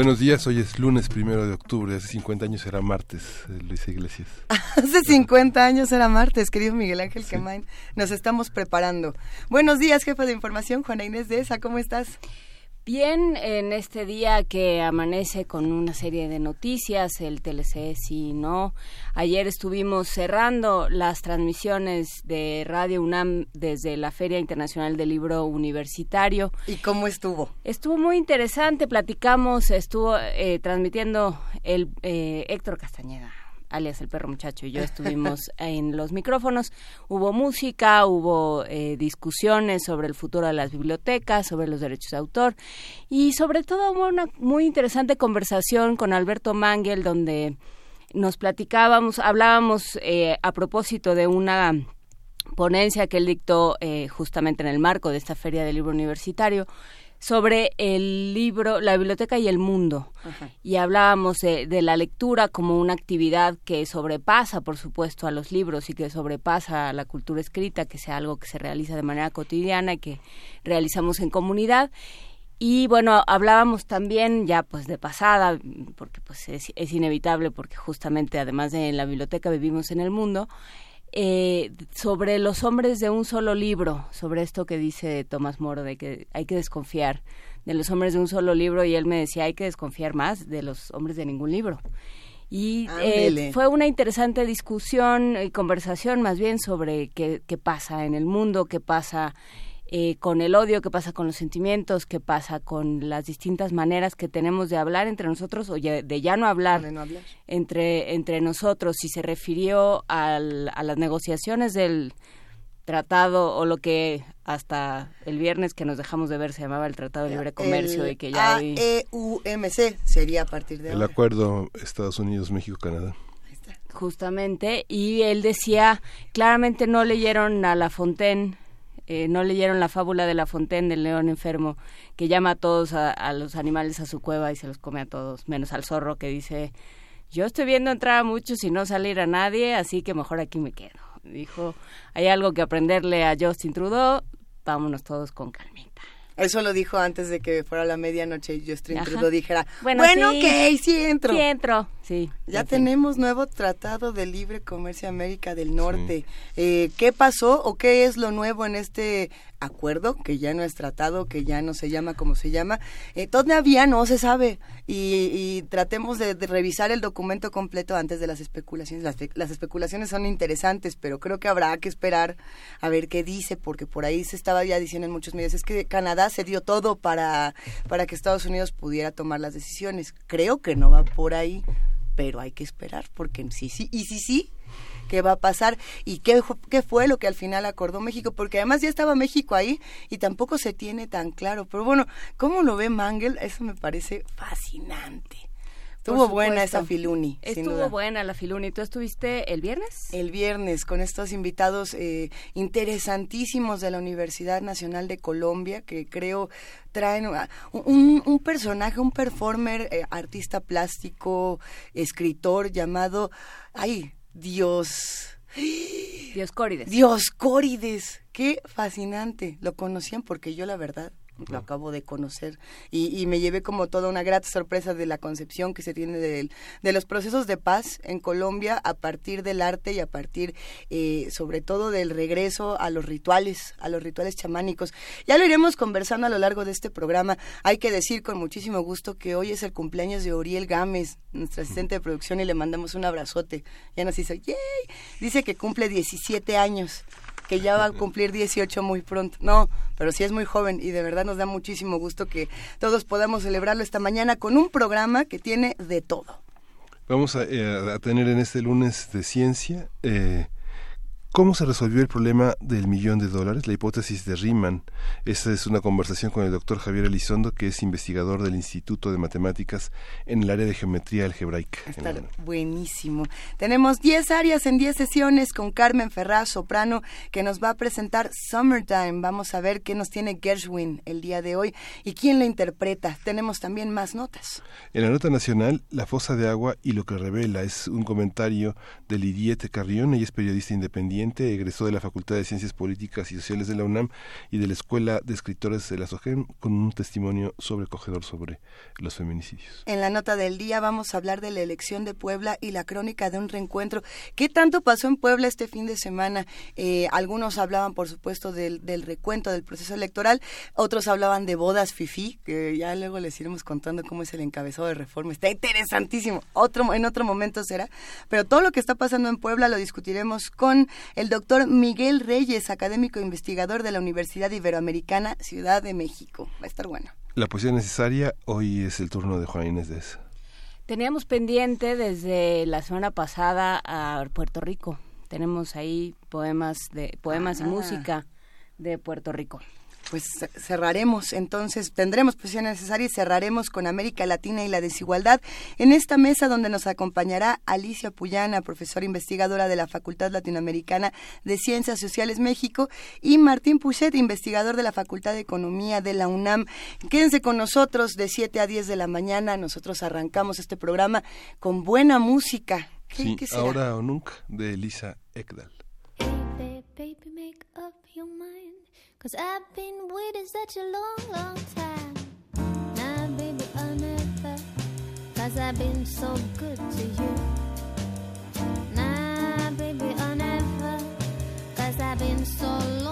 Buenos días, hoy es lunes primero de octubre, hace 50 años era martes, eh, Luisa Iglesias. hace 50 años era martes, querido Miguel Ángel sí. nos estamos preparando. Buenos días, jefa de información, Juana Inés de ESA, ¿cómo estás? Bien, en este día que amanece con una serie de noticias, el TLC sí no. Ayer estuvimos cerrando las transmisiones de Radio UNAM desde la Feria Internacional del Libro Universitario. ¿Y cómo estuvo? Estuvo muy interesante, platicamos, estuvo eh, transmitiendo el eh, Héctor Castañeda alias el perro muchacho y yo estuvimos en los micrófonos. Hubo música, hubo eh, discusiones sobre el futuro de las bibliotecas, sobre los derechos de autor y sobre todo hubo una muy interesante conversación con Alberto Mangel donde nos platicábamos, hablábamos eh, a propósito de una ponencia que él dictó eh, justamente en el marco de esta feria del libro universitario sobre el libro La biblioteca y el mundo. Y hablábamos de, la lectura como una actividad que sobrepasa, por supuesto, a los libros y que sobrepasa a la cultura escrita, que sea algo que se realiza de manera cotidiana y que realizamos en comunidad. Y bueno, hablábamos también ya pues de pasada, porque pues es, es inevitable, porque justamente además de en la biblioteca vivimos en el mundo, eh, sobre los hombres de un solo libro, sobre esto que dice Tomás Moro, de que hay que desconfiar de los hombres de un solo libro, y él me decía, hay que desconfiar más de los hombres de ningún libro. Y eh, fue una interesante discusión y conversación más bien sobre qué, qué pasa en el mundo, qué pasa eh, con el odio, qué pasa con los sentimientos, qué pasa con las distintas maneras que tenemos de hablar entre nosotros o de ya no hablar, Entre, entre nosotros. Si se refirió al, a las negociaciones del tratado o lo que hasta el viernes que nos dejamos de ver se llamaba el Tratado de Libre Comercio y que ya AEUMC sería a partir de el acuerdo Estados Unidos México Canadá. Justamente y él decía claramente no leyeron a La Fontaine eh, no leyeron la fábula de La Fontaine del león enfermo, que llama a todos a, los animales a su cueva y se los come a todos, menos al zorro que dice, yo estoy viendo entrar a muchos y no salir a nadie, así que mejor aquí me quedo. Dijo, hay algo que aprenderle a Justin Trudeau, vámonos todos con calmita. Eso lo dijo antes de que fuera la medianoche y Justin Trudeau dijera, bueno, bueno ok, sí entro. Sí entro, sí. Ya tenemos nuevo tratado de libre comercio América del Norte. Eh, ¿Qué pasó o qué es lo nuevo en este acuerdo, que ya no es tratado, que ya no se llama como se llama, eh, todavía no se sabe y, tratemos de, revisar el documento completo antes de las especulaciones. Las, las, especulaciones son interesantes, pero creo que habrá que esperar a ver qué dice, porque por ahí se estaba ya diciendo en muchos medios, es que Canadá se dio todo para, para que Estados Unidos pudiera tomar las decisiones. Creo que no va por ahí, pero hay que esperar, porque sí, sí, y sí, sí, qué va a pasar y qué, qué fue lo que al final acordó México, porque además ya estaba México ahí y tampoco se tiene tan claro. Pero bueno, ¿cómo lo ve Mangel? Eso me parece fascinante. Estuvo buena esa Filuni. Estuvo buena la Filuni. ¿Tú estuviste el viernes? El viernes, con estos invitados eh, interesantísimos de la Universidad Nacional de Colombia, que creo traen un, un personaje, un performer, eh, artista plástico, escritor llamado, ay, Dios. Dioscórides. Dioscórides. Qué fascinante. Lo conocían porque yo la verdad lo acabo de conocer y, me llevé como toda una grata sorpresa de la concepción que se tiene de, de los procesos de paz en Colombia a partir del arte y a partir eh, sobre todo del regreso a los rituales, a los rituales chamánicos. Ya lo iremos conversando a lo largo de este programa. Hay que decir con muchísimo gusto que hoy es el cumpleaños de Oriel Gámez, nuestra asistente de producción, y le mandamos un abrazote. Ya nos hizo, ¡yay! Dice que cumple 17 años que ya va a cumplir 18 muy pronto. No, pero sí es muy joven y de verdad nos da muchísimo gusto que todos podamos celebrarlo esta mañana con un programa que tiene de todo. Vamos a, eh, tener en este lunes de ciencia eh, ¿Cómo se resolvió el problema del millón de dólares? La hipótesis de Riemann. Esta es una conversación con el doctor Javier Elizondo, que es investigador del Instituto de Matemáticas en el área de geometría algebraica. Está buenísimo. Tenemos 10 áreas en 10 sesiones con Carmen Ferraz, soprano, que nos va a presentar Summertime. Vamos a ver qué nos tiene Gershwin el día de hoy y quién lo interpreta. Tenemos también más notas. En la nota nacional, La fosa de agua y lo que revela es un comentario de Lidiette Carrión, ella es periodista independiente egresó de la Facultad de Ciencias Políticas y Sociales de la UNAM y de la Escuela de Escritores de la SOGEM con un testimonio sobrecogedor sobre los feminicidios. En la nota del día vamos a hablar de la elección de Puebla y la crónica de un reencuentro. ¿Qué tanto pasó en Puebla este fin de semana? Eh, algunos hablaban, por supuesto, del, recuento del proceso electoral, otros hablaban de bodas FIFI, que ya luego les iremos contando cómo es el encabezado de reforma. Está interesantísimo. Otro, en otro momento será. Pero todo lo que está pasando en Puebla lo discutiremos con el doctor Miguel Reyes, académico investigador de la Universidad Iberoamericana, Ciudad de México. Va a estar bueno. La poesía necesaria, hoy es el turno de Juan Inés de. Teníamos pendiente desde la semana pasada a Puerto Rico. Tenemos ahí poemas de poemas y ah. música de Puerto Rico pues cerraremos, entonces tendremos posición necesaria y cerraremos con América Latina y la desigualdad en esta mesa donde nos acompañará Alicia Puyana, profesora investigadora de la Facultad Latinoamericana de Ciencias Sociales México y Martín Puchet, investigador de la Facultad de Economía de la UNAM. Quédense con nosotros de 7 a 10 de la mañana, nosotros arrancamos este programa con buena música. sí, ahora o nunca de Elisa Ekdal. Cause I've been waiting such a long, long time. Now, baby, I'll. Cause I've been so good to you. Nah, baby, I'll. Cause I've been so lonesome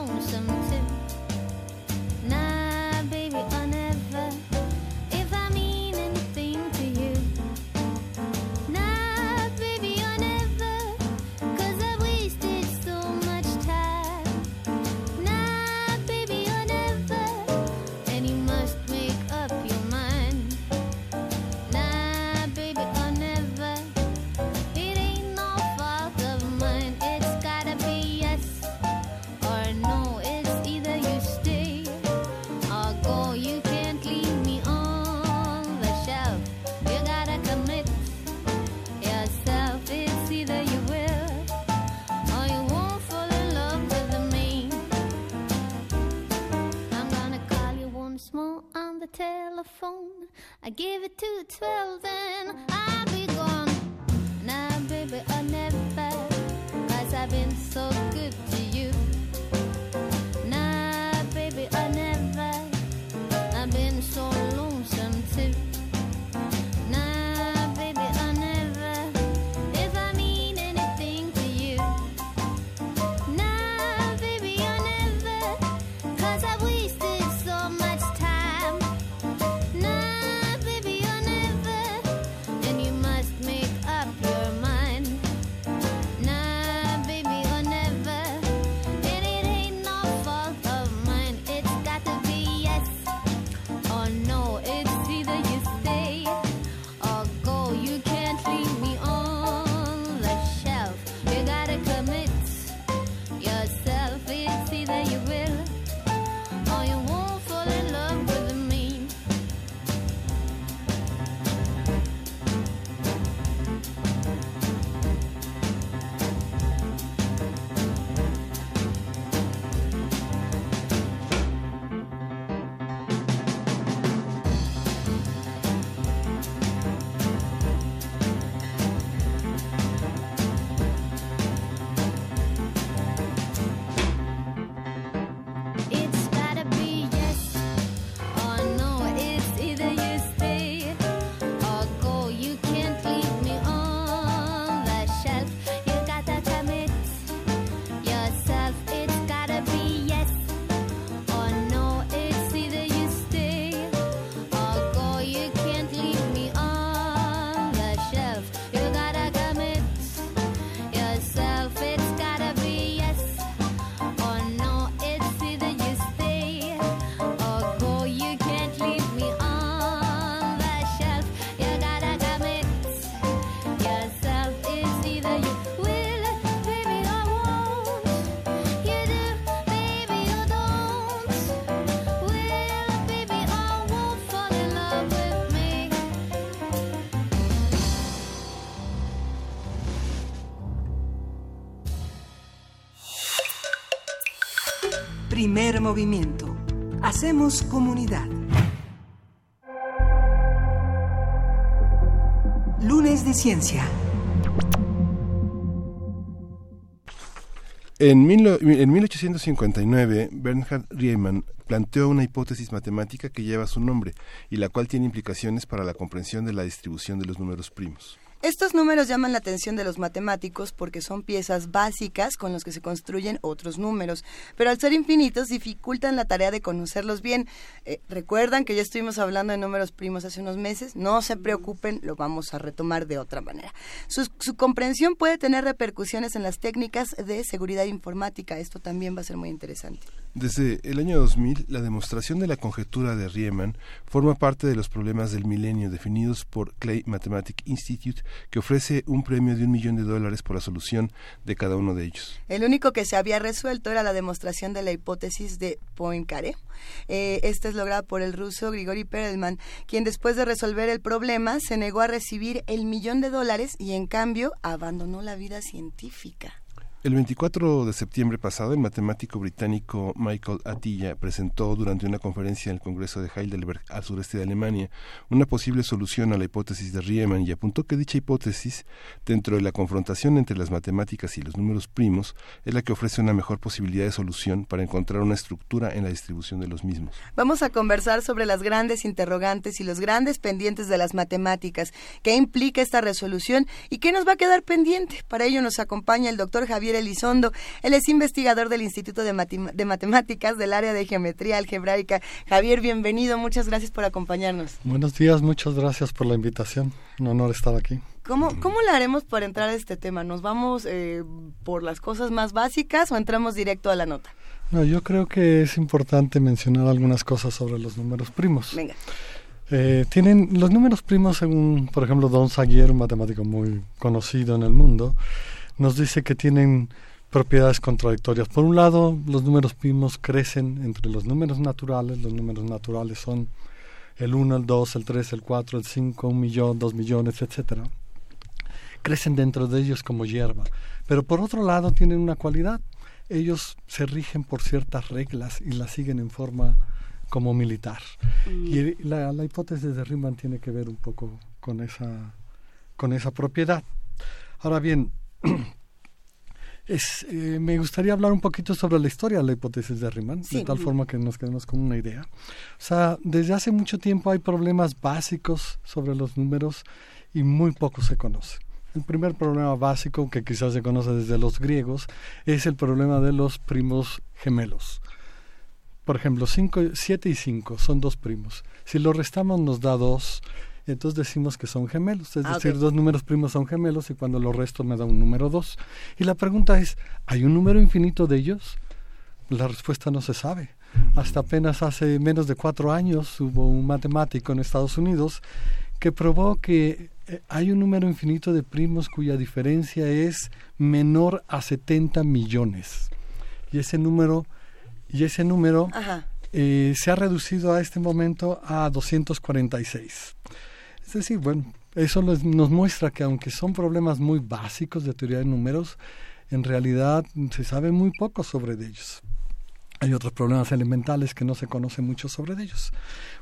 telephone. I give it to 12 and I'll be gone. Now, baby, I never, cause I've been so good Movimiento. Hacemos comunidad. Lunes de Ciencia. En, en 1859, Bernhard Riemann planteó una hipótesis matemática que lleva su nombre y la cual tiene implicaciones para la comprensión de la distribución de los números primos. Estos números llaman la atención de los matemáticos porque son piezas básicas con las que se construyen otros números, pero al ser infinitos dificultan la tarea de conocerlos bien. Eh, Recuerdan que ya estuvimos hablando de números primos hace unos meses, no se preocupen, lo vamos a retomar de otra manera. Su, su comprensión puede tener repercusiones en las técnicas de seguridad informática, esto también va a ser muy interesante. Desde el año 2000, la demostración de la conjetura de Riemann forma parte de los problemas del milenio definidos por Clay Mathematic Institute, que ofrece un premio de un millón de dólares por la solución de cada uno de ellos. El único que se había resuelto era la demostración de la hipótesis de Poincaré. Eh, esta es lograda por el ruso Grigori Perelman, quien después de resolver el problema se negó a recibir el millón de dólares y en cambio abandonó la vida científica. El 24 de septiembre pasado, el matemático británico Michael Atiyah presentó durante una conferencia en el Congreso de Heidelberg al sureste de Alemania una posible solución a la hipótesis de Riemann y apuntó que dicha hipótesis, dentro de la confrontación entre las matemáticas y los números primos, es la que ofrece una mejor posibilidad de solución para encontrar una estructura en la distribución de los mismos. Vamos a conversar sobre las grandes interrogantes y los grandes pendientes de las matemáticas, qué implica esta resolución y qué nos va a quedar pendiente. Para ello nos acompaña el doctor Javier Elizondo. Él es investigador del Instituto de, Matem de, Matemáticas del área de geometría algebraica. Javier, bienvenido. Muchas gracias por acompañarnos. Buenos días, muchas gracias por la invitación. Un honor estar aquí. ¿Cómo, cómo le haremos para entrar a este tema? ¿Nos vamos eh, por las cosas más básicas o entramos directo a la nota? No, yo creo que es importante mencionar algunas cosas sobre los números primos. Venga. Eh, tienen los números primos, según, por ejemplo, Don Zagier, un matemático muy conocido en el mundo, nos dice que tienen propiedades contradictorias. Por un lado, los números primos crecen entre los números naturales. Los números naturales son el 1, el 2, el 3, el 4, el 5, un millón, dos millones, etcétera. Crecen dentro de ellos como hierba. Pero por otro lado, tienen una cualidad. Ellos se rigen por ciertas reglas y las siguen en forma como militar. Mm. Y la, la hipótesis de Riemann tiene que ver un poco con esa, con esa propiedad. Ahora bien, es, eh, me gustaría hablar un poquito sobre la historia de la hipótesis de Riemann, sí. de tal forma que nos quedemos con una idea. O sea, desde hace mucho tiempo hay problemas básicos sobre los números y muy poco se conoce. El primer problema básico, que quizás se conoce desde los griegos, es el problema de los primos gemelos. Por ejemplo, 7 y 5 son dos primos. Si lo restamos nos da 2 entonces decimos que son gemelos, es ah, decir, okay. dos números primos son gemelos y cuando lo resto me da un número dos. Y la pregunta es, ¿hay un número infinito de ellos? La respuesta no se sabe. Hasta apenas hace menos de cuatro años hubo un matemático en Estados Unidos que probó que eh, hay un número infinito de primos cuya diferencia es menor a 70 millones. Y ese número, y ese número eh, se ha reducido a este momento a 246. Es decir, bueno, eso nos, muestra que aunque son problemas muy básicos de teoría de números, en realidad se sabe muy poco sobre ellos. Hay otros problemas elementales que no se conoce mucho sobre ellos.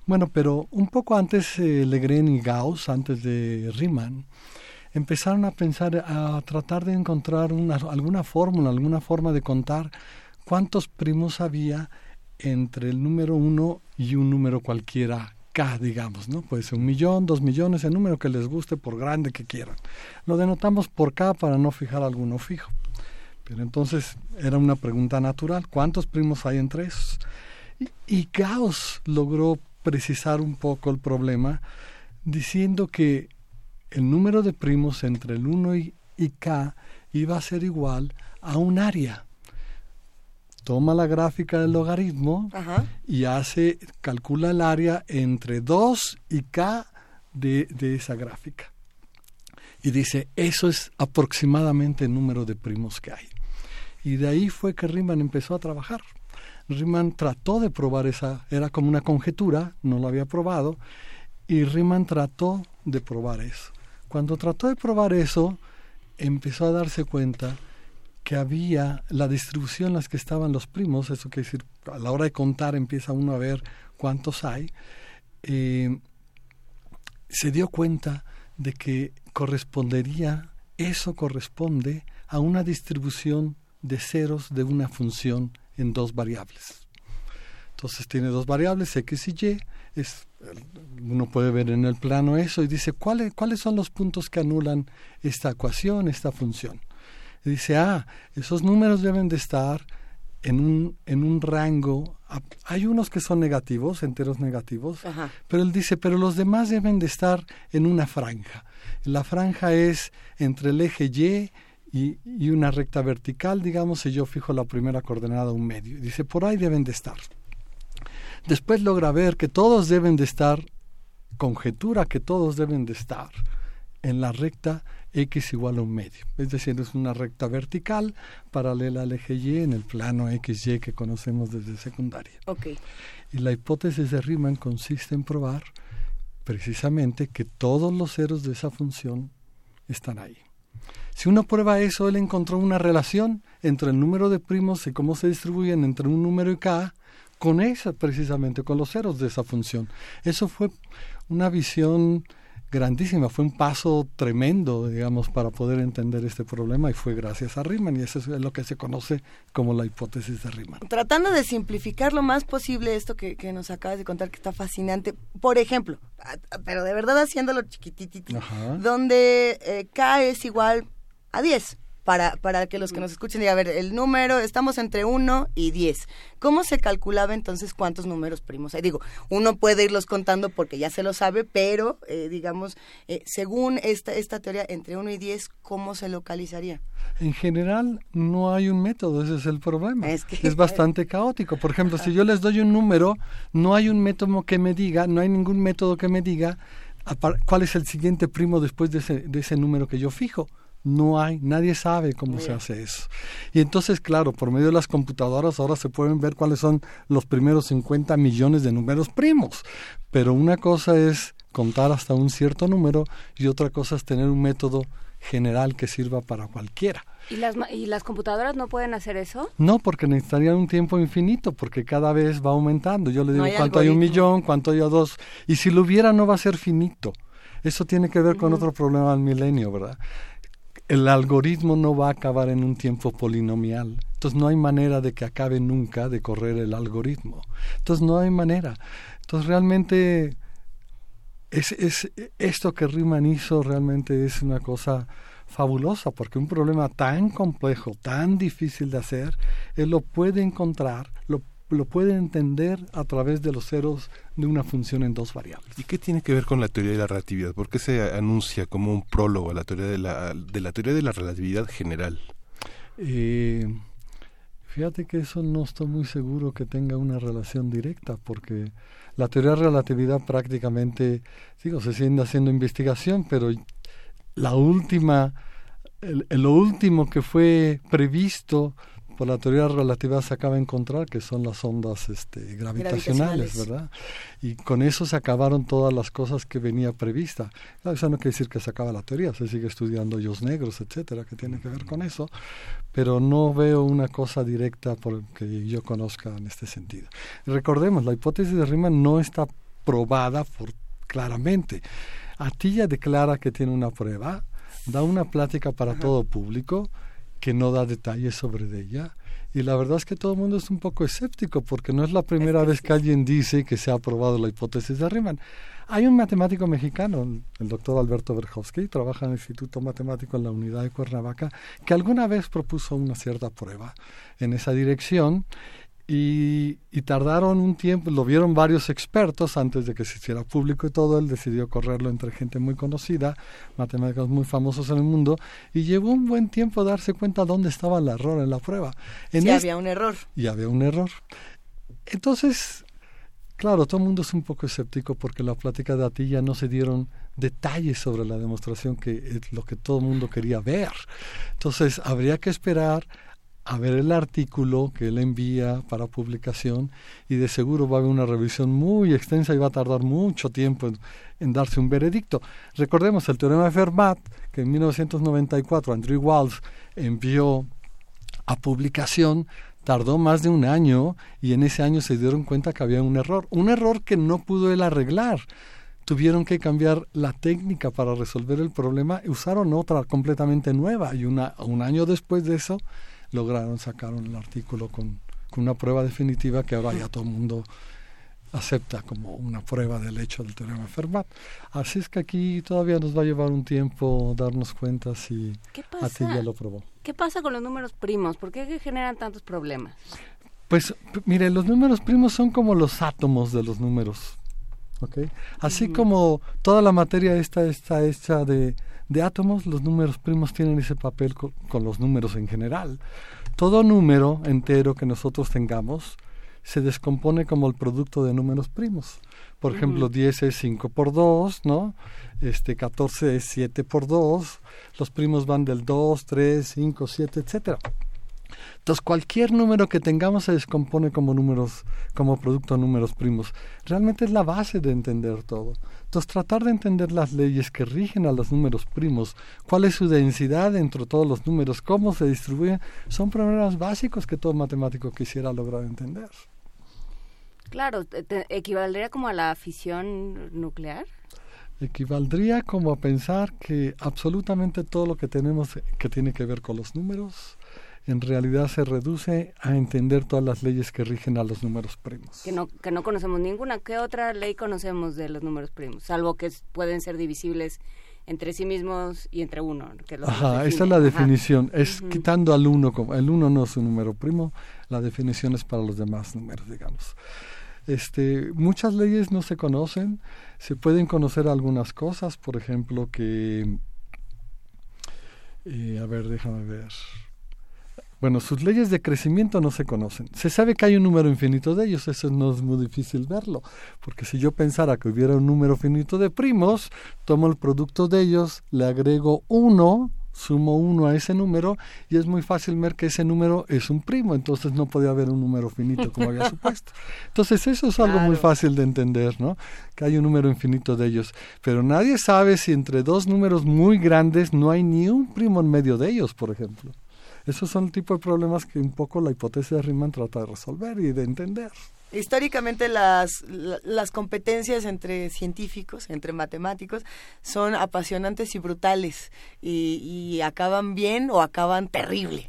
Bueno, pero un poco antes, eh, Legren y Gauss, antes de Riemann, empezaron a pensar, a tratar de encontrar una, alguna fórmula, alguna forma de contar cuántos primos había entre el número uno y un número cualquiera K, digamos, ¿no? Puede ser un millón, dos millones, el número que les guste, por grande que quieran. Lo denotamos por K para no fijar alguno fijo. Pero entonces era una pregunta natural, ¿cuántos primos hay entre esos? Y, y Gauss logró precisar un poco el problema diciendo que el número de primos entre el 1 y, y K iba a ser igual a un área toma la gráfica del logaritmo Ajá. y hace, calcula el área entre 2 y k de, de, esa gráfica. Y dice, eso es aproximadamente el número de primos que hay. Y de ahí fue que Riemann empezó a trabajar. Riemann trató de probar esa, era como una conjetura, no lo había probado, y Riemann trató de probar eso. Cuando trató de probar eso, empezó a darse cuenta que había la distribución en las que estaban los primos, eso quiere decir, a la hora de contar empieza uno a ver cuántos hay, eh, se dio cuenta de que correspondería, eso corresponde a una distribución de ceros de una función en dos variables. Entonces tiene dos variables, x y y, es, uno puede ver en el plano eso y dice, ¿cuáles, ¿cuáles son los puntos que anulan esta ecuación, esta función? Y dice, ah, esos números deben de estar en un, en un rango, hay unos que son negativos, enteros negativos, pero él dice, pero los demás deben de estar en una franja. La franja es entre el eje Y y, y una recta vertical, digamos, y yo fijo la primera coordenada un medio. Dice, por ahí deben de estar. Después logra ver que todos deben de estar, conjetura que todos deben de estar en la recta x igual a un medio. Es decir, es una recta vertical paralela al eje y en el plano xy que conocemos desde secundaria. Okay. Y la hipótesis de Riemann consiste en probar precisamente que todos los ceros de esa función están ahí. Si uno prueba eso, él encontró una relación entre el número de primos y cómo se distribuyen entre un número y k con esa precisamente, con los ceros de esa función. Eso fue una visión grandísima, fue un paso tremendo, digamos, para poder entender este problema y fue gracias a Riemann y eso es lo que se conoce como la hipótesis de Riemann. Tratando de simplificar lo más posible esto que, que nos acabas de contar, que está fascinante, por ejemplo, pero de verdad haciéndolo chiquititito, donde eh, K es igual a 10 para, para que los que nos escuchen digan, a ver, el número, estamos entre 1 y 10. ¿Cómo se calculaba entonces cuántos números primos hay? Digo, uno puede irlos contando porque ya se lo sabe, pero eh, digamos, eh, según esta, esta teoría, entre 1 y 10, ¿cómo se localizaría? En general, no hay un método, ese es el problema. Es, es bastante caótico. Por ejemplo, si yo les doy un número, no hay un método que me diga, no hay ningún método que me diga cuál es el siguiente primo después de ese, de ese número que yo fijo no hay, nadie sabe cómo se hace eso. Y entonces, claro, por medio de las computadoras ahora se pueden ver cuáles son los primeros 50 millones de números primos. Pero una cosa es contar hasta un cierto número y otra cosa es tener un método general que sirva para cualquiera. ¿Y las, ¿Y las computadoras no pueden hacer eso? No, porque necesitarían un tiempo infinito, porque cada vez va aumentando. Yo le digo cuánto hay un millón, cuánto hay a dos. Y si lo hubiera, no va a ser finito. Eso tiene que ver con otro problema del milenio, ¿verdad? El algoritmo no va a acabar en un tiempo polinomial. Entonces no hay manera de que acabe nunca de correr el algoritmo. Entonces no hay manera. Entonces realmente es, es, esto que Riemann hizo realmente es una cosa fabulosa porque un problema tan complejo, tan difícil de hacer, él lo puede encontrar, lo lo puede entender a través de los ceros de una función en dos variables. ¿Y qué tiene que ver con la teoría de la relatividad? ¿Por qué se anuncia como un prólogo a la teoría de la, de la, teoría de la relatividad general? Eh, fíjate que eso no estoy muy seguro que tenga una relación directa, porque la teoría de la relatividad prácticamente, digo, se sigue haciendo investigación, pero la última, lo último que fue previsto por la teoría relativa se acaba de encontrar que son las ondas este, gravitacionales, ¿verdad? Y con eso se acabaron todas las cosas que venía prevista. Eso no quiere decir que se acaba la teoría, se sigue estudiando hoyos negros, etcétera, que tiene que ver con eso, pero no veo una cosa directa por que yo conozca en este sentido. recordemos, la hipótesis de Riemann no está probada por, claramente. Atilla declara que tiene una prueba, da una plática para todo público, que no da detalles sobre ella. Y la verdad es que todo el mundo es un poco escéptico porque no es la primera vez que alguien dice que se ha aprobado la hipótesis de Riemann. Hay un matemático mexicano, el doctor Alberto Berjowski, trabaja en el Instituto Matemático en la Unidad de Cuernavaca, que alguna vez propuso una cierta prueba en esa dirección y, tardaron un tiempo, lo vieron varios expertos antes de que se hiciera público y todo, él decidió correrlo entre gente muy conocida, matemáticos muy famosos en el mundo, y llevó un buen tiempo darse cuenta dónde estaba el error en la prueba. En sí, había un error. Y había un error. Entonces, claro, todo el mundo es un poco escéptico porque la plática de Atilla no se dieron detalles sobre la demostración que es lo que todo el mundo quería ver. Entonces, habría que esperar a ver el artículo que él envía para publicación y de seguro va a haber una revisión muy extensa y va a tardar mucho tiempo en, darse un veredicto. Recordemos el teorema de Fermat, que en 1994 Andrew Walsh envió a publicación tardó más de un año y en ese año se dieron cuenta que había un error, un error que no pudo él arreglar. Tuvieron que cambiar la técnica para resolver el problema y usaron otra completamente nueva y una, un año después de eso lograron sacar el artículo con, con una prueba definitiva que ahora ya todo el mundo acepta como una prueba del hecho del teorema de Fermat. Así es que aquí todavía nos va a llevar un tiempo darnos cuenta si a ti ya lo probó. ¿Qué pasa con los números primos? ¿Por qué generan tantos problemas? Pues mire, los números primos son como los átomos de los números. ¿okay? Así como toda la materia esta está hecha de, de, átomos, los números primos tienen ese papel con los números en general. Todo número entero que nosotros tengamos se descompone como el producto de números primos. Por ejemplo, 10 es 5 por 2, ¿no? Este 14 es 7 por 2. Los primos van del 2, 3, 5, 7, etcétera. Entonces, cualquier número que tengamos se descompone como números, como producto de números primos. Realmente es la base de entender todo. Entonces, tratar de entender las leyes que rigen a los números primos, cuál es su densidad dentro de todos los números, cómo se distribuyen, son problemas básicos que todo matemático quisiera lograr entender. Claro, ¿equivaldría como a la fisión nuclear? Equivaldría como a pensar que absolutamente todo lo que tenemos que tiene que ver con los números, en realidad se reduce a entender todas las leyes que rigen a los números primos. Que no, que no conocemos ninguna. ¿Qué otra ley conocemos de los números primos? Salvo que pueden ser divisibles entre sí mismos y entre uno. Ajá, esa es la definición. Es quitando al uno, como el uno no es un número primo, la definición es para los demás números, digamos. Este, muchas leyes no se conocen, se pueden conocer algunas cosas, por ejemplo, que... Eh, a ver, déjame ver. Bueno, sus leyes de crecimiento no se conocen. Se sabe que hay un número infinito de ellos, eso no es muy difícil verlo, porque si yo pensara que hubiera un número finito de primos, tomo el producto de ellos, le agrego uno, sumo uno a ese número y es muy fácil ver que ese número es un primo, entonces no podía haber un número finito como había supuesto. Entonces eso es algo muy fácil de entender, ¿no? Que hay un número infinito de ellos, pero nadie sabe si entre dos números muy grandes no hay ni un primo en medio de ellos, por ejemplo. Esos son el tipo de problemas que un poco la hipótesis de Riemann trata de resolver y de entender históricamente las, las competencias entre científicos, entre matemáticos, son apasionantes y brutales y, acaban bien o acaban terrible.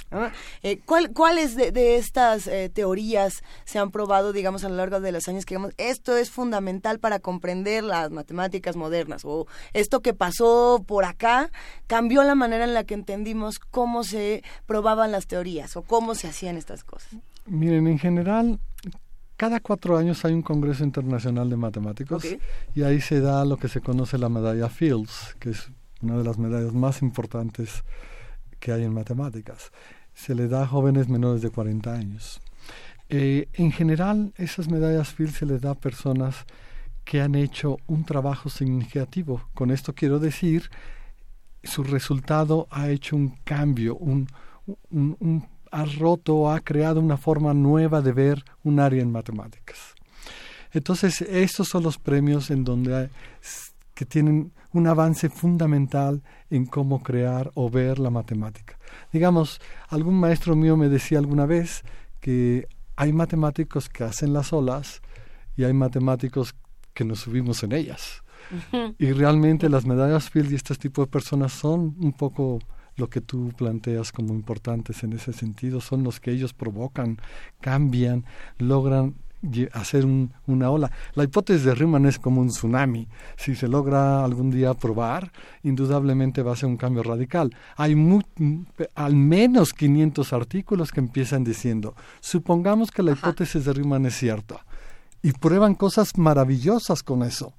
Eh, ¿Cuáles de, estas eh, teorías se han probado, digamos, a lo largo de los años que digamos, esto es fundamental para comprender las matemáticas modernas o esto que pasó por acá cambió la manera en la que entendimos cómo se probaban las teorías o cómo se hacían estas cosas? Miren, en general, cada cuatro años hay un Congreso Internacional de Matemáticos y ahí se da lo que se conoce la medalla Fields, que es una de las medallas más importantes que hay en matemáticas. Se le da a jóvenes menores de 40 años. Eh, en general, esas medallas Fields se les da a personas que han hecho un trabajo significativo. Con esto quiero decir, su resultado ha hecho un cambio, un, un, un ha roto, ha creado una forma nueva de ver un área en matemáticas. Entonces, estos son los premios en donde que tienen un avance fundamental en cómo crear o ver la matemática. Digamos, algún maestro mío me decía alguna vez que hay matemáticos que hacen las olas y hay matemáticos que nos subimos en ellas. Y realmente las medallas Field y este tipo de personas son un poco lo que tú planteas como importantes en ese sentido, son los que ellos provocan, cambian, logran hacer una ola. La hipótesis de Riemann es como un tsunami. Si se logra algún día probar, indudablemente va a ser un cambio radical. Hay al menos 500 artículos que empiezan diciendo, supongamos que la hipótesis de Riemann es cierta. Y prueban cosas maravillosas con eso.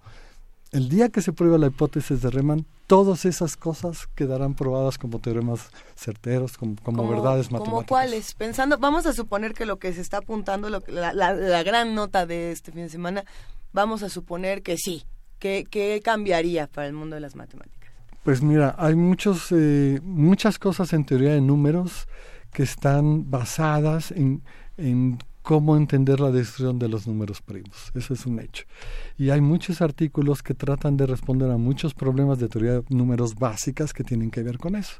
El día que se pruebe la hipótesis de Riemann, todas esas cosas quedarán probadas como teoremas certeros, como, verdades matemáticas. ¿Como cuáles? Pensando, vamos a suponer que lo que se está apuntando, lo, la, la, gran nota de este fin de semana, vamos a suponer que sí. ¿Qué, qué cambiaría para el mundo de las matemáticas? Pues mira, hay muchos, eh, muchas cosas en teoría de números que están basadas en, en cómo entender la destrucción de los números primos. Eso es un hecho. Y hay muchos artículos que tratan de responder a muchos problemas de teoría de números básicas que tienen que ver con eso.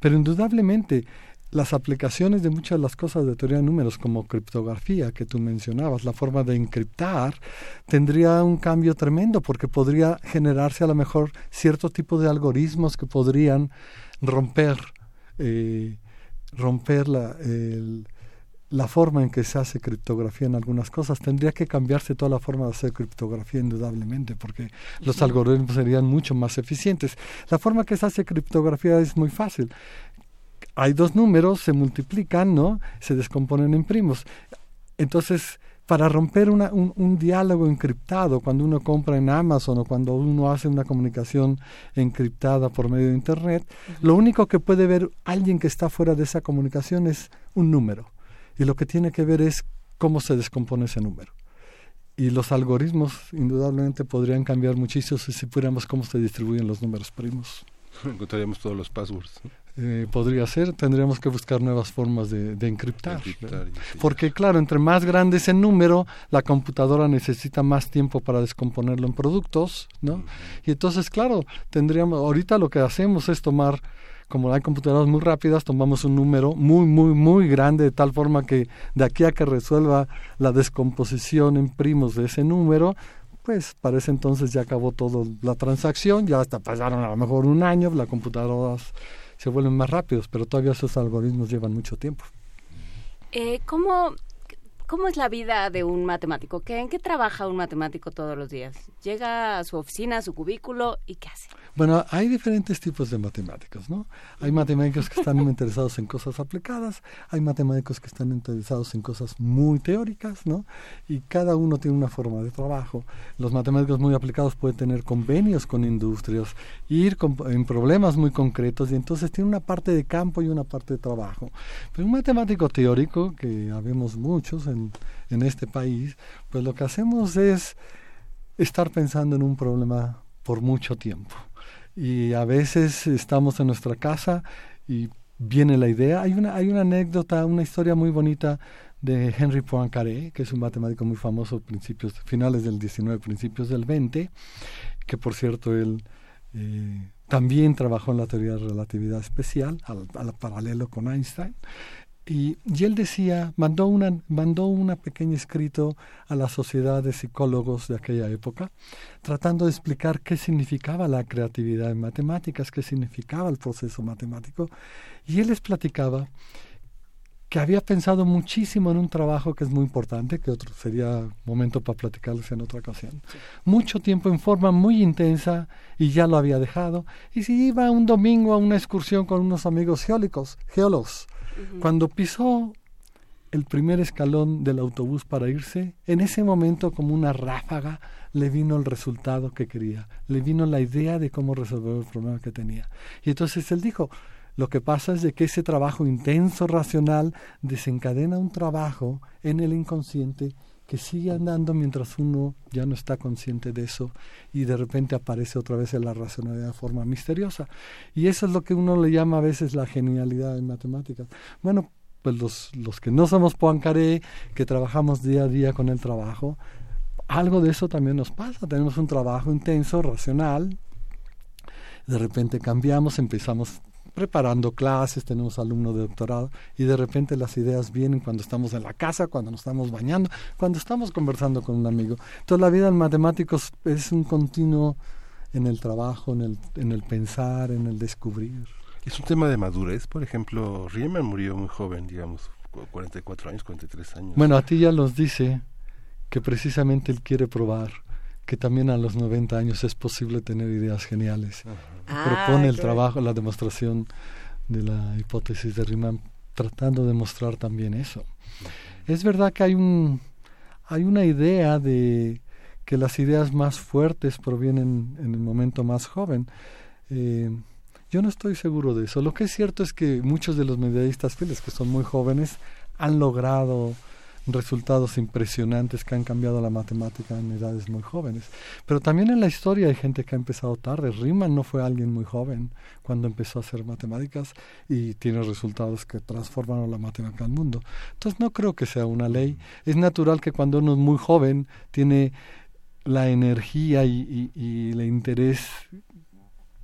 Pero indudablemente las aplicaciones de muchas de las cosas de teoría de números, como criptografía que tú mencionabas, la forma de encriptar, tendría un cambio tremendo porque podría generarse a lo mejor cierto tipo de algoritmos que podrían romper, eh, romper la, la forma en que se hace criptografía en algunas cosas. Tendría que cambiarse toda la forma de hacer criptografía indudablemente porque los algoritmos serían mucho más eficientes. La forma que se hace criptografía es muy fácil hay dos números, se multiplican, ¿no? Se descomponen en primos. Entonces, para romper una, un, diálogo encriptado, cuando uno compra en Amazon o cuando uno hace una comunicación encriptada por medio de Internet, lo único que puede ver alguien que está fuera de esa comunicación es un número. Y lo que tiene que ver es cómo se descompone ese número. Y los algoritmos indudablemente podrían cambiar muchísimo si supiéramos cómo se distribuyen los números primos. Encontraríamos todos los passwords. Eh, podría ser, tendríamos que buscar nuevas formas de, encriptar. Porque claro, entre más grande es el número, la computadora necesita más tiempo para descomponerlo en productos, ¿no? Y entonces, claro, tendríamos, ahorita lo que hacemos es tomar, como hay computadoras muy rápidas, tomamos un número muy, muy, muy grande, de tal forma que de aquí a que resuelva la descomposición en primos de ese número, pues para ese entonces ya acabó toda la transacción, ya hasta pasaron a lo mejor un año, la computadora se vuelven más rápidos, pero todavía esos algoritmos llevan mucho tiempo. Eh, ¿cómo, ¿Cómo es la vida de un matemático? ¿Qué, ¿En qué trabaja un matemático todos los días? ¿Llega a su oficina, a su cubículo y qué hace? Bueno, hay diferentes tipos de matemáticos, ¿no? Hay matemáticos que están interesados en cosas aplicadas, hay matemáticos que están interesados en cosas muy teóricas, ¿no? Y cada uno tiene una forma de trabajo. Los matemáticos muy aplicados pueden tener convenios con industrias, ir en problemas muy concretos y entonces tiene una parte de campo y una parte de trabajo. Pero un matemático teórico, que habemos muchos en, en este país, pues lo que hacemos es estar pensando en un problema por mucho tiempo y a veces estamos en nuestra casa y viene la idea. Hay una, hay una anécdota, una historia muy bonita de Henry Poincaré, que es un matemático muy famoso, principios, finales del 19, principios del 20, que por cierto él eh, también trabajó en la teoría de relatividad especial, al, al paralelo con Einstein, y, él decía, mandó una, mandó una pequeño escrito a la sociedad de psicólogos de aquella época, tratando de explicar qué significaba la creatividad en matemáticas, qué significaba el proceso matemático. Y él les platicaba que había pensado muchísimo en un trabajo que es muy importante, que otro sería momento para platicarles en otra ocasión. Mucho tiempo en forma muy intensa y ya lo había dejado. Y si iba un domingo a una excursión con unos amigos geólogos, geólogos cuando pisó el primer escalón del autobús para irse, en ese momento como una ráfaga le vino el resultado que quería, le vino la idea de cómo resolver el problema que tenía. Y entonces él dijo, lo que pasa es de que ese trabajo intenso, racional, desencadena un trabajo en el inconsciente que sigue andando mientras uno ya no está consciente de eso y de repente aparece otra vez en la racionalidad de forma misteriosa. Y eso es lo que uno le llama a veces la genialidad en matemáticas. Bueno, pues los, los que no somos Poincaré, que trabajamos día a día con el trabajo, algo de eso también nos pasa. Tenemos un trabajo intenso, racional, de repente cambiamos, empezamos preparando clases, tenemos alumnos de doctorado y de repente las ideas vienen cuando estamos en la casa, cuando nos estamos bañando, cuando estamos conversando con un amigo. Entonces la vida en matemáticos es un continuo en el trabajo, en el, en el pensar, en el descubrir. Es un tema de madurez, por ejemplo, Riemann murió muy joven, digamos, 44 años, 43 años. Bueno, a ti ya nos dice que precisamente él quiere probar que también a los 90 años es posible tener ideas geniales. Ah, Propone el trabajo, la demostración de la hipótesis de Riemann, tratando de mostrar también eso. Es verdad que hay, un, hay una idea de que las ideas más fuertes provienen en el momento más joven. Eh, yo no estoy seguro de eso. Lo que es cierto es que muchos de los mediadistas fieles, que son muy jóvenes, han logrado resultados impresionantes que han cambiado la matemática en edades muy jóvenes. Pero también en la historia hay gente que ha empezado tarde. Riemann no fue alguien muy joven cuando empezó a hacer matemáticas y tiene resultados que transformaron la matemática al mundo. Entonces no creo que sea una ley. Es natural que cuando uno es muy joven tiene la energía y, y el interés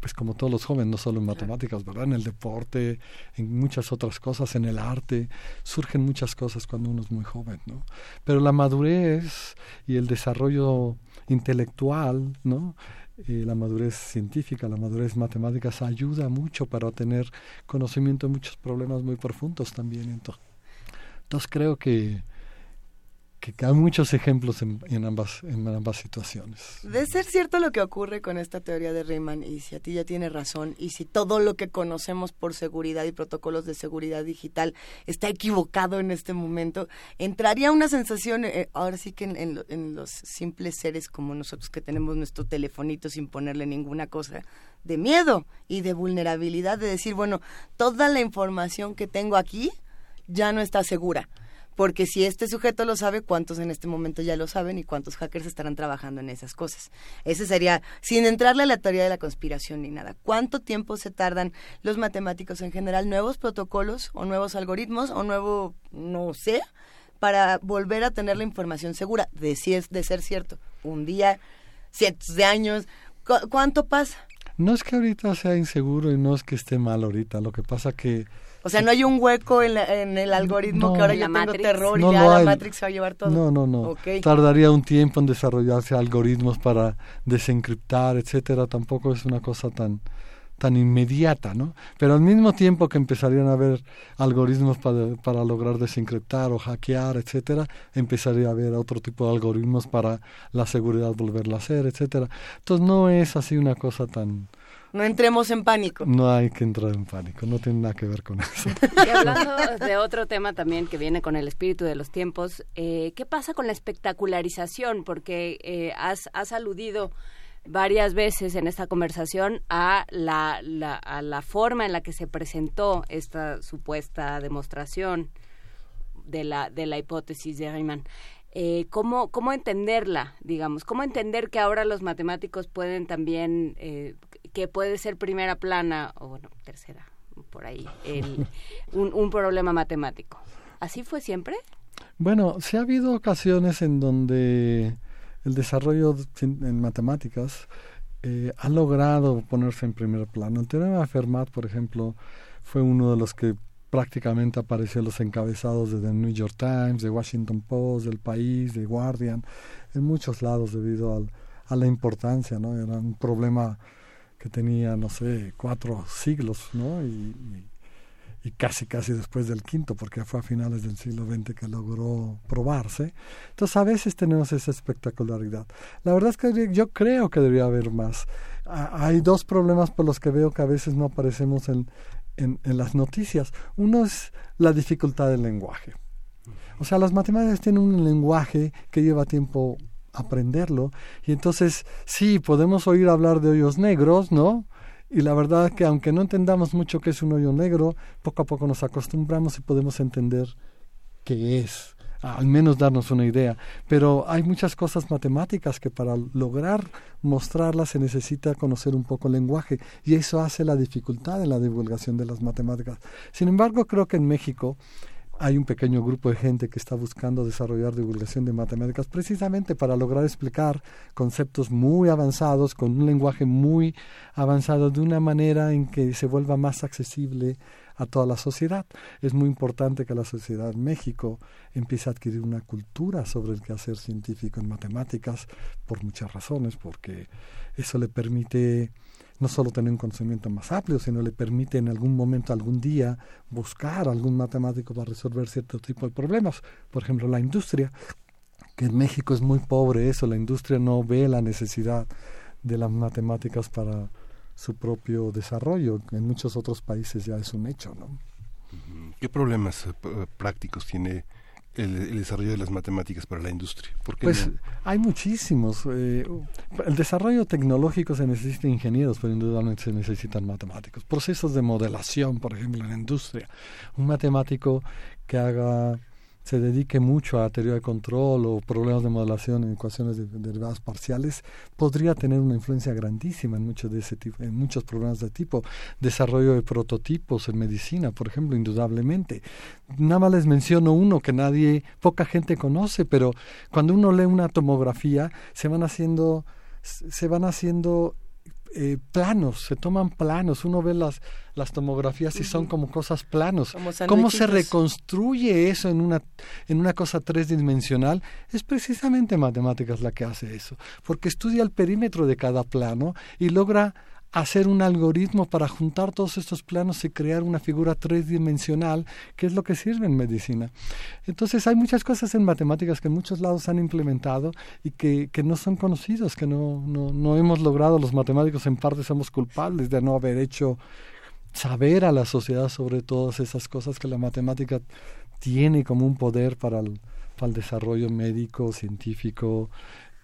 pues como todos los jóvenes, no solo en matemáticas, ¿verdad? En el deporte, en muchas otras cosas, en el arte, surgen muchas cosas cuando uno es muy joven, ¿no? Pero la madurez y el desarrollo intelectual, ¿no? Eh, la madurez científica, la madurez matemática ayuda mucho para tener conocimiento de muchos problemas muy profundos también. Entonces, entonces creo que que hay muchos ejemplos en, ambas, en ambas situaciones. De ser cierto lo que ocurre con esta teoría de Riemann, y si a ti ya tiene razón, y si todo lo que conocemos por seguridad y protocolos de seguridad digital está equivocado en este momento, entraría una sensación, eh, ahora sí que en, en, los simples seres como nosotros que tenemos nuestro telefonito sin ponerle ninguna cosa, de miedo y de vulnerabilidad, de decir, bueno, toda la información que tengo aquí ya no está segura porque si este sujeto lo sabe, ¿cuántos en este momento ya lo saben y cuántos hackers estarán trabajando en esas cosas? Ese sería, sin entrarle a la teoría de la conspiración ni nada, ¿cuánto tiempo se tardan los matemáticos en general, nuevos protocolos o nuevos algoritmos o nuevo, no sé, para volver a tener la información segura de si es de ser cierto? Un día, cientos de años, ¿cuánto pasa? No es que ahorita sea inseguro y no es que esté mal ahorita, lo que pasa que o sea, no hay un hueco en, el algoritmo que ahora yo tengo terror y ya la Matrix va a llevar todo. No, no, no. Tardaría un tiempo en desarrollarse algoritmos para desencriptar, etcétera. Tampoco es una cosa tan tan inmediata, ¿no? Pero al mismo tiempo que empezarían a haber algoritmos para, para lograr desencriptar o hackear, etcétera, empezaría a haber otro tipo de algoritmos para la seguridad volverla a hacer, etcétera. Entonces no es así una cosa tan no entremos en pánico. No hay que entrar en pánico, no tiene nada que ver con eso. Y hablando de otro tema también que viene con el espíritu de los tiempos, eh, ¿qué pasa con la espectacularización? Porque eh, has, has aludido varias veces en esta conversación a la, la, a la forma en la que se presentó esta supuesta demostración de la, de la hipótesis de Riemann. Eh, ¿cómo, ¿Cómo entenderla, digamos? ¿Cómo entender que ahora los matemáticos pueden también eh, que puede ser primera plana o bueno, tercera, por ahí, el, un, problema matemático. ¿Así fue siempre? Bueno, sí ha habido ocasiones en donde el desarrollo en matemáticas eh, ha logrado ponerse en primer plano. El teorema de Fermat, por ejemplo, fue uno de los que prácticamente apareció en los encabezados de The New York Times, de Washington Post, del País, de Guardian, en muchos lados debido al, a la importancia, ¿no? Era un problema que tenía, no sé, cuatro siglos, ¿no? Y, casi, casi después del quinto, porque fue a finales del siglo XX que logró probarse. Entonces, a veces tenemos esa espectacularidad. La verdad es que yo creo que debería haber más. hay dos problemas por los que veo que a veces no aparecemos en, en las noticias. Uno es la dificultad del lenguaje. O sea, las matemáticas tienen un lenguaje que lleva tiempo aprenderlo. Y entonces, sí, podemos oír hablar de hoyos negros, ¿no? Y la verdad que aunque no entendamos mucho qué es un hoyo negro, poco a poco nos acostumbramos y podemos entender qué es, al menos darnos una idea. Pero hay muchas cosas matemáticas que para lograr mostrarlas se necesita conocer un poco el lenguaje y eso hace la dificultad en la divulgación de las matemáticas. Sin embargo, creo que en México hay un pequeño grupo de gente que está buscando desarrollar divulgación de matemáticas precisamente para lograr explicar conceptos muy avanzados con un lenguaje muy avanzado de una manera en que se vuelva más accesible a toda la sociedad. Es muy importante que la sociedad en México empiece a adquirir una cultura sobre el quehacer científico en matemáticas por muchas razones, porque eso le permite no solo tener un conocimiento más amplio, sino le permite en algún momento, algún día, buscar algún matemático para resolver cierto tipo de problemas. Por ejemplo, la industria, que en México es muy pobre eso, la industria no ve la necesidad de las matemáticas para su propio desarrollo. En muchos otros países ya es un hecho, ¿no? ¿Qué problemas eh, prácticos tiene el, desarrollo de las matemáticas para la industria? pues hay muchísimos. Eh, el desarrollo tecnológico se necesita ingenieros, pero indudablemente se necesitan matemáticos. Procesos de modelación, por ejemplo, en la industria. Un matemático que haga se dedique mucho a teoría de control o problemas de modelación en ecuaciones de, derivadas parciales, podría tener una influencia grandísima en muchos de ese tipo, en muchos problemas de tipo. Desarrollo de prototipos en medicina, por ejemplo, indudablemente. Nada más les menciono uno que nadie, poca gente conoce, pero cuando uno lee una tomografía, se van haciendo, se van haciendo eh, planos, se toman planos, uno ve las, las tomografías y son como cosas planos. ¿Cómo se reconstruye eso en una, en una cosa tridimensional? Es precisamente matemáticas la que hace eso, porque estudia el perímetro de cada plano y logra hacer un algoritmo para juntar todos estos planos y crear una figura tridimensional, que es lo que sirve en medicina. Entonces hay muchas cosas en matemáticas que en muchos lados han implementado y que, que no son conocidos, que no, no, no hemos logrado, los matemáticos en parte somos culpables de no haber hecho saber a la sociedad sobre todas esas cosas que la matemática tiene como un poder para el, para el desarrollo médico, científico,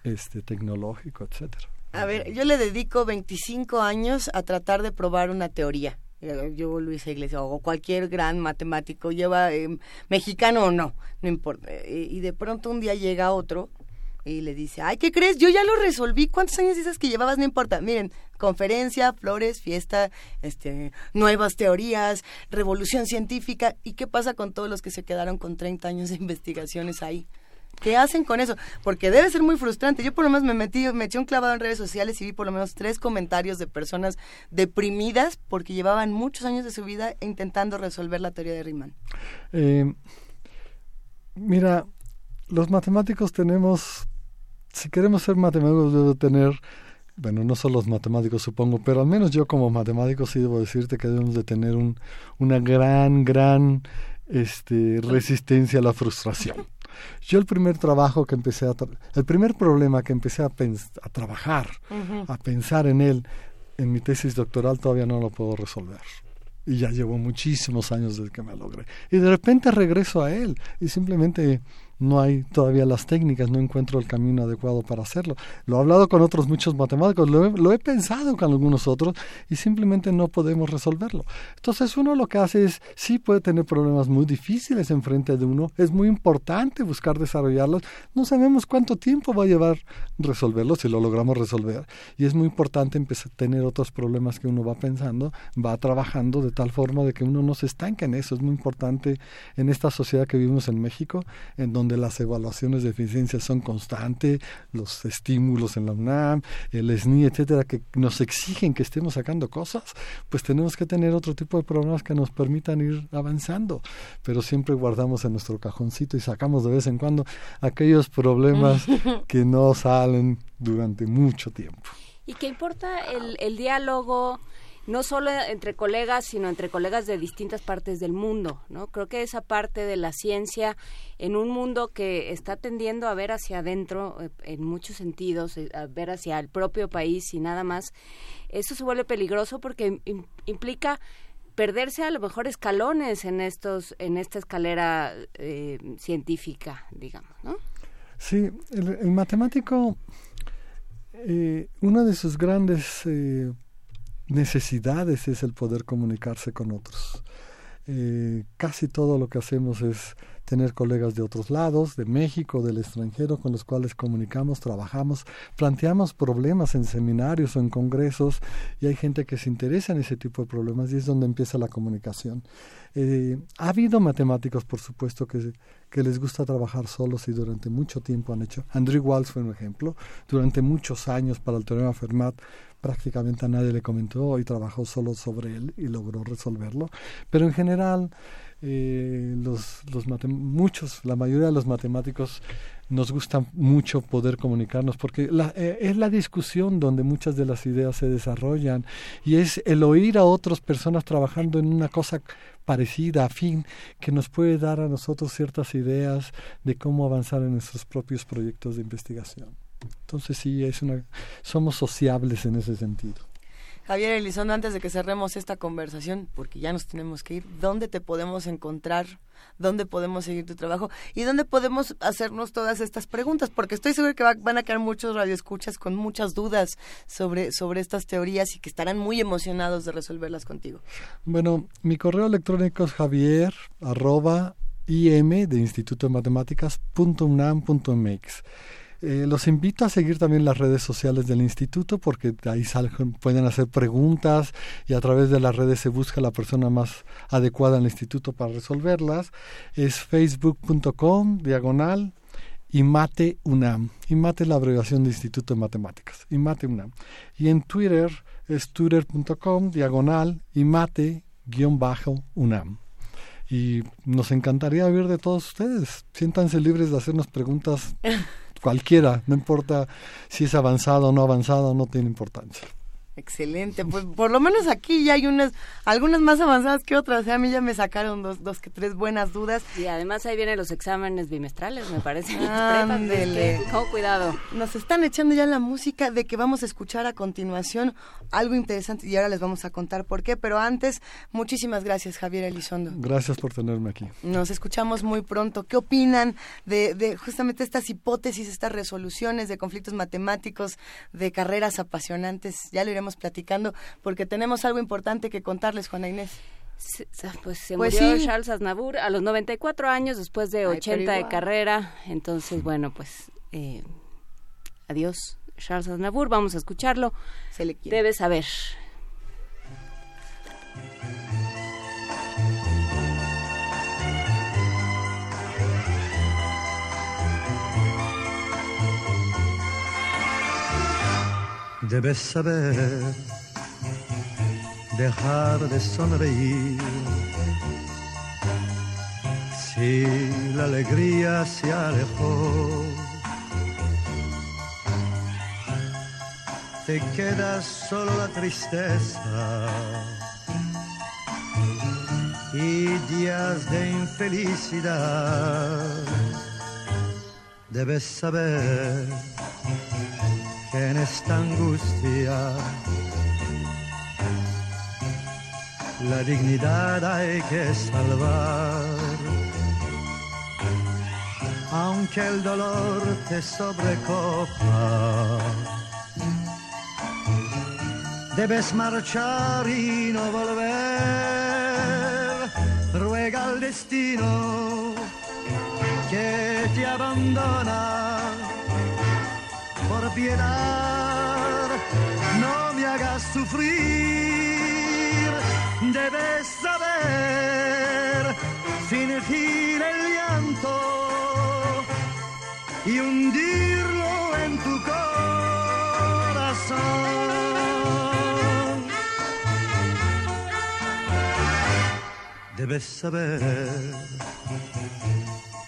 este, tecnológico, etcétera. A ver, yo le dedico 25 años a tratar de probar una teoría. Eh, yo, Luis Iglesias, o cualquier gran matemático, lleva eh, mexicano o no, no importa. Eh, y de pronto un día llega otro y le dice, ay, ¿qué crees? Yo ya lo resolví. ¿Cuántos años dices que llevabas? No importa. Miren, conferencia, flores, fiesta, este, nuevas teorías, revolución científica. ¿Y qué pasa con todos los que se quedaron con 30 años de investigaciones ahí? ¿Qué hacen con eso? Porque debe ser muy frustrante. Yo por lo menos me metí, me eché un clavado en redes sociales y vi por lo menos tres comentarios de personas deprimidas porque llevaban muchos años de su vida intentando resolver la teoría de Riemann. Eh, mira, los matemáticos tenemos, si queremos ser matemáticos debo tener, bueno, no solo los matemáticos supongo, pero al menos yo como matemático sí debo decirte que debemos de tener un, una gran, gran este, resistencia a la frustración. Yo el primer trabajo que empecé a... el primer problema que empecé a, a trabajar, a pensar en él, en mi tesis doctoral todavía no lo puedo resolver. Y ya llevo muchísimos años desde que me logré. Y de repente regreso a él y simplemente no hay todavía las técnicas, no encuentro el camino adecuado para hacerlo. Lo he hablado con otros muchos matemáticos, lo he, pensado con algunos otros y simplemente no podemos resolverlo. Entonces uno lo que hace es, sí puede tener problemas muy difíciles enfrente de uno, es muy importante buscar desarrollarlos, no sabemos cuánto tiempo va a llevar resolverlos si lo logramos resolver y es muy importante empezar a tener otros problemas que uno va pensando, va trabajando de tal forma de que uno no se estanque en eso, es muy importante en esta sociedad que vivimos en México, en donde donde las evaluaciones de eficiencia son constantes, los estímulos en la UNAM, el SNI, etcétera, que nos exigen que estemos sacando cosas, pues tenemos que tener otro tipo de programas que nos permitan ir avanzando, pero siempre guardamos en nuestro cajoncito y sacamos de vez en cuando aquellos problemas que no salen durante mucho tiempo. ¿Y qué importa el, el diálogo? No solo entre colegas, sino entre colegas de distintas partes del mundo, ¿no? Creo que esa parte de la ciencia en un mundo que está tendiendo a ver hacia adentro eh, en muchos sentidos, eh, a ver hacia el propio país y nada más, eso se vuelve peligroso porque implica perderse a lo mejor escalones en estos en esta escalera eh, científica, digamos, ¿no? Sí, el, matemático, una de sus grandes necesidades es el poder comunicarse con otros. Eh, casi todo lo que hacemos es tener colegas de otros lados, de México, del extranjero, con los cuales comunicamos, trabajamos, planteamos problemas en seminarios o en congresos y hay gente que se interesa en ese tipo de problemas y es donde empieza la comunicación. Eh, ha habido matemáticos, por supuesto, que, que les gusta trabajar solos y durante mucho tiempo han hecho. Andrew Walsh fue un ejemplo. Durante muchos años para el teorema Fermat prácticamente a nadie le comentó y trabajó solo sobre él y logró resolverlo. Pero en general, eh, los, los muchos, la mayoría de los matemáticos nos gusta mucho poder comunicarnos porque la, eh, es la discusión donde muchas de las ideas se desarrollan y es el oír a otras personas trabajando en una cosa parecida, afín, que nos puede dar a nosotros ciertas ideas de cómo avanzar en nuestros propios proyectos de investigación. Entonces sí, es una, somos sociables en ese sentido. Javier Elizondo, antes de que cerremos esta conversación, porque ya nos tenemos que ir, ¿dónde te podemos encontrar? ¿Dónde podemos seguir tu trabajo? ¿Y dónde podemos hacernos todas estas preguntas? Porque estoy seguro que van a quedar muchos radioescuchas con muchas dudas sobre, sobre estas teorías y que estarán muy emocionados de resolverlas contigo. Bueno, mi correo electrónico es javier arroba im de Instituto de Matemáticas punto unam punto mx. Eh, los invito a seguir también las redes sociales del instituto porque ahí pueden hacer preguntas y a través de las redes se busca la persona más adecuada en el instituto para resolverlas. Es facebook.com diagonal IMATE UNAM. IMATE es la abreviación de Instituto de Matemáticas. IMATE UNAM. Y en Twitter es twitter.com diagonal IMATE-UNAM. Y nos encantaría oír de todos ustedes. Siéntanse libres de hacernos preguntas cualquiera, no importa si es avanzado o no avanzado, no tiene importancia. Excelente, pues por lo menos aquí ya hay unas, algunas más avanzadas que otras, o sea, a mí ya me sacaron dos, dos que tres buenas dudas. Y además ahí vienen los exámenes bimestrales, me parece. Ándele. Oh, cuidado. Nos están echando ya la música de que vamos a escuchar a continuación algo interesante y ahora les vamos a contar por qué, pero antes, muchísimas gracias Javier Elizondo. Gracias por tenerme aquí. Nos escuchamos muy pronto. ¿Qué opinan de, de justamente estas hipótesis, estas resoluciones de conflictos matemáticos, de carreras apasionantes? Ya lo iremos platicando porque tenemos algo importante que contarles, Juana Inés. Pues se Pues murió sí. Charles Aznavour a los 94 años después de Ay, 80 pero de carrera. Entonces, bueno, pues eh, adiós, Charles Aznavour. Vamos a escucharlo. Se le quiere. Debes saber. Debes saber dejar de sonreír si la alegría se alejó. Te queda solo la tristeza y días de infelicidad. Debes saber que en esta angustia la dignidad hay que salvar. Aunque el dolor te sobrecopa, debes marchar y no volver. Ruega al destino que te abandona piedad, no me hagas sufrir. Debes saber fingir el llanto y hundirlo en tu corazón. Debes saber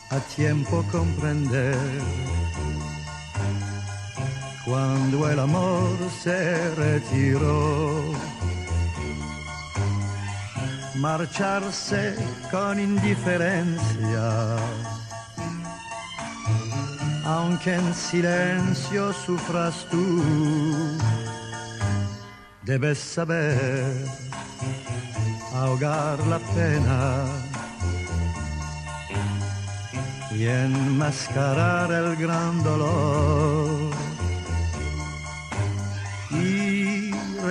a tiempo comprender cuando el amor se retiró. Marcharse con indiferencia, aunque en silencio sufras tú, debes saber ahogar la pena. Y enmascarar el gran dolor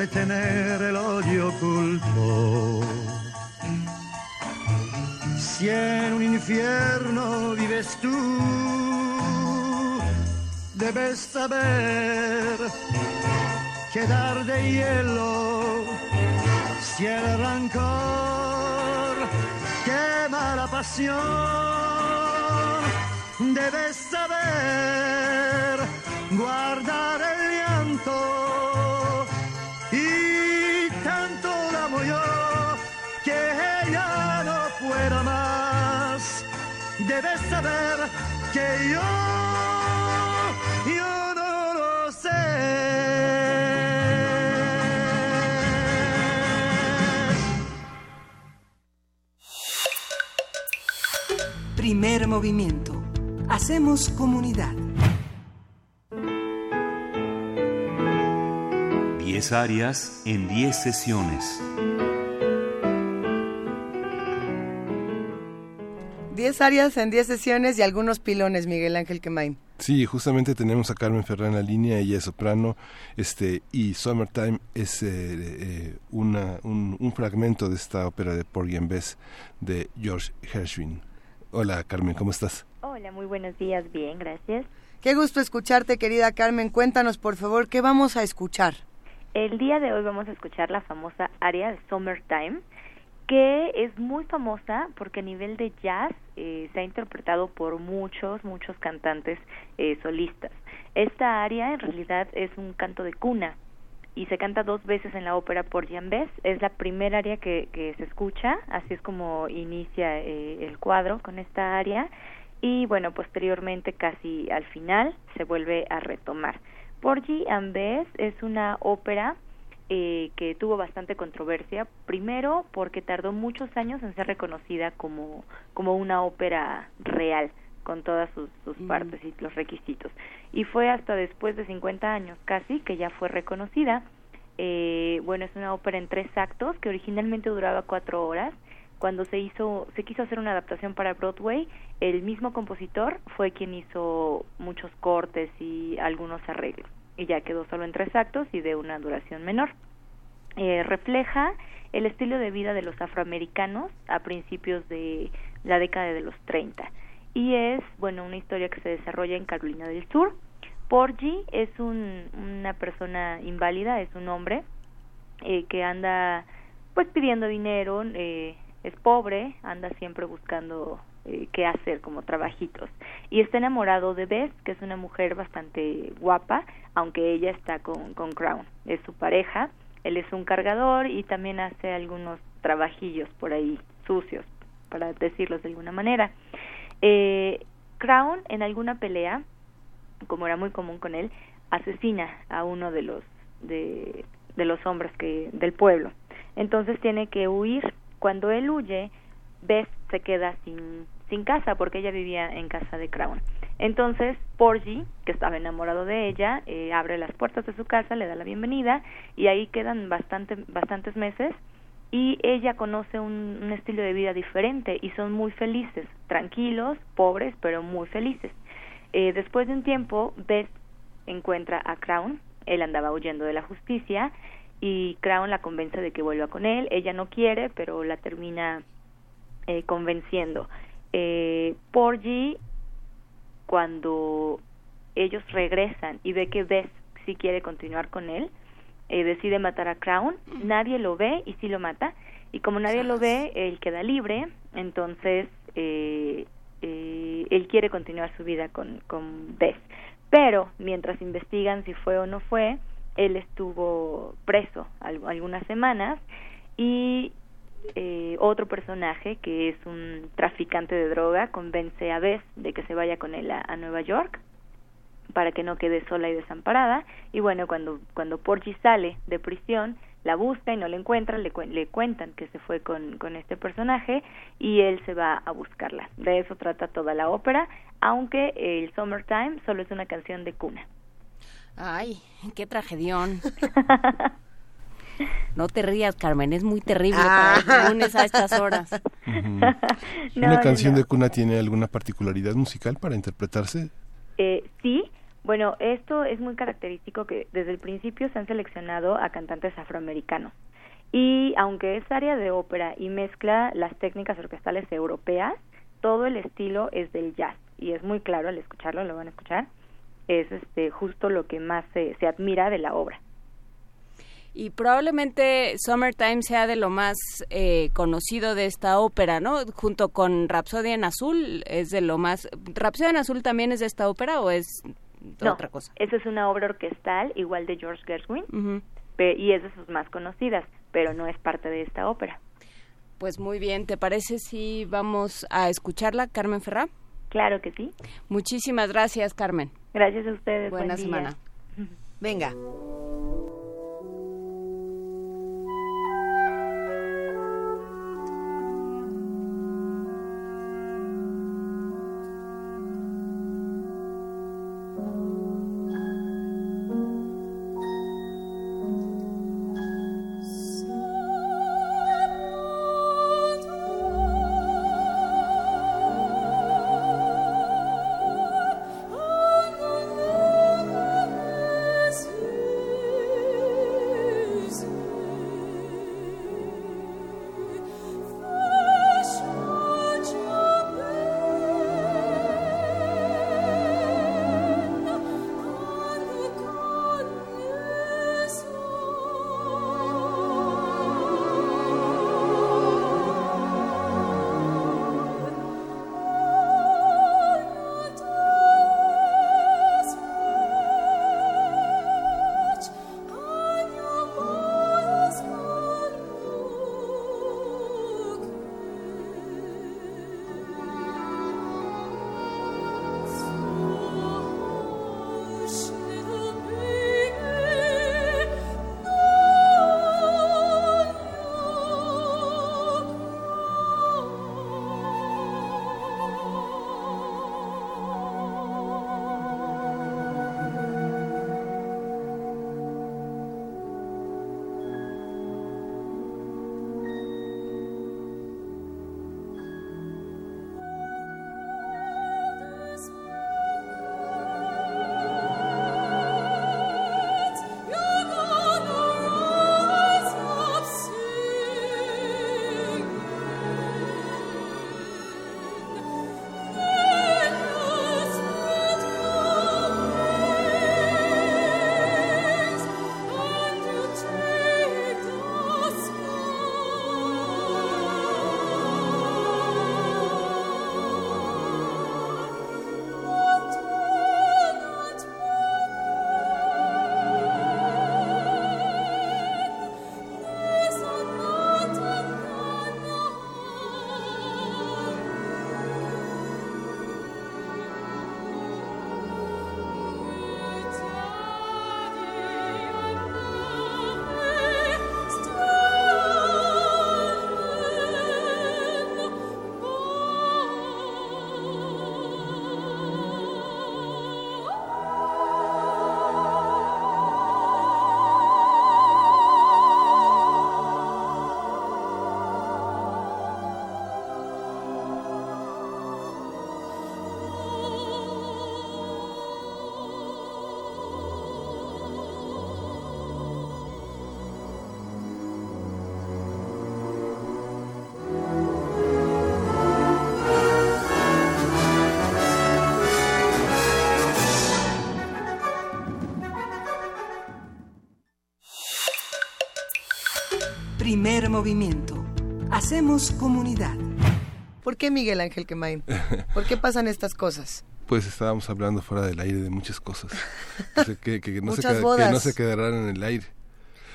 y retener el odio oculto. Si en un infierno vives tú, debes saber quedar de hielo si el rancor quema la pasión. Debes saber guardar pueda más. Debes saber que yo, yo no lo sé. Primer movimiento. Hacemos comunidad. 10 áreas en 10 sesiones. Diez áreas en diez sesiones y algunos pilones, Miguel Ángel Quemain. Sí, justamente tenemos a Carmen Ferrán en la línea, ella es soprano, este, y Summertime es eh, eh, una, un, un fragmento de esta ópera de Porgy and Bess de George Gershwin. Hola Carmen, ¿cómo estás? Hola, muy buenos días, bien, gracias. Qué gusto escucharte, querida Carmen. Cuéntanos, por favor, ¿qué vamos a escuchar? El día de hoy vamos a escuchar la famosa aria de Summertime que es muy famosa porque a nivel de jazz eh, se ha interpretado por muchos, muchos cantantes eh, solistas. Esta aria en realidad es un canto de cuna y se canta dos veces en la ópera por Bess. Es la primera aria que, se escucha, así es como inicia eh, el cuadro con esta aria y bueno, posteriormente casi al final se vuelve a retomar. Porgy and Bess es una ópera eh, que tuvo bastante controversia, primero porque tardó muchos años en ser reconocida como, como una ópera real, con todas sus, sus mm. partes y los requisitos. Y fue hasta después de 50 años casi que ya fue reconocida. Eh, bueno, es una ópera en tres actos que originalmente duraba cuatro horas. Cuando se hizo, se quiso hacer una adaptación para Broadway, el mismo compositor fue quien hizo muchos cortes y algunos arreglos y ya quedó solo en tres actos y de una duración menor. Eh, refleja el estilo de vida de los afroamericanos a principios de la década de los 30 y es, bueno, una historia que se desarrolla en Carolina del Sur. Porgy es un, una persona inválida, es un hombre eh, que anda pues pidiendo dinero, eh, es pobre, anda siempre buscando eh, qué hacer como trabajitos. Y está enamorado de Beth, que es una mujer bastante guapa, aunque ella está con, con Crown, es su pareja. Él es un cargador y también hace algunos trabajillos por ahí sucios, para decirlos de alguna manera. Eh, Crown en alguna pelea, como era muy común con él, asesina a uno de los de, de los hombres que del pueblo. Entonces tiene que huir. Cuando él huye, Beth se queda sin sin casa porque ella vivía en casa de Crown. Entonces, Porgy, que estaba enamorado de ella, eh, abre las puertas de su casa, le da la bienvenida y ahí quedan bastante, bastantes meses y ella conoce un, un, estilo de vida diferente y son muy felices, tranquilos, pobres, pero muy felices. Eh, después de un tiempo, Beth encuentra a Crown, él andaba huyendo de la justicia y Crown la convence de que vuelva con él, ella no quiere, pero la termina eh, convenciendo eh, Porgy, cuando ellos regresan y ve que Beth si quiere continuar con él, eh, decide matar a Crown, nadie lo ve y sí lo mata, y como nadie lo ve, él queda libre, entonces eh, eh, él quiere continuar su vida con, con Beth. Pero mientras investigan si fue o no fue, él estuvo preso algunas semanas y eh, otro personaje que es un traficante de droga convence a Beth de que se vaya con él a, Nueva York para que no quede sola y desamparada. Y bueno cuando cuando Porgy sale de prisión la busca y no la encuentra le, le cuentan que se fue con, con este personaje y él se va a buscarla. De eso trata toda la ópera aunque el Summertime solo es una canción de cuna. Ay qué tragedión No te rías, Carmen, es muy terrible ah. para lunes a estas horas. ¿Una canción de cuna tiene alguna particularidad musical para interpretarse? Eh, sí, bueno, esto es muy característico que desde el principio se han seleccionado a cantantes afroamericanos. Y aunque es área de ópera y mezcla las técnicas orquestales europeas, todo el estilo es del jazz. Y es muy claro al escucharlo, lo van a escuchar, es este, justo lo que más se admira de la obra y probablemente Summertime sea de lo más eh, conocido de esta ópera, ¿no? Junto con Rapsodia en Azul, es de lo más... ¿Rapsodia en Azul también es de esta ópera o es otra cosa? esa es una obra orquestal, igual de George Gershwin, y es de sus más conocidas, pero no es parte de esta ópera. Pues muy bien, ¿te parece si vamos a escucharla, Carmen Ferrá? Claro que sí. Muchísimas gracias, Carmen. Gracias a ustedes. Buena semana. Venga. Primer movimiento. Hacemos comunidad. ¿Por qué Miguel Ángel Quemain? ¿Por qué pasan estas cosas? Pues estábamos hablando fuera del aire de muchas cosas que, no, se Muchas que bodas. no se quedarán en el aire.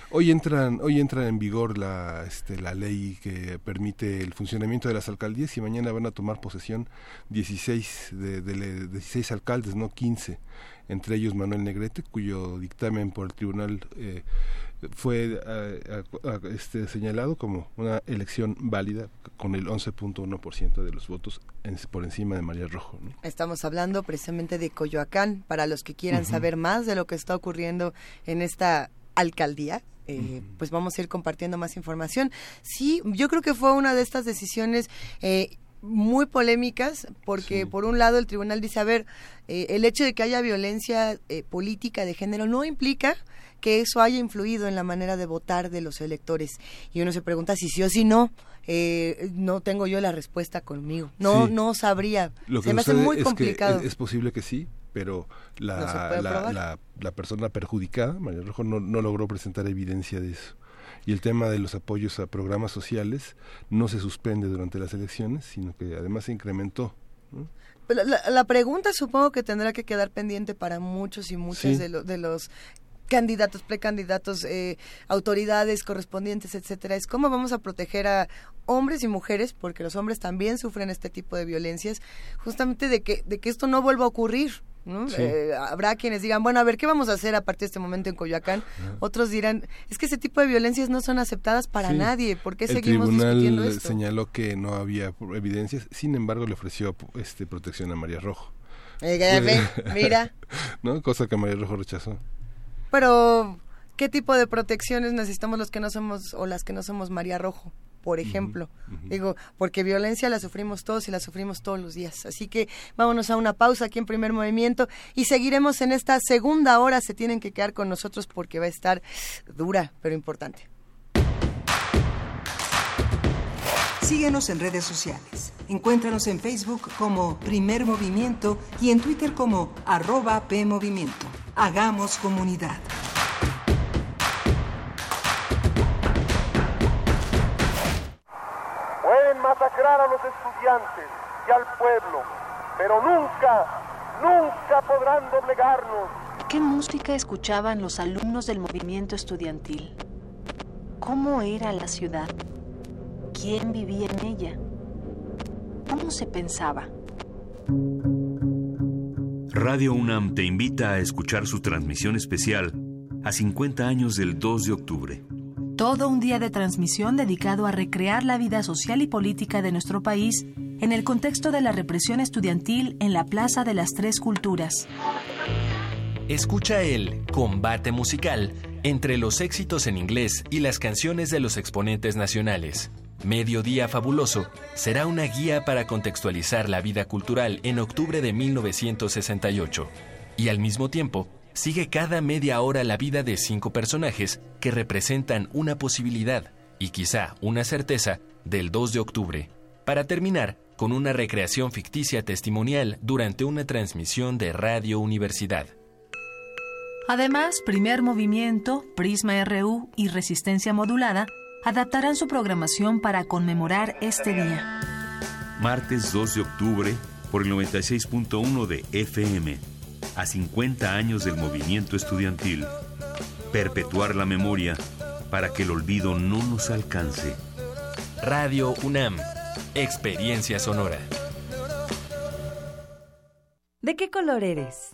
Hoy entran, hoy entra en vigor la, este, la ley que permite el funcionamiento de las alcaldías y mañana van a tomar posesión 16, de, de, de 16 alcaldes, no 15, entre ellos Manuel Negrete, cuyo dictamen por el tribunal eh, fue eh, a- a- este, señalado como una elección válida con el 11.1% de los votos en- por encima de María Rojo. ¿no? Estamos hablando precisamente de Coyoacán, para los que quieran saber más de lo que está ocurriendo en esta alcaldía. eh, Pues vamos a ir compartiendo más información. Sí, yo creo que fue una de estas decisiones eh, muy polémicas, porque por un lado el tribunal dice, a ver, eh, el hecho de que haya violencia eh, política de género no implica que eso haya influido en la manera de votar de los electores. Y uno se pregunta si sí o si no. Eh, no tengo yo la respuesta conmigo. No, Sí. no sabría. Lo que se me hace muy es que complicado. es, es posible que sí, pero la, No la, probar. la- la persona perjudicada, María Rojo, no, no logró presentar evidencia de eso. Y el tema de los apoyos a programas sociales no se suspende durante las elecciones, sino que además se incrementó. la, la pregunta supongo que tendrá que quedar pendiente para muchos y muchas Sí. de, lo- de los candidatos, precandidatos, eh, autoridades correspondientes, etcétera, es cómo vamos a proteger a hombres y mujeres, porque los hombres también sufren este tipo de violencias, justamente de que, de que esto no vuelva a ocurrir. ¿no? Sí. Eh, habrá quienes digan, bueno, a ver, ¿qué vamos a hacer a partir de este momento en Coyoacán? Otros dirán, es que ese tipo de violencias no son aceptadas para Sí. nadie, ¿por qué el seguimos discutiendo tribunal esto? señaló que no había evidencias, sin embargo le ofreció este protección a María Rojo. Eh, mira. ¿no? Cosa que María Rojo rechazó. Pero, ¿qué tipo de protecciones necesitamos los que no somos o las que no somos María Rojo? Por ejemplo, digo, porque violencia la sufrimos todos y la sufrimos todos los días. Así que vámonos a una pausa aquí en primer movimiento y seguiremos en esta segunda hora. Se tienen que quedar con nosotros porque va a estar dura, pero importante. Síguenos en redes sociales. Encuéntranos en Facebook como Primer Movimiento y en Twitter como arroba PMovimiento. Hagamos comunidad. Pueden masacrar a los estudiantes y al pueblo, pero nunca, nunca podrán doblegarnos. ¿Qué música escuchaban los alumnos del movimiento estudiantil? ¿Cómo era la ciudad? ¿Quién vivía en ella? ¿Cómo se pensaba? Radio UNAM te invita a escuchar su transmisión especial a 50 años del 2 de octubre. Todo un día de transmisión dedicado a recrear la vida social y política de nuestro país en el contexto de la represión estudiantil en la Plaza de las Tres Culturas. Escucha el combate musical entre los éxitos en inglés y las canciones de los exponentes nacionales. Mediodía Fabuloso será una guía para contextualizar la vida cultural en octubre de 1968. Y al mismo tiempo, sigue cada media hora la vida de cinco personajes que representan una posibilidad y quizá una certeza del 2 de octubre, para terminar con una recreación ficticia testimonial durante una transmisión de Radio Universidad. Además, Primer Movimiento, Prisma RU y Resistencia Modulada adaptarán su programación para conmemorar este día. Martes 2 de octubre por el 96.1 de FM. A 50 años del movimiento estudiantil. Perpetuar la memoria para que el olvido no nos alcance. Radio UNAM. Experiencia sonora. ¿De qué color eres?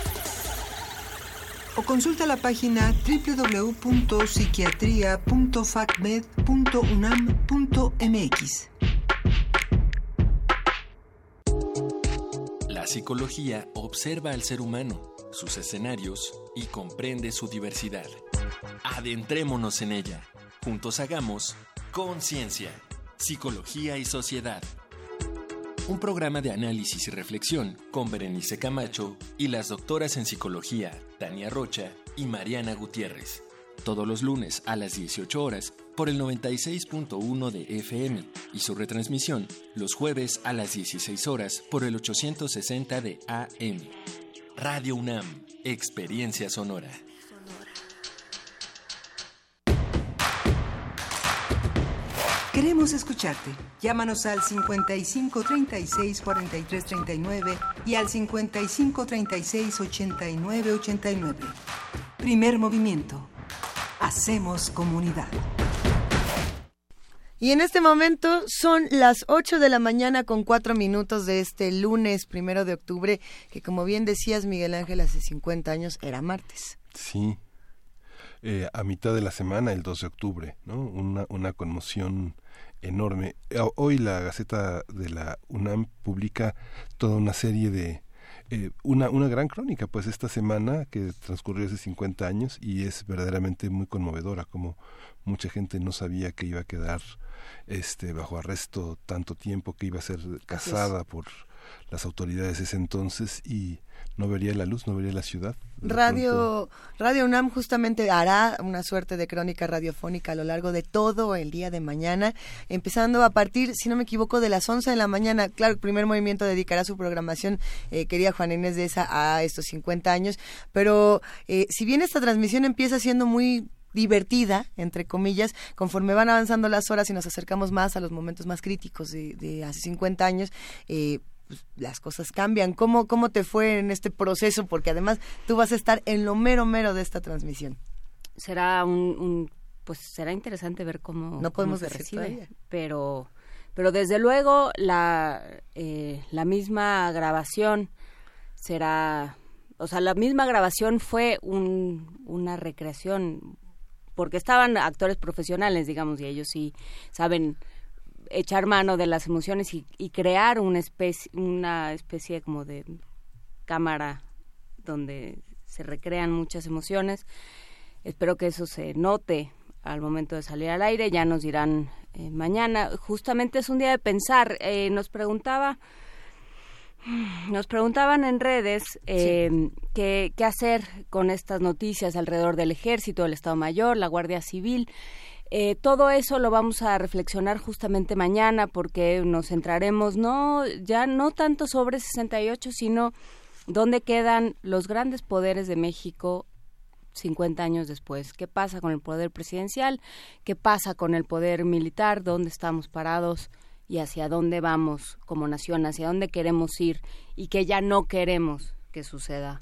o consulta la página www.psiquiatria.facmed.unam.mx. La psicología observa al ser humano, sus escenarios y comprende su diversidad. Adentrémonos en ella. Juntos hagamos conciencia, psicología y sociedad un programa de análisis y reflexión con Berenice Camacho y las doctoras en psicología Tania Rocha y Mariana Gutiérrez. Todos los lunes a las 18 horas por el 96.1 de FM y su retransmisión los jueves a las 16 horas por el 860 de AM. Radio UNAM, Experiencia Sonora. Queremos escucharte. Llámanos al 55 36 43 39 y al 55 36 89 89. Primer movimiento. Hacemos comunidad. Y en este momento son las 8 de la mañana con 4 minutos de este lunes primero de octubre, que como bien decías Miguel Ángel, hace 50 años era martes. Sí, eh, a mitad de la semana, el 2 de octubre, ¿no? Una, una conmoción enorme. Hoy la Gaceta de la UNAM publica toda una serie de eh, una, una gran crónica, pues esta semana que transcurrió hace 50 años y es verdaderamente muy conmovedora, como mucha gente no sabía que iba a quedar este bajo arresto tanto tiempo, que iba a ser casada por las autoridades ese entonces y no vería la luz, no vería la ciudad. Radio, Radio UNAM justamente hará una suerte de crónica radiofónica a lo largo de todo el día de mañana, empezando a partir, si no me equivoco, de las 11 de la mañana. Claro, el primer movimiento dedicará su programación, eh, quería Juan Inés de esa, a estos 50 años, pero eh, si bien esta transmisión empieza siendo muy divertida, entre comillas, conforme van avanzando las horas y nos acercamos más a los momentos más críticos de, de hace 50 años, eh, pues, las cosas cambian. ¿Cómo, ¿Cómo te fue en este proceso? Porque además tú vas a estar en lo mero mero de esta transmisión. Será un, pues será interesante ver cómo, no podemos se recibe, pero pero desde luego la eh, la misma grabación será o sea la misma grabación fue un, una recreación porque estaban actores profesionales digamos y ellos sí saben echar mano de las emociones y, crear una especie, una especie como de cámara donde se recrean muchas emociones. Espero que eso se note al momento de salir al aire. Ya nos dirán eh, mañana. Justamente es un día de pensar. Eh, nos preguntaba, nos preguntaban en redes eh, qué, qué hacer con estas noticias alrededor del Ejército, el Estado Mayor, la Guardia Civil. Eh, todo eso lo vamos a reflexionar justamente mañana porque nos centraremos no ya no tanto sobre 68, sino dónde quedan los grandes poderes de México 50 años después. ¿Qué pasa con el poder presidencial? ¿Qué pasa con el poder militar? ¿Dónde estamos parados? y hacia dónde vamos como nación, hacia dónde queremos ir y que ya no queremos que suceda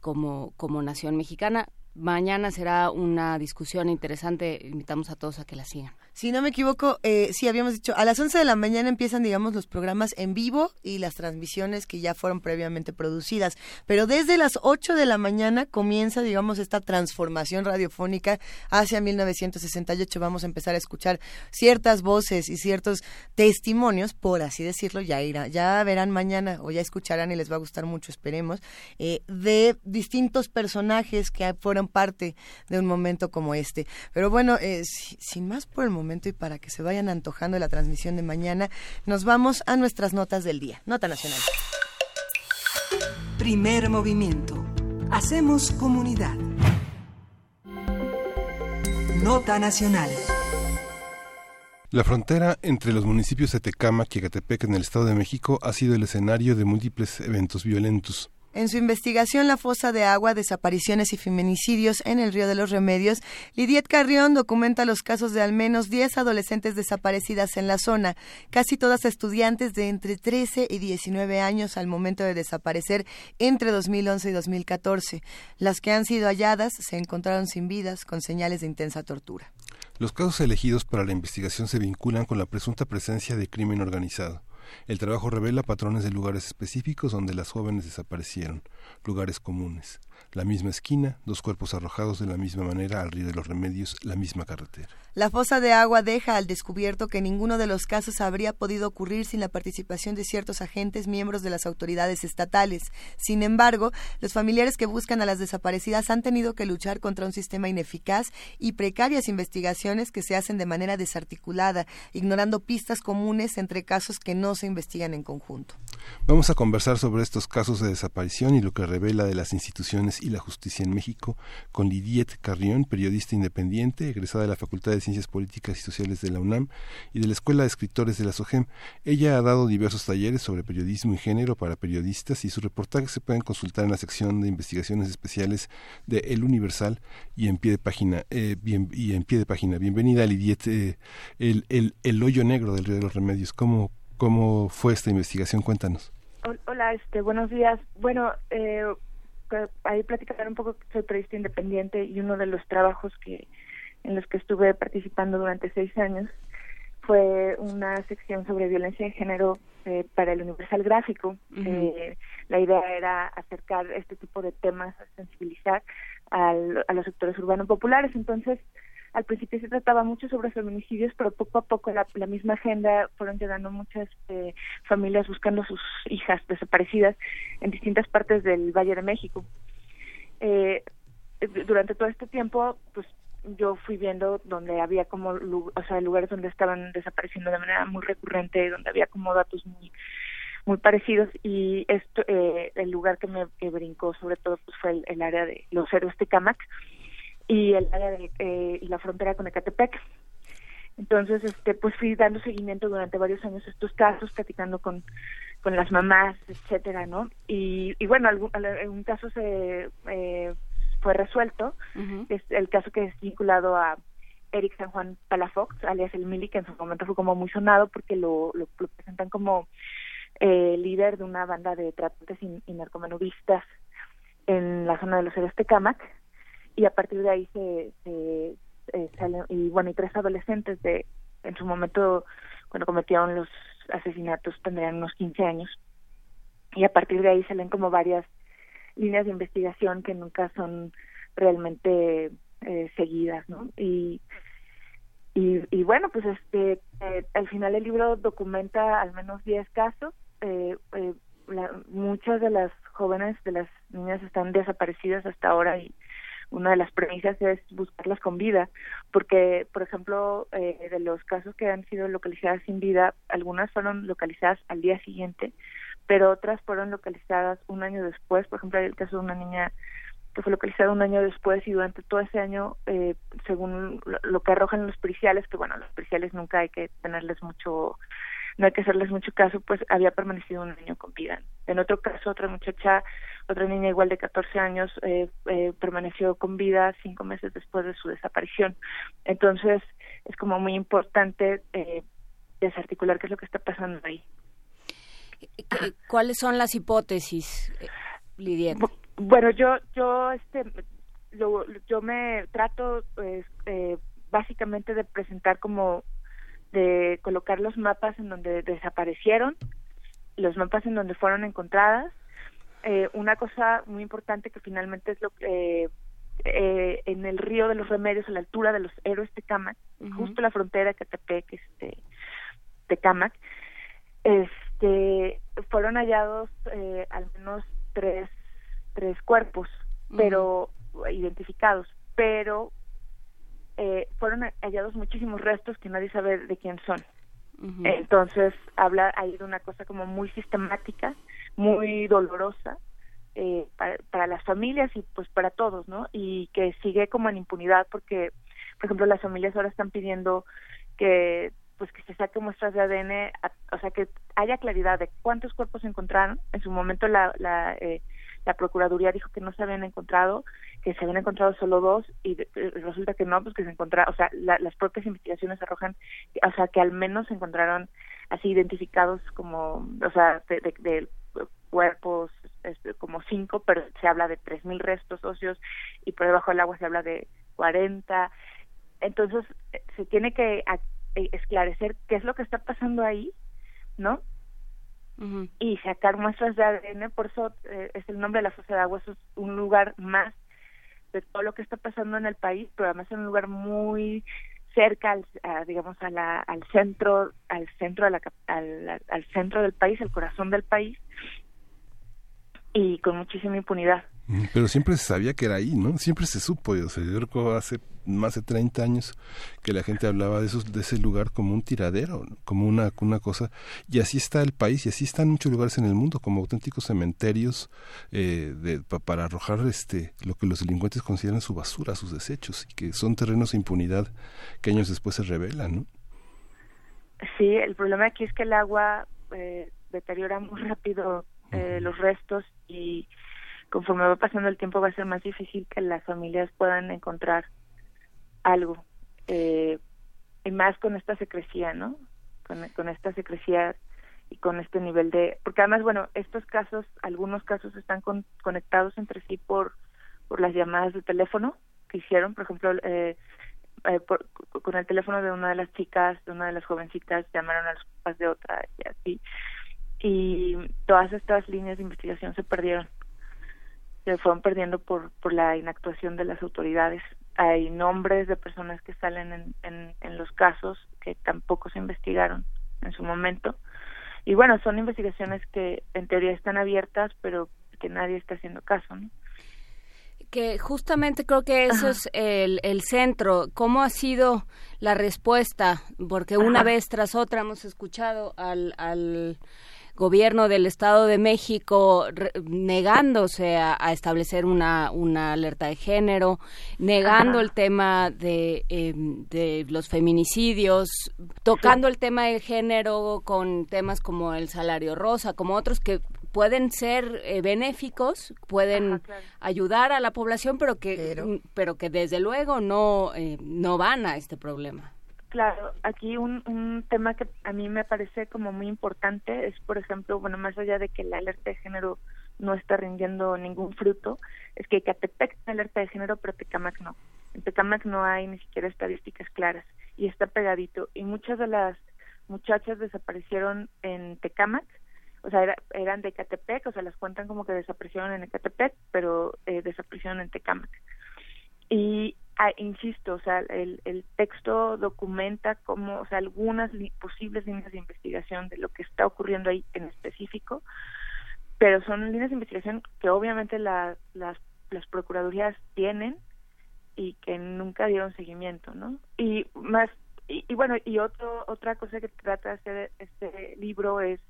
como, como nación mexicana. Mañana será una discusión interesante. Invitamos a todos a que la sigan. Si no me equivoco, eh, sí habíamos dicho, a las 11 de la mañana empiezan, digamos, los programas en vivo y las transmisiones que ya fueron previamente producidas. Pero desde las 8 de la mañana comienza, digamos, esta transformación radiofónica hacia 1968. Vamos a empezar a escuchar ciertas voces y ciertos testimonios, por así decirlo, ya irá, ya verán mañana o ya escucharán y les va a gustar mucho, esperemos, eh, de distintos personajes que fueron parte de un momento como este. Pero bueno, eh, sin más por el momento y para que se vayan antojando la transmisión de mañana, nos vamos a nuestras notas del día. Nota nacional. Primer movimiento. Hacemos comunidad. Nota nacional. La frontera entre los municipios de Tecámac y Ecatepec en el Estado de México ha sido el escenario de múltiples eventos violentos. En su investigación La fosa de agua, desapariciones y feminicidios en el río de los Remedios, Lidiet Carrión documenta los casos de al menos 10 adolescentes desaparecidas en la zona, casi todas estudiantes de entre 13 y 19 años al momento de desaparecer entre 2011 y 2014. Las que han sido halladas se encontraron sin vidas, con señales de intensa tortura. Los casos elegidos para la investigación se vinculan con la presunta presencia de crimen organizado. El trabajo revela patrones de lugares específicos donde las jóvenes desaparecieron, lugares comunes. La misma esquina, dos cuerpos arrojados de la misma manera al río de los remedios, la misma carretera. La fosa de agua deja al descubierto que ninguno de los casos habría podido ocurrir sin la participación de ciertos agentes miembros de las autoridades estatales. Sin embargo, los familiares que buscan a las desaparecidas han tenido que luchar contra un sistema ineficaz y precarias investigaciones que se hacen de manera desarticulada, ignorando pistas comunes entre casos que no se investigan en conjunto. Vamos a conversar sobre estos casos de desaparición y lo que revela de las instituciones y la justicia en México con Lidiet Carrión, periodista independiente, egresada de la Facultad de Ciencias Políticas y Sociales de la UNAM y de la Escuela de Escritores de la SOGEM. Ella ha dado diversos talleres sobre periodismo y género para periodistas y sus reportajes se pueden consultar en la sección de investigaciones especiales de El Universal y en pie de página. Eh, bien, y en pie de página. Bienvenida, Lidiet. Eh, el, el, el hoyo negro del Río de los Remedios. ¿Cómo, ¿Cómo fue esta investigación? Cuéntanos. Hola, este, buenos días. Bueno, eh, ahí platicar un poco, soy periodista independiente y uno de los trabajos que en los que estuve participando durante seis años fue una sección sobre violencia de género eh, para el Universal Gráfico. eh, la idea era acercar este tipo de temas, sensibilizar al, a los sectores urbanos populares. Entonces, al principio se trataba mucho sobre feminicidios, pero poco a poco la, la misma agenda fueron llegando muchas eh, familias buscando sus hijas desaparecidas en distintas partes del Valle de México. Eh, durante todo este tiempo, pues yo fui viendo donde había como, o sea, lugares donde estaban desapareciendo de manera muy recurrente, donde había como datos muy parecidos y esto eh, el lugar que me brincó sobre todo pues fue el, área de los héroes Tecamac y el área de eh, y la frontera con Ecatepec. Entonces este pues fui dando seguimiento durante varios años a estos casos platicando con con las mamás etcétera no y, y bueno algún un caso se eh, fue resuelto. Mm. es el caso que es vinculado a Eric San Juan Palafox alias el Mili que en su momento fue como muy sonado porque lo, lo, lo presentan como eh, líder de una banda de tratantes y, y narcomenudistas en la zona de los héroes Tecamac y a partir de ahí se, se eh, salen y bueno y tres adolescentes de en su momento cuando cometieron los asesinatos tendrían unos 15 años. Y a partir de ahí salen como varias líneas de investigación que nunca son realmente eh, seguidas no y y, bueno pues este eh, al final el libro documenta al menos 10 casos eh, eh, la, muchas de las jóvenes de las niñas están desaparecidas hasta ahora y una de las premisas es buscarlas con vida, porque, por ejemplo, de los casos que han sido localizadas sin vida, algunas fueron localizadas al día siguiente, pero otras fueron localizadas un año después. Por ejemplo, hay el caso de una niña que fue localizada un año después y durante todo ese año, eh, según lo, que arrojan los periciales, que bueno, los periciales nunca hay que tenerles mucho no hay que hacerles mucho caso, pues había permanecido un año con vida. En otro caso, otra muchacha, otra niña igual de 14 años, eh, eh, permaneció con vida cinco meses después de su desaparición. Entonces, es como muy importante eh, desarticular qué es lo que está pasando ahí. ¿Cuáles son las hipótesis, Lidia? Bueno, yo, yo, este, lo, yo me trato, pues, eh, básicamente de presentar como de colocar los mapas en donde desaparecieron, los mapas en donde fueron encontradas. Eh, una cosa muy importante que finalmente es lo que eh, en el río de los remedios, a la altura de los héroes Tecamac, uh -huh. justo la frontera de Catepec, este, Tecamac, este, fueron hallados eh, al menos tres, tres cuerpos, uh -huh. pero identificados, pero eh, fueron hallados muchísimos restos que nadie sabe de quién son. Uh -huh. Entonces, habla ahí de una cosa como muy sistemática, muy dolorosa eh, para, para, las familias y pues para todos, ¿no? Y que sigue como en impunidad porque, por ejemplo, las familias ahora están pidiendo que pues que se saque muestras de ADN, o sea, que haya claridad de cuántos cuerpos se encontraron. En su momento la, la, eh, la Procuraduría dijo que no se habían encontrado, que se habían encontrado solo dos y resulta que no, pues que se encontraron, o sea, las propias investigaciones arrojan, o sea, que al menos se encontraron así identificados como, o sea, de, de, cuerpos este, como cinco, pero se habla de tres mil restos óseos y por debajo del agua se habla de cuarenta. Entonces eh, se tiene que eh, esclarecer qué es lo que está pasando ahí, ¿no? Y sacar muestras de ADN, por eso eh, es el nombre de la fosa de agua, eso es un lugar más de todo lo que está pasando en el país, pero además es un lugar muy cerca al, digamos a la, al centro al centro de la, al, al centro del país el corazón del país y con muchísima impunidad pero siempre se sabía que era ahí, ¿no? Siempre se supo. Yo, sé, yo hace más de 30 años que la gente hablaba de, esos, de ese lugar como un tiradero, como una, una cosa. Y así está el país y así están muchos lugares en el mundo, como auténticos cementerios eh, de, para arrojar este, lo que los delincuentes consideran su basura, sus desechos, y que son terrenos de impunidad que años después se revelan, ¿no? Sí, el problema aquí es que el agua eh, deteriora muy rápido eh, los restos y conforme va pasando el tiempo va a ser más difícil que las familias puedan encontrar algo eh, y más con esta secrecía no con, con esta secrecía y con este nivel de porque además bueno estos casos algunos casos están conectados entre sí por por las llamadas de teléfono que hicieron. Por ejemplo eh, eh con el teléfono de una de las chicas de una de las jovencitas llamaron a los papás de otra y así. Y todas estas líneas de investigación se perdieron se fueron perdiendo por, por la inactuación de las autoridades. Hay nombres de personas que salen en, en, en los casos que tampoco se investigaron en su momento. Y bueno, son investigaciones que en teoría están abiertas, pero que nadie está haciendo caso, ¿no? que justamente creo que eso es el, el, centro. ¿Cómo ha sido la respuesta? Porque una vez tras otra hemos escuchado al, al gobierno del Estado de México negándose a, establecer una, una alerta de género, negando el tema de, em, de los feminicidios, tocando el tema del género con temas como el salario rosa, como otros que pueden ser eh, benéficos, pueden ayudar a la población, pero que, pero, que desde luego no, eh, no van a este problema. Claro, aquí un, un tema que a mí me parece como muy importante es, por ejemplo, bueno, más allá de que la alerta de género no está rindiendo ningún fruto, es que Catepec tiene alerta de género, pero Tecamac no. En Tecamac no hay ni siquiera estadísticas claras y está pegadito. Y muchas de las muchachas desaparecieron en Tecamac, o sea, eran de Catepec, o sea, las cuentan como que desaparecieron en Ecatepec, pero eh, desaparecieron en Tecamac. Y Ah, insisto, o sea, el, el texto documenta como, o sea, algunas posibles líneas de investigación de lo que está ocurriendo ahí en específico, pero son líneas de investigación que obviamente la, las, las procuradurías tienen y que nunca dieron seguimiento, ¿no? Y más, y, y bueno, y otro, otra cosa que trata de hacer este libro es,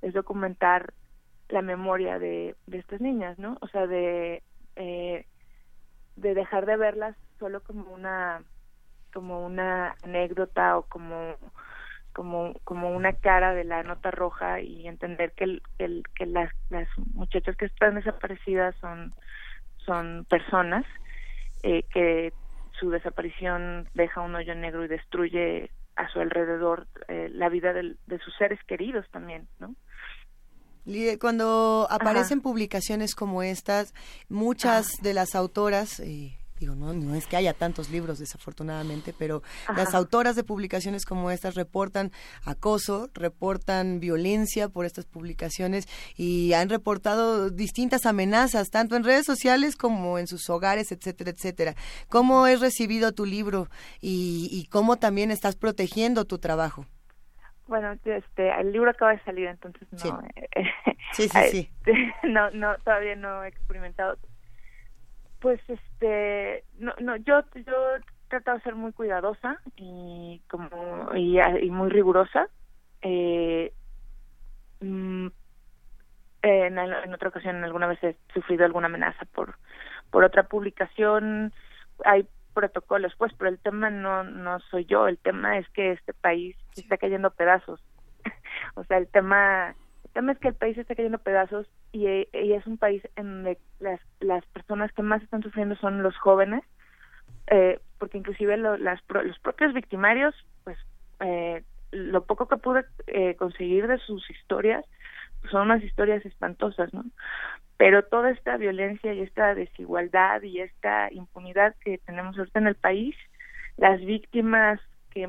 es documentar la memoria de, de estas niñas, ¿no? O sea, de, eh, de dejar de verlas solo como una como una anécdota o como como como una cara de la nota roja y entender que el, que las las muchachas que están desaparecidas son son personas eh, que su desaparición deja un hoyo negro y destruye a su alrededor eh, la vida de sus seres queridos también, ¿no? Cuando aparecen publicaciones como estas, muchas de las autoras eh, digo, no, no es que haya tantos libros desafortunadamente, pero las autoras de publicaciones como estas reportan acoso, reportan violencia por estas publicaciones y han reportado distintas amenazas, tanto en redes sociales como en sus hogares, etcétera, etcétera. ¿Cómo es recibido tu libro y, y cómo también estás protegiendo tu trabajo? Bueno, este, el libro acaba de salir, entonces no, sí, sí, sí, sí. no, no, todavía no he experimentado. Pues este no no yo yo he tratado de ser muy cuidadosa y como y, muy rigurosa eh, mm, en, en, otra ocasión alguna vez he sufrido alguna amenaza por por otra publicación. Hay protocolos, pues, pero el tema no, no soy yo, el tema es que este país se está cayendo a pedazos. o sea, el tema, el tema es que el país se está cayendo a pedazos y, y es un país en donde las, las personas que más están sufriendo son los jóvenes, eh, porque inclusive lo, las, los propios victimarios, pues, eh, lo poco que pude eh, conseguir de sus historias, son unas historias espantosas, ¿no? Pero toda esta violencia y esta desigualdad y esta impunidad que tenemos ahorita en el país, las víctimas que,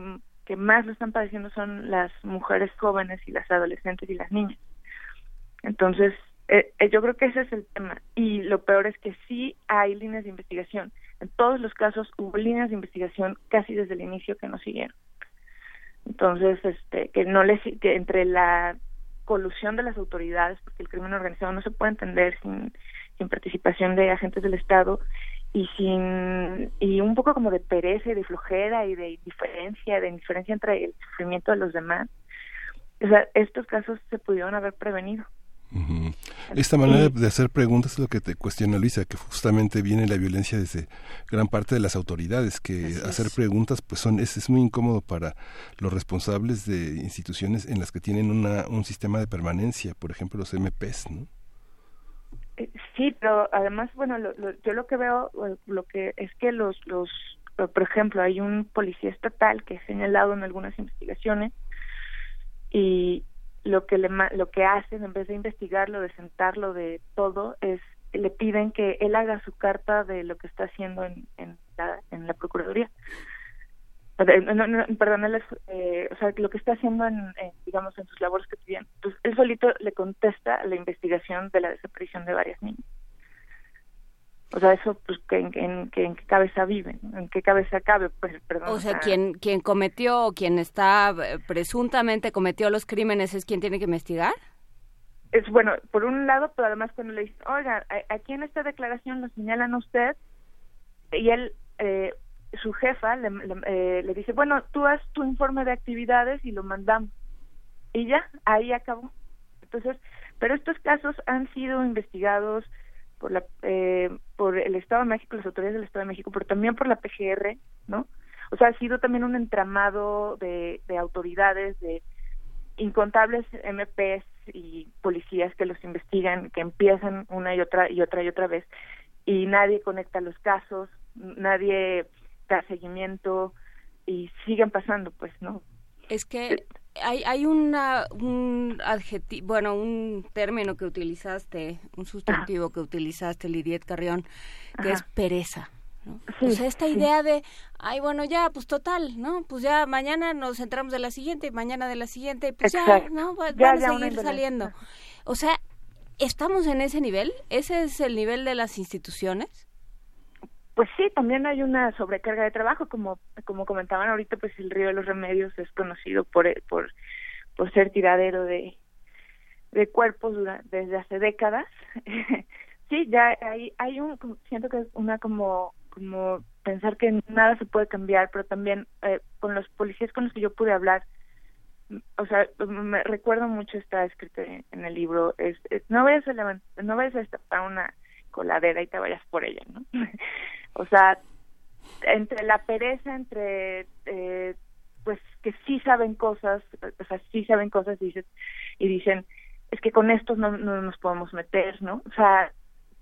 más lo están padeciendo son las mujeres jóvenes y las adolescentes y las niñas. Entonces, eh, eh, yo creo que ese es el tema. Y lo peor es que sí hay líneas de investigación. En todos los casos hubo líneas de investigación casi desde el inicio que no siguieron. Entonces, este, que no les, que entre la colusión de las autoridades, porque el crimen organizado no se puede entender sin, participación de agentes del Estado y sin y un poco como de pereza y de flojera y de indiferencia, de indiferencia entre el sufrimiento de los demás. O sea, estos casos se pudieron haber prevenido. Esta manera de hacer preguntas es lo que te cuestiona Luisa, que justamente viene la violencia desde gran parte de las autoridades, que hacer preguntas pues son es, es, muy incómodo para los responsables de instituciones en las que tienen una, un sistema de permanencia, por ejemplo los MPs, ¿no? Eh, sí, pero además, bueno, yo lo que veo, lo que es que los, los, por ejemplo, hay un policía estatal que es señalado en algunas investigaciones y, lo que le, lo que hacen en vez de investigarlo, de sentarlo, de todo, es le piden que él haga su carta de lo que está haciendo en, en, la, en la Procuraduría. perdón, él eh, o sea, lo que está haciendo en, digamos, en sus labores cotidianas. Entonces, él solito le contesta la investigación de la desaparición de varias niñas. O sea, eso, pues, ¿en, en, qué cabeza vive? ¿En qué cabeza cabe? Pues, perdón. O sea, quien, quien cometió o quien está eh, presuntamente cometió los crímenes es quien tiene que investigar. Es bueno, por un lado, pero además cuando le dicen, oiga, aquí en esta declaración lo señalan a usted, y él, eh, su jefa, le, le, eh, le dice, bueno, tú haz tu informe de actividades y lo mandamos. Y ya, ahí acabó. Entonces, pero estos casos han sido investigados por la eh, por el Estado de México, las autoridades del Estado de México, pero también por la PGR, ¿no? O sea, ha sido también un entramado de, de autoridades, de incontables MPs y policías que los investigan, que empiezan una y otra y otra y otra vez, y nadie conecta los casos, nadie da seguimiento y siguen pasando, pues, ¿no? Es que hay, hay una, un adjetivo, bueno, un término que utilizaste, un sustantivo que utilizaste, Lidiet Carrión, que es pereza. ¿no? o sea, esta idea de, ay, bueno, ya, pues total, ¿no? Pues ya mañana nos entramos de la siguiente, y mañana de la siguiente, pues ya, ¿no? Van a seguir saliendo. O sea, ¿estamos en ese nivel? ¿Ese es el nivel de las instituciones? Pues sí, también hay una sobrecarga de trabajo, como como comentaban ahorita, pues el río de los remedios es conocido por por por ser tiradero de de cuerpos desde hace décadas. sí, ya hay hay un siento que es una como como pensar que nada se puede cambiar, pero también eh, con los policías con los que yo pude hablar, o sea, me recuerdo mucho está escrito en el libro, es, no vayas a levantar, no vayas a destapar una coladera y te vayas por ella, ¿no? O sea, entre la pereza, entre eh, pues que sí saben cosas, o sea, sí saben cosas y, dicen, y dicen, es que con estos no, no nos podemos meter, ¿no? O sea,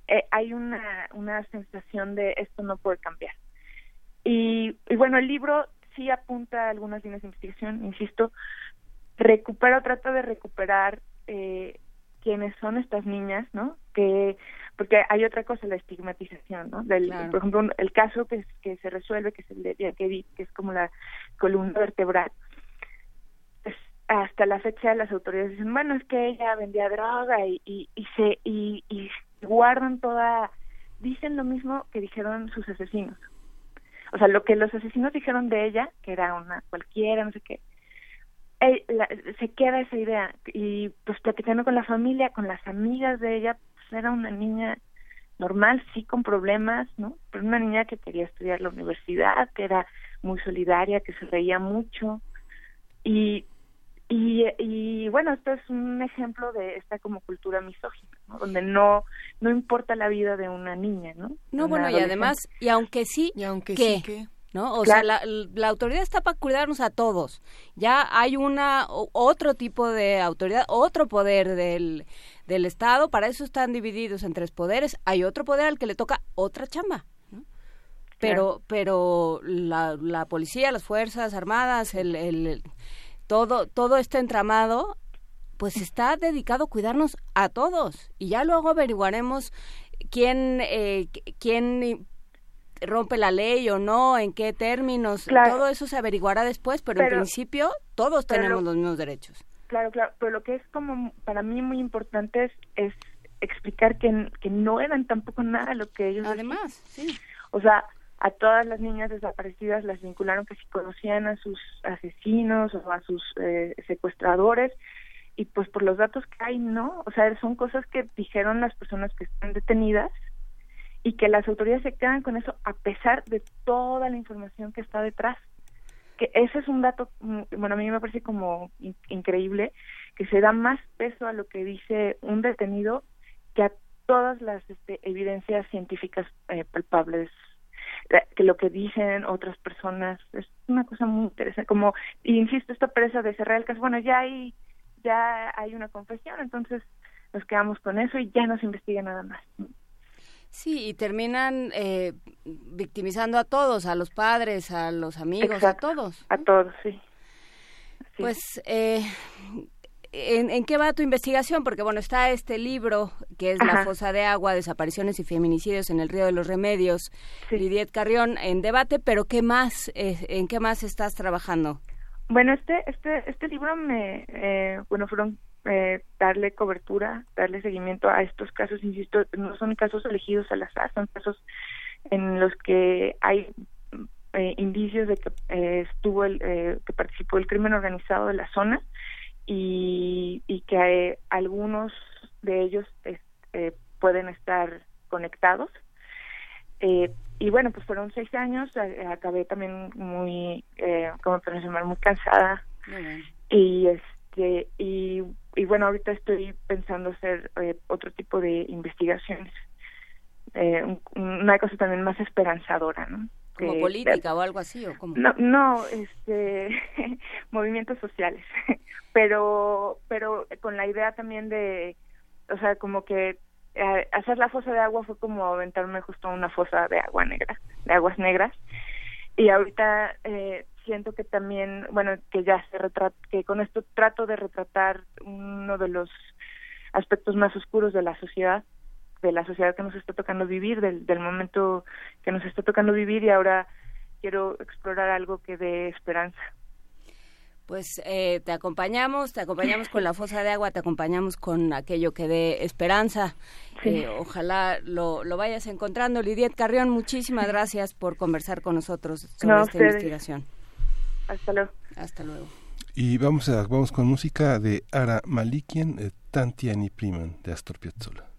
eh, hay una, una sensación de esto no puede cambiar. Y, y bueno, el libro sí apunta a algunas líneas de investigación, insisto, recupera trata de recuperar eh, quiénes son estas niñas, ¿no? Que porque hay otra cosa, la estigmatización, ¿no? Del, Por ejemplo, el caso que, que se resuelve, que es el de que es como la columna vertebral, pues, hasta la fecha las autoridades dicen, bueno, es que ella vendía droga y, y, y se y, y guardan toda, dicen lo mismo que dijeron sus asesinos. O sea, lo que los asesinos dijeron de ella, que era una cualquiera, no sé qué, eh, se queda esa idea y pues platicando con la familia, con las amigas de ella, era una niña normal, sí con problemas, ¿no? Pero una niña que quería estudiar la universidad, que era muy solidaria, que se reía mucho. Y, y, y bueno, esto es un ejemplo de esta como cultura misógina, donde no no importa la vida de una niña, ¿no? No, bueno, y además, y aunque sí, y aunque ¿qué? sí, ¿qué? ¿No? O sea, la, la, autoridad está para cuidarnos a todos. Ya hay una otro tipo de autoridad, otro poder del, del Estado, para eso están divididos en tres poderes. Hay otro poder al que le toca otra chamba. ¿no? Pero, pero la, la policía, las fuerzas armadas, el, el, todo, todo este entramado, pues está dedicado a cuidarnos a todos. Y ya luego averiguaremos quién, eh, quién rompe la ley o no, en qué términos, Claro. todo eso se averiguará después, pero, Pero- en principio todos tenemos lo- los mismos derechos. Claro, claro, pero lo que es como para mí muy importante es, es explicar que, que no eran tampoco nada lo que ellos Además, sí. O sea, a todas las niñas desaparecidas las vincularon que si conocían a sus asesinos o a sus eh, secuestradores y pues por los datos que hay, no. O sea, son cosas que dijeron las personas que están detenidas y que las autoridades se quedan con eso a pesar de toda la información que está detrás. Que ese es un dato, mm, bueno, a mí me parece como in- increíble que se da más peso a lo que dice un detenido que a todas las este, evidencias científicas eh, palpables que lo que dicen otras personas es una cosa muy interesante como insisto esta presa de cerrar el caso bueno ya hay ya hay una confesión entonces nos quedamos con eso y ya no se investiga nada más Sí, y terminan eh, victimizando a todos, a los padres, a los amigos, Exacto, a todos. a todos sí Pues, eh, ¿en, en qué va tu investigación? Porque, bueno, está este libro que es La fosa de agua, desapariciones y feminicidios en el río de los remedios, Lidiet Carrión, en debate, pero ¿qué más, eh, en qué más estás trabajando? Bueno, este este este libro me eh, bueno fueron eh, darle cobertura, darle seguimiento a estos casos, insisto, no son casos elegidos al azar, son casos en los que hay eh, indicios de que eh, estuvo el eh, que participó el crimen organizado de la zona y, y que eh, algunos de ellos pueden estar conectados. Eh, y bueno, pues fueron seis años, acabé también muy, eh, como profesional, muy cansada. Y este y, y bueno, ahorita estoy pensando hacer eh, otro tipo de investigaciones, eh, un- una cosa también más esperanzadora, ¿no? ¿Como política o algo así? ¿o cómo? no, no, este, movimientos sociales, pero, pero con la idea también de, o sea, como que eh, hacer la fosa de agua fue como aventarme justo a una fosa de agua negra, de aguas negras, y ahorita eh, siento que también, bueno, que ya se retrata, que con esto trato de retratar uno de los aspectos más oscuros de la sociedad, de la sociedad que nos está tocando vivir, del, del momento que nos está tocando vivir y ahora quiero explorar algo que dé esperanza. Pues eh, te acompañamos, te acompañamos con la fosa de agua, te acompañamos con aquello que dé esperanza. Sí. Eh, ojalá lo, lo vayas encontrando. Lidiet Carrión, muchísimas gracias por conversar con nosotros sobre No, esta ustedes. investigación. Hasta luego. Hasta luego. Y vamos, a, vamos con música de Ara Malikian, eh, Tantiani Priman, de Astor Piazzolla.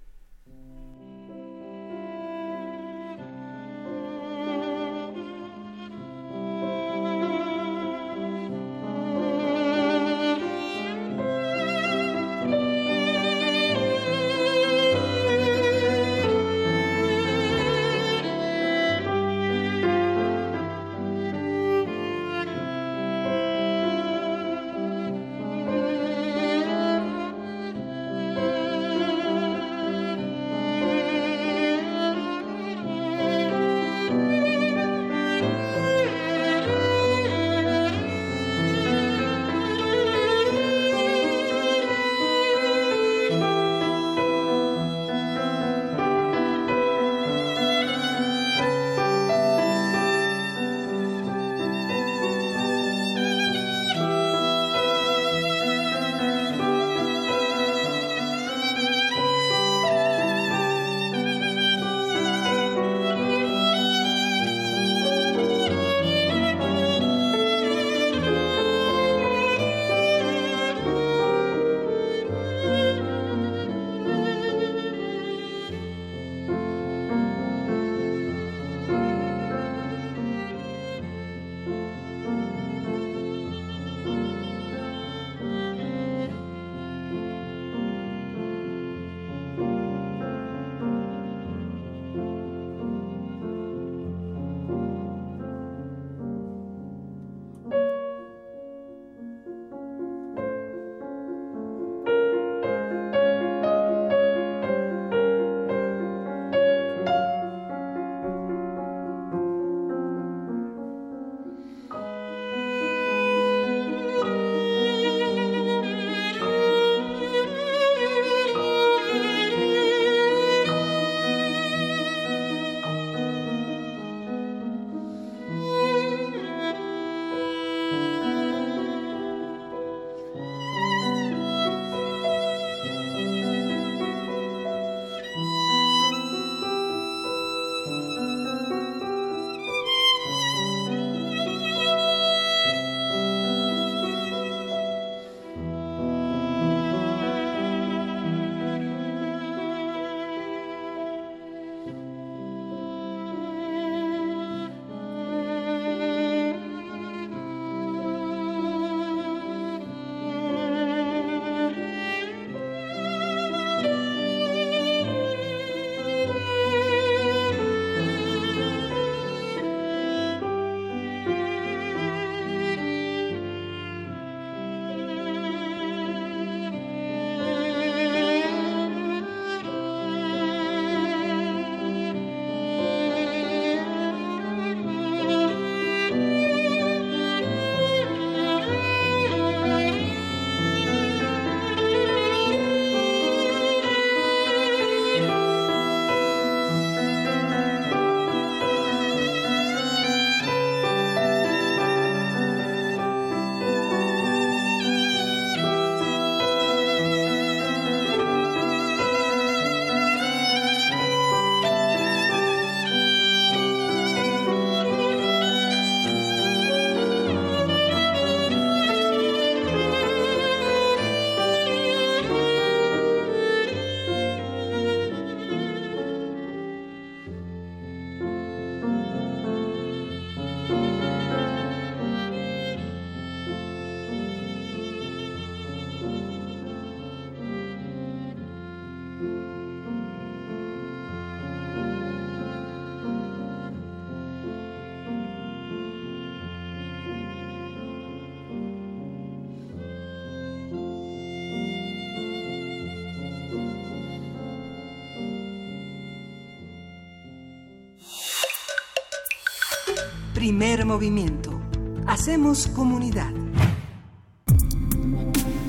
Primer movimiento. Hacemos comunidad.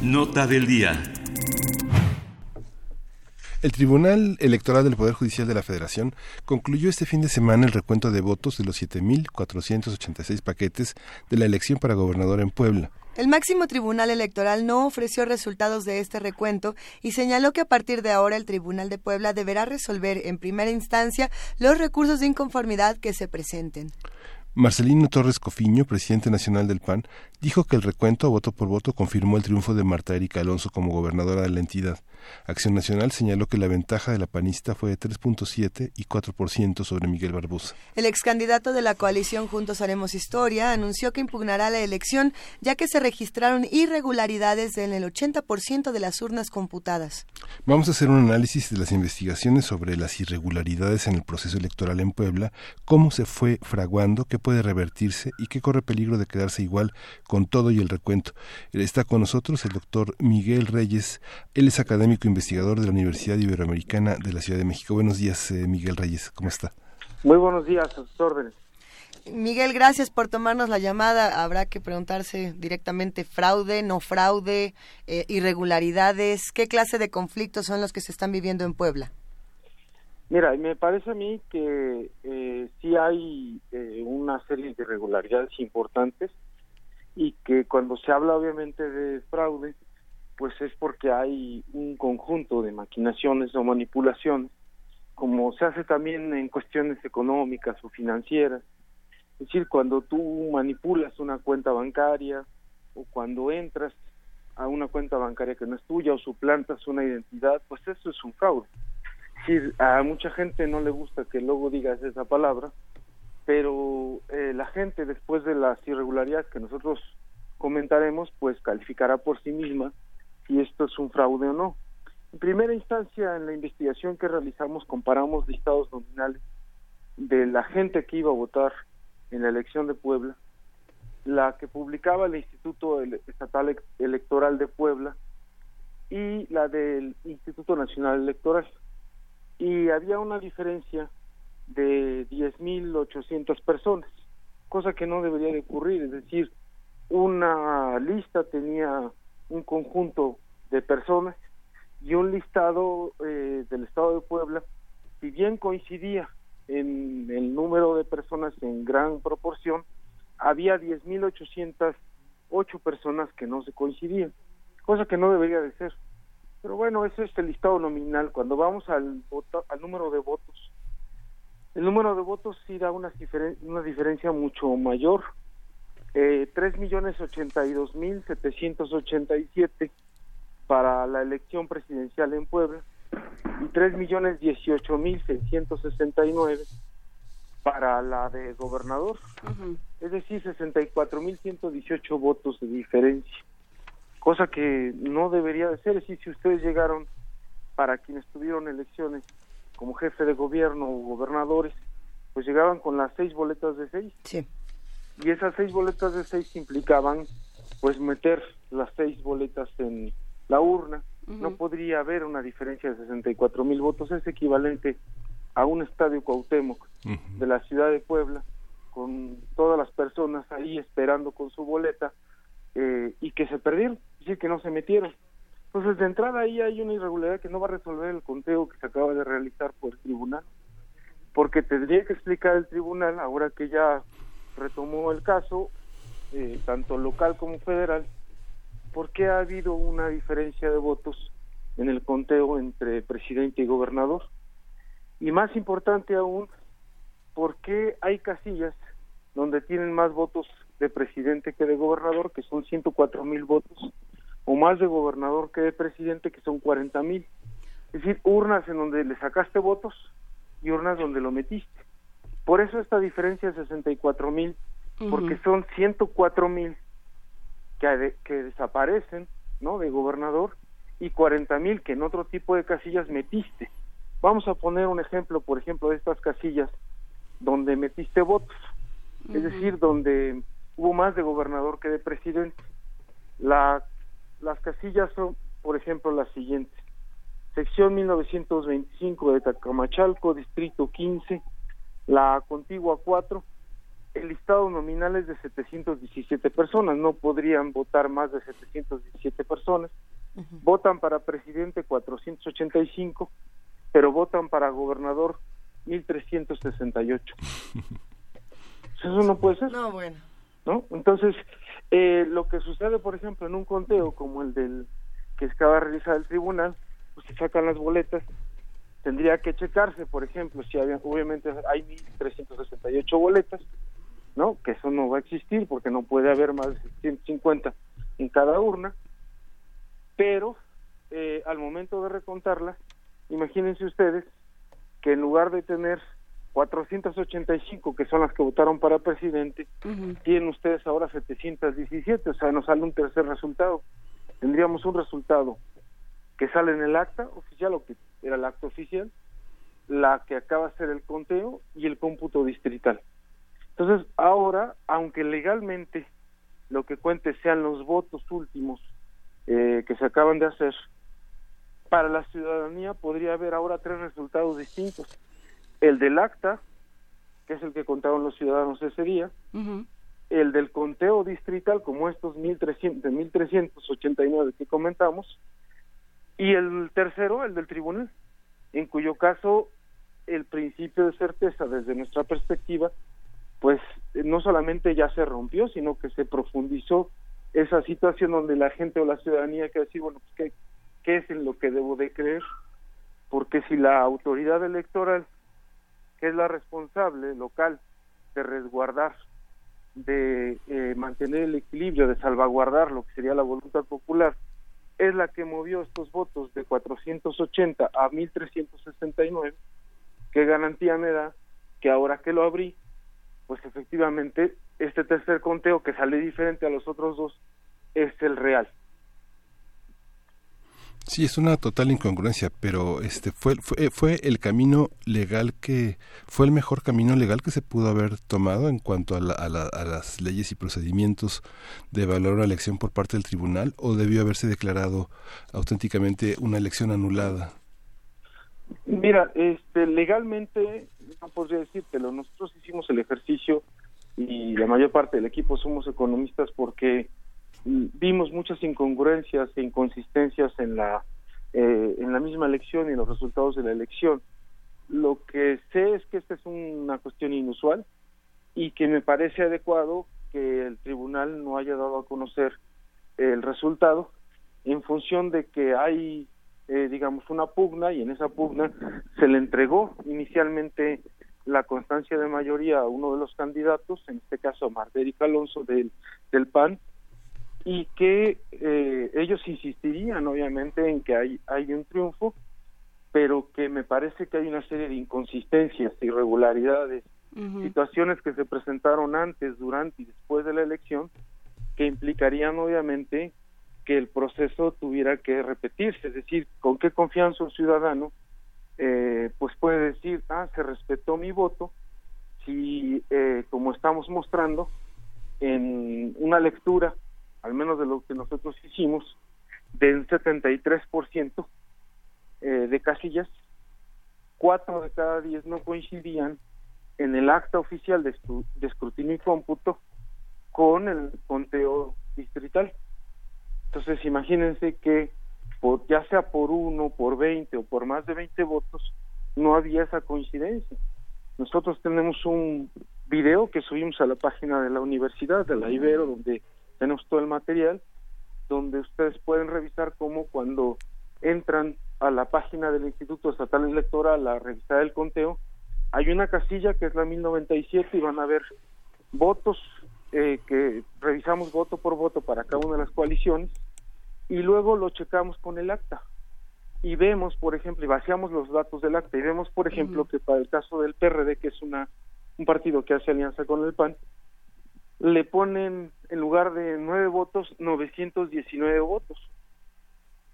Nota del día. El Tribunal Electoral del Poder Judicial de la Federación concluyó este fin de semana el recuento de votos de los 7.486 paquetes de la elección para gobernador en Puebla. El máximo tribunal electoral no ofreció resultados de este recuento y señaló que a partir de ahora el Tribunal de Puebla deberá resolver en primera instancia los recursos de inconformidad que se presenten. Marcelino Torres Cofiño, presidente nacional del PAN, dijo que el recuento voto por voto confirmó el triunfo de Marta Erika Alonso como gobernadora de la entidad. Acción Nacional señaló que la ventaja de la panista fue de 3.7 y 4% sobre Miguel Barbosa. El ex candidato de la coalición Juntos Haremos Historia anunció que impugnará la elección ya que se registraron irregularidades en el 80% de las urnas computadas. Vamos a hacer un análisis de las investigaciones sobre las irregularidades en el proceso electoral en Puebla, cómo se fue fraguando, qué puede revertirse y qué corre peligro de quedarse igual con todo y el recuento. Está con nosotros el doctor Miguel Reyes, él es académico investigador de la Universidad Iberoamericana de la Ciudad de México. Buenos días, eh, Miguel Reyes, ¿cómo está? Muy buenos días, a sus órdenes. Miguel, gracias por tomarnos la llamada. Habrá que preguntarse directamente fraude, no fraude, eh, irregularidades. ¿Qué clase de conflictos son los que se están viviendo en Puebla? Mira, me parece a mí que eh, sí hay eh, una serie de irregularidades importantes y que cuando se habla obviamente de fraude, pues es porque hay un conjunto de maquinaciones o manipulaciones, como se hace también en cuestiones económicas o financieras. Es decir, cuando tú manipulas una cuenta bancaria o cuando entras a una cuenta bancaria que no es tuya o suplantas una identidad, pues eso es un fraude. Es decir, a mucha gente no le gusta que luego digas esa palabra, pero eh, la gente después de las irregularidades que nosotros comentaremos, pues calificará por sí misma si esto es un fraude o no. En primera instancia, en la investigación que realizamos, comparamos listados nominales de la gente que iba a votar en la elección de Puebla, la que publicaba el Instituto Estatal Electoral de Puebla y la del Instituto Nacional Electoral. Y había una diferencia de 10.800 personas, cosa que no debería de ocurrir, es decir, una lista tenía un conjunto de personas y un listado eh, del Estado de Puebla, si bien coincidía en el número de personas en gran proporción, había 10.808 personas que no se coincidían, cosa que no debería de ser. Pero bueno, eso es el listado nominal. Cuando vamos al, al número de votos, el número de votos sí da una, una diferencia mucho mayor eh, 3.082.787 para la elección presidencial en Puebla y 3.018.669 para la de gobernador, es decir, 64.118 votos de diferencia, cosa que no debería de ser, es decir, si ustedes llegaron para quienes tuvieron elecciones como jefe de gobierno o gobernadores, pues llegaban con las seis boletas de seis. Sí. Y esas seis boletas de seis implicaban pues meter las seis boletas en la urna. No podría haber una diferencia de 64 mil votos, es equivalente a un estadio Cuauhtémoc de la ciudad de Puebla, con todas las personas ahí esperando con su boleta eh, y que se perdieron, es decir, que no se metieron. Entonces, de entrada ahí hay una irregularidad que no va a resolver el conteo que se acaba de realizar por el tribunal, porque tendría que explicar el tribunal, ahora que ya retomó el caso, eh, tanto local como federal, porque ha habido una diferencia de votos en el conteo entre presidente y gobernador. Y más importante aún, ¿por qué hay casillas donde tienen más votos de presidente que de gobernador, que son 104 mil votos, o más de gobernador que de presidente, que son 40 mil? Es decir, urnas en donde le sacaste votos y urnas donde lo metiste. Por eso esta diferencia de 64 mil, porque son 104 mil que, que desaparecen, ¿no? De gobernador y 40 mil que en otro tipo de casillas metiste. Vamos a poner un ejemplo, por ejemplo, de estas casillas donde metiste votos, es decir, donde hubo más de gobernador que de presidente. La, las casillas son, por ejemplo, las siguientes. Sección 1925 de Tacamachalco, Distrito 15, la contigua 4, el listado nominal es de 717 personas, no podrían votar más de 717 personas. Votan para presidente 485, pero votan para gobernador 1368. Eso no puede ser. No, bueno. ¿No? Entonces, eh, lo que sucede, por ejemplo, en un conteo como el del que acaba de realizar el tribunal, pues se sacan las boletas, tendría que checarse, por ejemplo, si había, obviamente hay 1.368 boletas, ¿no? Que eso no va a existir porque no puede haber más de 150 en cada urna, pero eh, al momento de recontarla, imagínense ustedes que en lugar de tener 485 que son las que votaron para presidente, tienen ustedes ahora 717, o sea, nos sale un tercer resultado. Tendríamos un resultado que sale en el acta oficial o que era el acta oficial, la que acaba de ser el conteo y el cómputo distrital. Entonces, ahora, aunque legalmente lo que cuente sean los votos últimos eh, que se acaban de hacer, para la ciudadanía podría haber ahora tres resultados distintos. El del acta, que es el que contaron los ciudadanos ese día, el del conteo distrital, como estos 1.300, 1.389 que comentamos, y el tercero, el del tribunal, en cuyo caso el principio de certeza desde nuestra perspectiva, pues no solamente ya se rompió, sino que se profundizó esa situación donde la gente o la ciudadanía que decir, bueno, pues, ¿qué, ¿qué es en lo que debo de creer? Porque si la autoridad electoral que es la responsable local de resguardar, de eh, mantener el equilibrio, de salvaguardar lo que sería la voluntad popular, es la que movió estos votos de 480 a 1369, ¿qué garantía me da que ahora que lo abrí, pues efectivamente este tercer conteo que sale diferente a los otros dos es el real? Sí, es una total incongruencia, pero este fue, fue, fue el camino legal que fue el mejor camino legal que se pudo haber tomado en cuanto a, a, las leyes y procedimientos de valor a la elección por parte del tribunal o debió haberse declarado auténticamente una elección anulada. Mira, este legalmente no podría decírtelo. Nosotros hicimos el ejercicio y la mayor parte del equipo somos economistas porque vimos muchas incongruencias e inconsistencias en la eh, en la misma elección y en los resultados de la elección. Lo que sé es que esta es una cuestión inusual y que me parece adecuado que el tribunal no haya dado a conocer el resultado en función de que hay eh, digamos una pugna y en esa pugna se le entregó inicialmente la constancia de mayoría a uno de los candidatos, en este caso a Marderic Alonso del, del PAN, y que eh, ellos insistirían obviamente en que hay, hay un triunfo, pero que me parece que hay una serie de inconsistencias, irregularidades, situaciones que se presentaron antes, durante y después de la elección, que implicarían obviamente que el proceso tuviera que repetirse, es decir, con qué confianza un ciudadano eh, pues puede decir, ah, se respetó mi voto, si eh, como estamos mostrando en una lectura al menos de lo que nosotros hicimos, del 73% eh, de casillas, cuatro de cada diez no coincidían en el acta oficial de, escrutinio y cómputo con el conteo distrital. Entonces, imagínense que ya sea por uno, por 20 o por más de 20 votos, no había esa coincidencia. Nosotros tenemos un video que subimos a la página de la universidad, de la Ibero, donde tenemos todo el material donde ustedes pueden revisar cómo cuando entran a la página del Instituto Estatal Electoral a revisar el conteo, hay una casilla que es la 1097 y van a ver votos eh, que revisamos voto por voto para cada una de las coaliciones y luego lo checamos con el acta. Y vemos, por ejemplo, y vaciamos los datos del acta y vemos, por ejemplo, que para el caso del PRD, que es una un partido que hace alianza con el PAN, le ponen en lugar de nueve votos 919 votos.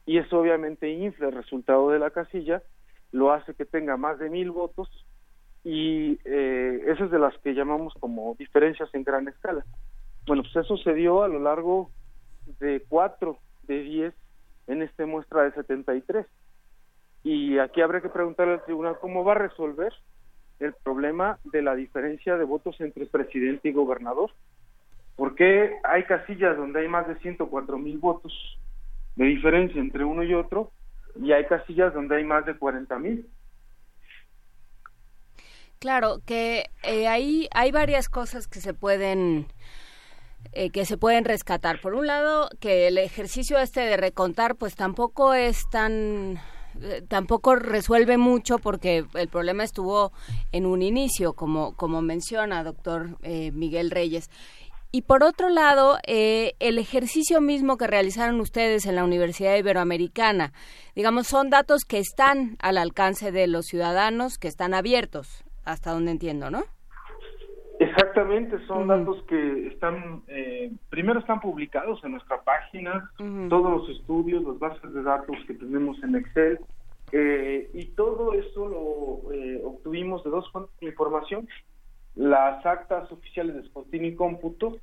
Y eso obviamente infla el resultado de la casilla lo hace que tenga más de mil votos y eh, eso es de las que llamamos como diferencias en gran escala. Bueno pues eso se dio a lo largo de cuatro de diez en esta muestra de 73 y aquí habría que preguntarle al tribunal cómo va a resolver el problema de la diferencia de votos entre presidente y gobernador. Porque hay casillas donde hay más de 104 mil votos de diferencia entre uno y otro y hay casillas donde hay más de 40 mil. Claro, que eh, ahí hay varias cosas que se pueden eh, que se pueden rescatar. Por un lado, que el ejercicio este de recontar, pues tampoco es tan eh, tampoco resuelve mucho porque el problema estuvo en un inicio, como como menciona doctor eh, Miguel Reyes. Y por otro lado, el ejercicio mismo que realizaron ustedes en la Universidad Iberoamericana, digamos, son datos que están al alcance de los ciudadanos, que están abiertos, hasta donde entiendo, ¿no? Exactamente, son datos que están, eh, primero están publicados en nuestra página, todos los estudios, las bases de datos que tenemos en Excel, eh, y todo eso lo eh, obtuvimos de dos fuentes de información, las actas oficiales de Spotify y Cómputo,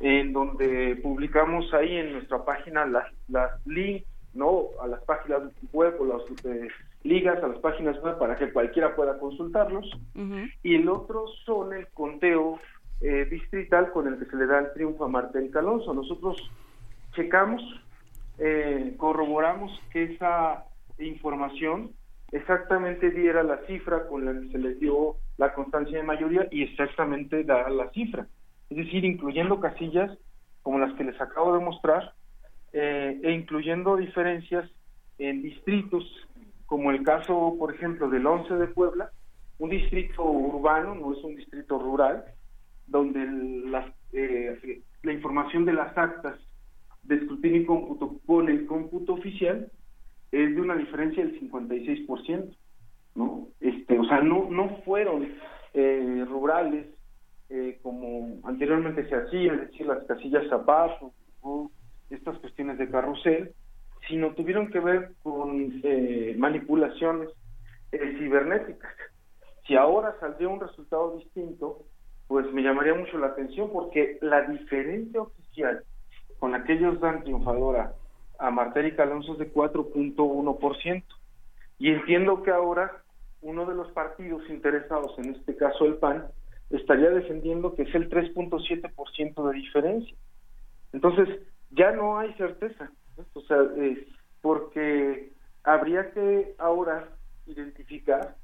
en donde publicamos ahí en nuestra página las, las links, ¿no? A las páginas web o las ligas a las páginas web para que cualquiera pueda consultarlos. Y el otro son el conteo eh, distrital con el que se le da el triunfo a Martel Calonso. Nosotros checamos, eh, corroboramos que esa información exactamente diera la cifra con la que se le dio la constancia de mayoría y exactamente da la cifra. Es decir, incluyendo casillas como las que les acabo de mostrar eh, e incluyendo diferencias en distritos como el caso, por ejemplo, del 11 de Puebla, un distrito urbano, no es un distrito rural, donde eh, la información de las actas de escrutinio y cómputo con el cómputo oficial es de una diferencia del 56%, ¿no? Este, o sea, no, no fueron eh, rurales eh, como anteriormente se hacía, es decir, las casillas zapatos o estas cuestiones de carrusel, sino tuvieron que ver con eh, manipulaciones eh, cibernéticas. Si ahora saldría un resultado distinto, pues me llamaría mucho la atención porque la diferencia oficial con la que ellos dan triunfadora a Martérica Alonso es de 4.1%. Y entiendo que ahora uno de los partidos interesados, en este caso el PAN, estaría defendiendo que es el 3.7% de diferencia. Entonces, ya no hay certeza. O sea, porque habría que ahora identificar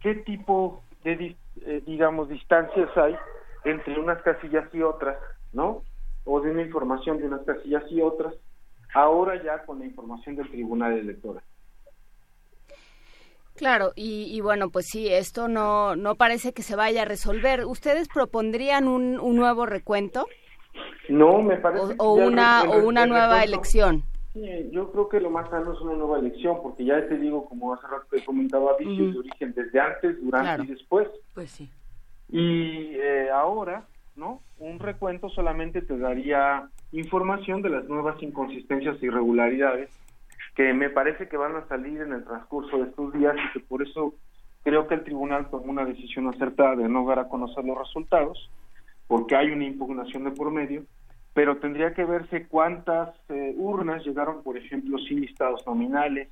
qué tipo de, eh, digamos, distancias hay entre unas casillas y otras, ¿no? O de una información de unas casillas y otras, ahora ya con la información del Tribunal Electoral. Claro, y, bueno, pues sí, esto no, no parece que se vaya a resolver. ¿Ustedes propondrían un, un nuevo recuento? No, me parece. O, una, o una nueva elección. Sí, yo creo que lo más sano es una nueva elección, porque ya te digo, como hace rato te comentaba, vicios de origen desde antes, durante y después. Pues sí. Y eh, ahora, ¿no? Un recuento solamente te daría información de las nuevas inconsistencias e irregularidades que me parece que van a salir en el transcurso de estos días y que por eso creo que el tribunal tomó una decisión acertada de no dar a conocer los resultados porque hay una impugnación de por medio, pero tendría que verse cuántas eh, urnas llegaron, por ejemplo, sin listados nominales,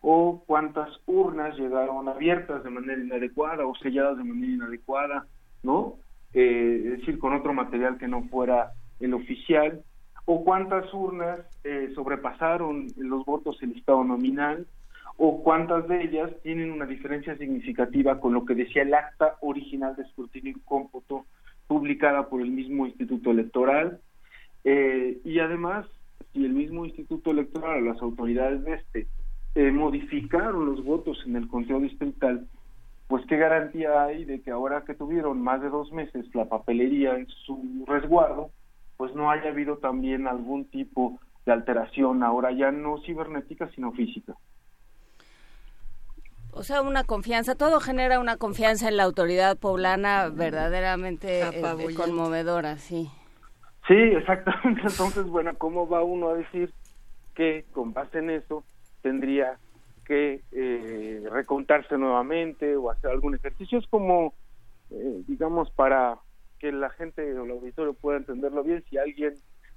o cuántas urnas llegaron abiertas de manera inadecuada o selladas de manera inadecuada, ¿no? Eh, es decir, con otro material que no fuera el oficial, o cuántas urnas eh, sobrepasaron los votos en listado nominal, o cuántas de ellas tienen una diferencia significativa con lo que decía el acta original de escrutinio por el mismo Instituto Electoral. Eh, y además, si el mismo Instituto Electoral las autoridades de este eh, modificaron los votos en el conteo distrital, pues qué garantía hay de que ahora que tuvieron más de dos meses la papelería en su resguardo, pues no haya habido también algún tipo de alteración, ahora ya no cibernética, sino física. O sea, una confianza, todo genera una confianza en la autoridad poblana verdaderamente eh, conmovedora, sí. Sí, exactamente. Entonces, bueno, ¿cómo va uno a decir que con base en eso tendría que eh, recontarse nuevamente o hacer algún ejercicio? Es como, eh, digamos, para que la gente o el auditorio pueda entenderlo bien, si alguien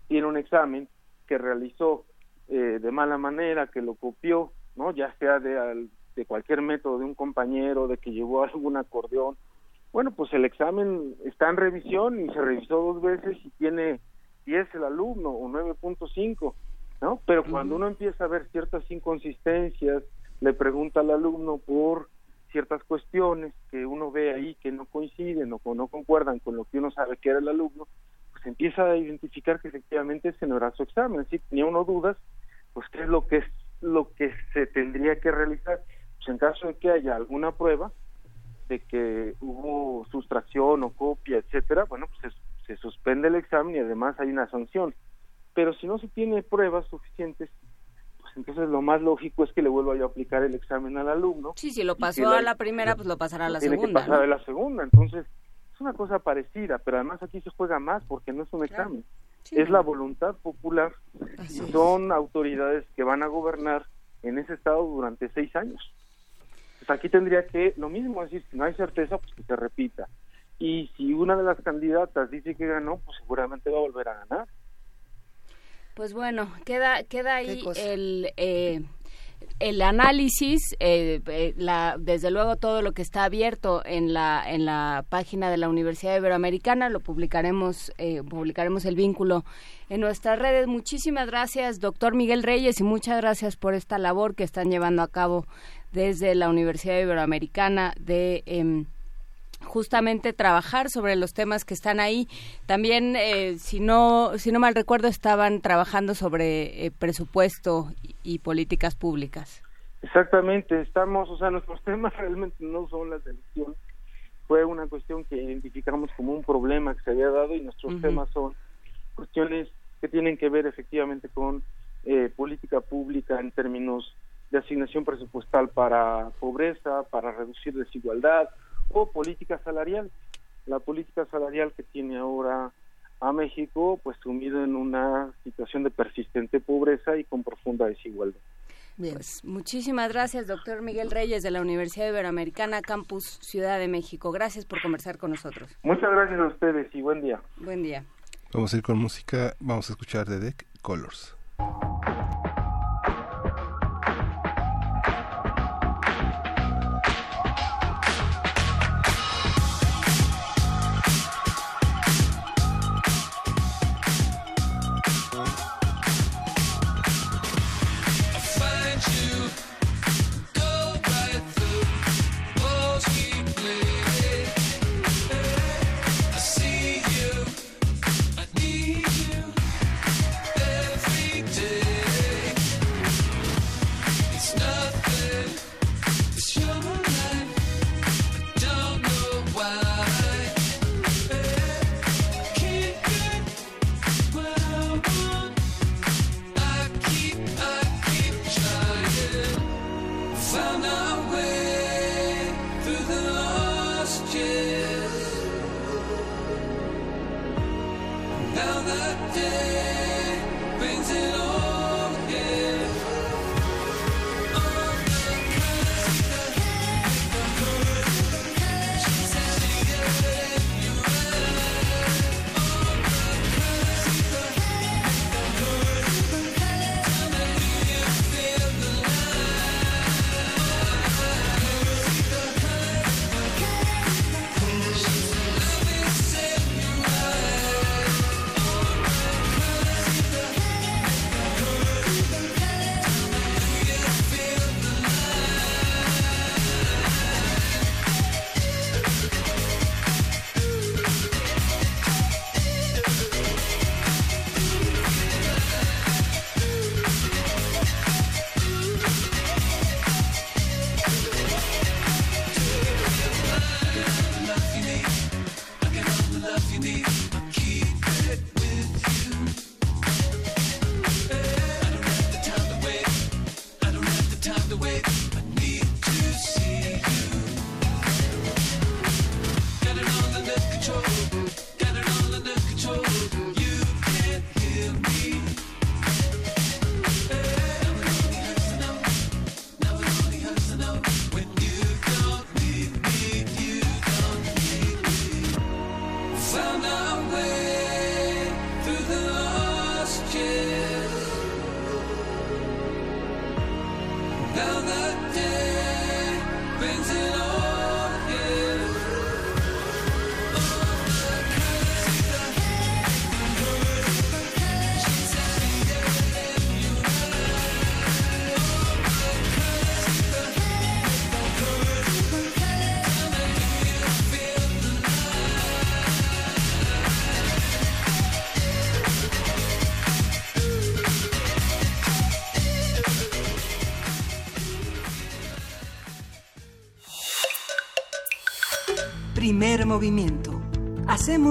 tiene un examen que realizó de mala manera, que lo copió, ¿no? Ya sea de al de cualquier método de un compañero, de que llevó algún acordeón, bueno, pues el examen está en revisión y se revisó dos veces y tiene 10 el alumno o 9.5, ¿no? Pero cuando uno empieza a ver ciertas inconsistencias, le pregunta al alumno por ciertas cuestiones que uno ve ahí que no coinciden o no concuerdan con lo que uno sabe que era el alumno, pues empieza a identificar que efectivamente ese no era su examen. Si tenía uno dudas, pues qué es lo que es lo que se tendría que realizar. Pues en caso de que haya alguna prueba de que hubo sustracción o copia, etcétera, bueno, pues se, se suspende el examen y además hay una sanción. Pero si no se tiene pruebas suficientes, pues entonces lo más lógico es que le vuelva yo a aplicar el examen al alumno. Sí, si lo pasó a la primera, pues lo pasará a la tiene segunda. que pasar a la segunda, entonces es una cosa parecida, pero además aquí se juega más porque no es un examen, es la voluntad popular y son autoridades que van a gobernar en ese estado durante seis años. Pues aquí tendría que lo mismo, es decir, si no hay certeza, pues que se repita. Y si una de las candidatas dice que ganó, pues seguramente va a volver a ganar. Pues bueno, queda, queda ahí el, eh, el análisis, eh, eh, la, desde luego todo lo que está abierto en la, en la página de la Universidad Iberoamericana, lo publicaremos, eh, publicaremos el vínculo en nuestras redes. Muchísimas gracias, doctor Miguel Reyes, y muchas gracias por esta labor que están llevando a cabo desde la Universidad Iberoamericana de... em, justamente trabajar sobre los temas que están ahí. También, eh, si no si no mal recuerdo, estaban trabajando sobre eh, presupuesto y, y políticas públicas. Exactamente, estamos, o sea, nuestros temas realmente no son las elecciones, fue una cuestión que identificamos como un problema que se había dado y nuestros temas son cuestiones que tienen que ver efectivamente con eh, política pública en términos de asignación presupuestal para pobreza, para reducir desigualdad o política salarial. La política salarial que tiene ahora a México, pues sumido en una situación de persistente pobreza y con profunda desigualdad. Pues muchísimas gracias, doctor Miguel Reyes de la Universidad Iberoamericana, Campus Ciudad de México. Gracias por conversar con nosotros. Muchas gracias a ustedes y buen día. Buen día. Vamos a ir con música, vamos a escuchar de Deck Colors. Mucho.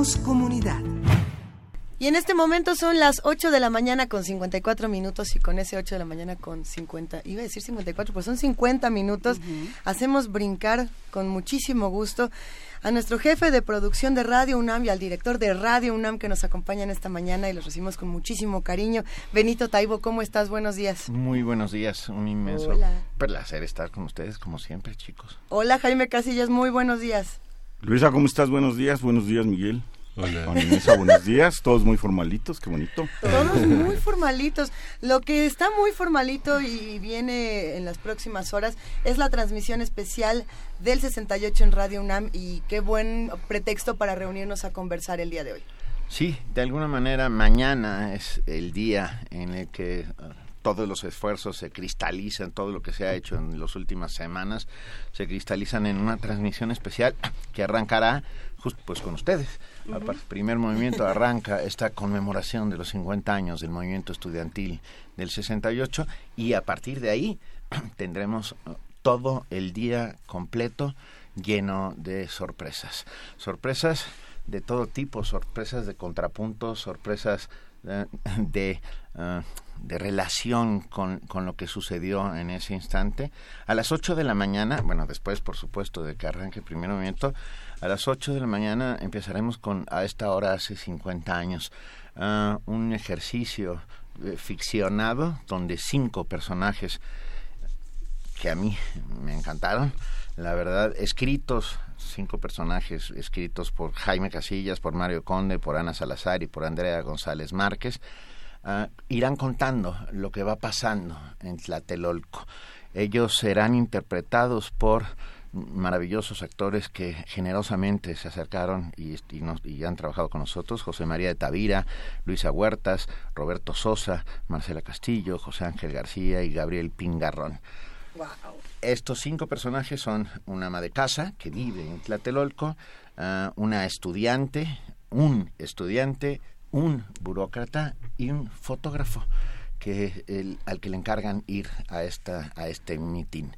Comunidad. Y en este momento son las 8 de la mañana con 54 minutos y con ese 8 de la mañana con 50, iba a decir 54, pues son 50 minutos, hacemos brincar con muchísimo gusto a nuestro jefe de producción de Radio UNAM y al director de Radio UNAM que nos acompañan esta mañana y los recibimos con muchísimo cariño. Benito Taibo, ¿cómo estás? Buenos días. Muy buenos días, un inmenso Hola. placer estar con ustedes como siempre, chicos. Hola Jaime Casillas, muy buenos días. Luisa, ¿cómo estás? Buenos días, buenos días, Miguel. Hola. Vanessa, buenos días. Todos muy formalitos, qué bonito. Todos muy formalitos. Lo que está muy formalito y viene en las próximas horas es la transmisión especial del 68 en Radio UNAM y qué buen pretexto para reunirnos a conversar el día de hoy. Sí, de alguna manera mañana es el día en el que eh, todos los esfuerzos se cristalizan, todo lo que se ha hecho en las últimas semanas se cristalizan en una transmisión especial que arrancará justo pues con ustedes. Primer movimiento arranca esta conmemoración de los 50 años del movimiento estudiantil del 68 y a partir de ahí tendremos eh, todo el día completo lleno de sorpresas. Sorpresas de todo tipo, sorpresas de contrapuntos, sorpresas eh, de, eh, de relación con, con lo que sucedió en ese instante. A las 8 de la mañana, bueno, después por supuesto de que arranque el primer movimiento, a las 8 de la mañana empezaremos con a esta hora hace 50 años ah, un ejercicio eh, ficcionado donde cinco personajes que a mí me encantaron, la verdad, escritos, cinco personajes escritos por Jaime Casillas, por Mario Conde, por Ana Salazar y por Andrea González Márquez, ah, irán contando lo que va pasando en Tlatelolco. Ellos serán interpretados por maravillosos actores que generosamente se acercaron y, y nos- y han trabajado con nosotros, José María de Tavira, Luisa Huertas, Roberto Sosa, Marcela Castillo, José Ángel García y Gabriel Pingarrón. Estos cinco personajes son una ama de casa que vive en Tlatelolco, ah, una estudiante, un estudiante, un burócrata y un fotógrafo que el- al que le encargan ir a esta a este mitin.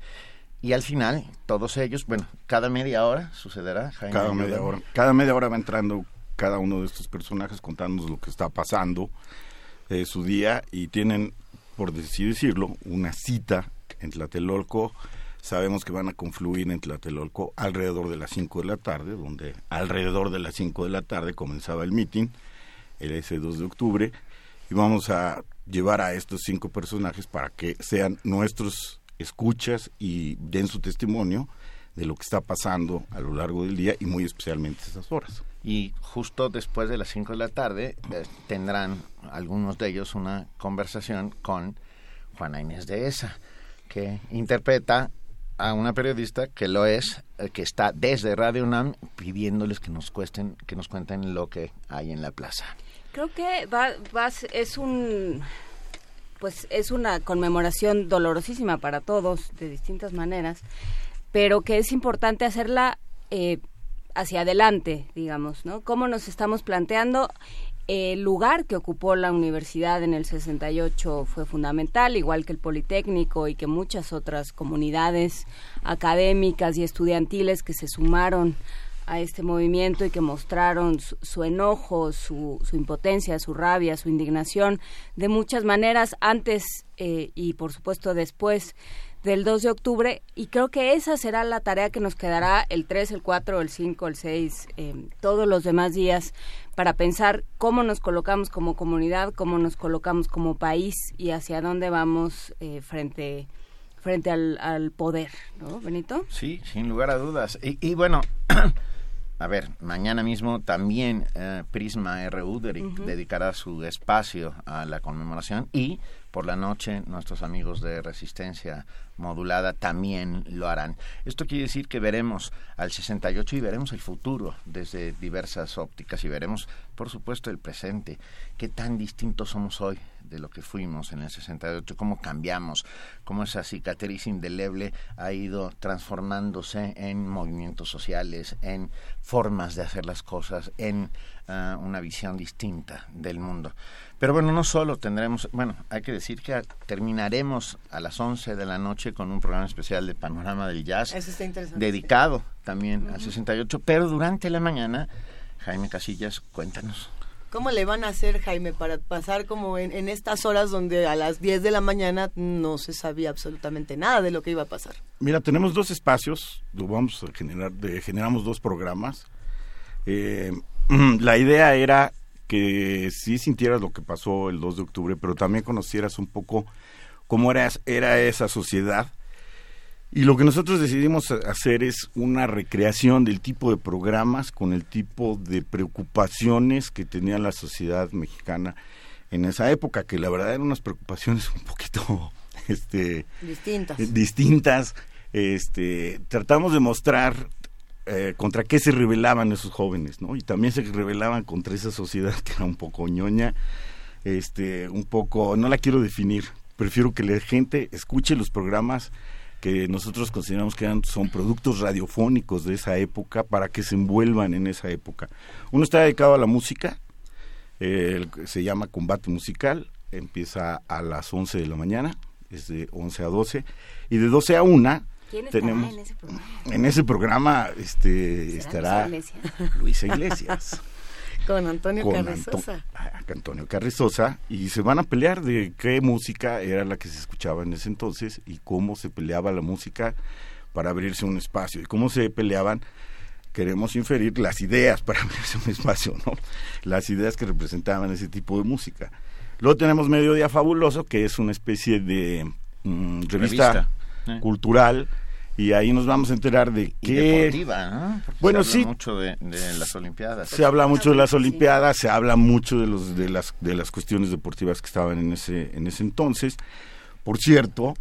Y al final, todos ellos, bueno, cada media hora sucederá. Jaime, Cada ayúdame. media hora. Cada media hora va entrando cada uno de estos personajes contándonos lo que está pasando, eh, su día, y tienen, por así decirlo, una cita en Tlatelolco. Sabemos que van a confluir en Tlatelolco alrededor de las 5 de la tarde, donde alrededor de las 5 de la tarde comenzaba el meeting, el S2 de octubre, y vamos a llevar a estos cinco personajes para que sean nuestros escuchas y den su testimonio de lo que está pasando a lo largo del día y muy especialmente esas horas. Y justo después de las 5 de la tarde eh, tendrán algunos de ellos una conversación con Juana Inés de Esa, que interpreta a una periodista que lo es, eh, que está desde Radio UNAM pidiéndoles que nos cuesten, que nos cuenten lo que hay en la plaza. Creo que va, es un pues es una conmemoración dolorosísima para todos de distintas maneras, pero que es importante hacerla eh, hacia adelante, digamos, ¿no? Cómo nos estamos planteando el lugar que ocupó la universidad en el 68 fue fundamental, igual que el Politécnico y que muchas otras comunidades académicas y estudiantiles que se sumaron a este movimiento y que mostraron su, enojo, su, su impotencia, su rabia, su indignación de muchas maneras antes eh, y por supuesto después del 2 de octubre y creo que esa será la tarea que nos quedará el 3, el 4, el 5, el 6, eh, todos los demás días para pensar cómo nos colocamos como comunidad, cómo nos colocamos como país y hacia dónde vamos eh, frente frente al, al poder, ¿no, Benito? Sí, sin lugar a dudas. Y, y bueno, a ver, mañana mismo también eh, Prisma RU dedi- Ujú. dedicará su espacio a la conmemoración y por la noche nuestros amigos de Resistencia Modulada también lo harán. Esto quiere decir que veremos al 68 y veremos el futuro desde diversas ópticas y veremos, por supuesto, el presente. Qué tan distintos somos hoy de lo que fuimos en el 68, cómo cambiamos, cómo esa cicatriz indeleble ha ido transformándose en movimientos sociales, en formas de hacer las cosas, en ah, una visión distinta del mundo. Pero bueno, no solo tendremos, bueno, hay que decir que terminaremos a las 11 de la noche con un programa especial de Panorama del Jazz, Eso está interesante. dedicado también al 68, pero durante la mañana, Jaime Casillas, cuéntanos. ¿Cómo le van a hacer, Jaime, para pasar como en, estas horas donde a las 10 de la mañana no se sabía absolutamente nada de lo que iba a pasar? Mira, tenemos dos espacios, vamos a generar, generamos dos programas. Eh, la idea era que sí sintieras lo que pasó el 2 de octubre, pero también conocieras un poco cómo era esa sociedad. Y lo que nosotros decidimos hacer es una recreación del tipo de programas con el tipo de preocupaciones que tenía la sociedad mexicana en esa época, que la verdad eran unas preocupaciones un poquito este, Distintas. distintas. Este, tratamos de mostrar eh, contra qué se rebelaban esos jóvenes, ¿no? Y también se rebelaban contra esa sociedad que era un poco ñoña, este, un poco, no la quiero definir, prefiero que la gente escuche los programas que nosotros consideramos que eran, son productos radiofónicos de esa época para que se envuelvan en esa época. Uno está dedicado a la música, eh, se llama Combate Musical, empieza a las 11 de la mañana, es de 11 a 12, y de 12 a 1 ¿Quién tenemos en ese programa? en ese programa este ¿Será estará Luisa Luisa Iglesias Con Antonio con Carrizosa. Anto- ah, Antonio Carrizosa y se van a pelear de qué música era la que se escuchaba en ese entonces y cómo se peleaba la música para abrirse un espacio y cómo se peleaban queremos inferir las ideas para abrirse un espacio, ¿no? Las ideas que representaban ese tipo de música. Luego tenemos Mediodía Fabuloso, que es una especie de mm, revista, Revista, eh. cultural, y ahí nos vamos a enterar de Y qué... deportiva, ¿no? Porque Bueno, se habla sí. mucho de, de las Olimpiadas. Se habla mucho de las Olimpiadas, se habla mucho de los de las de las cuestiones deportivas que estaban en ese en ese entonces. Por cierto,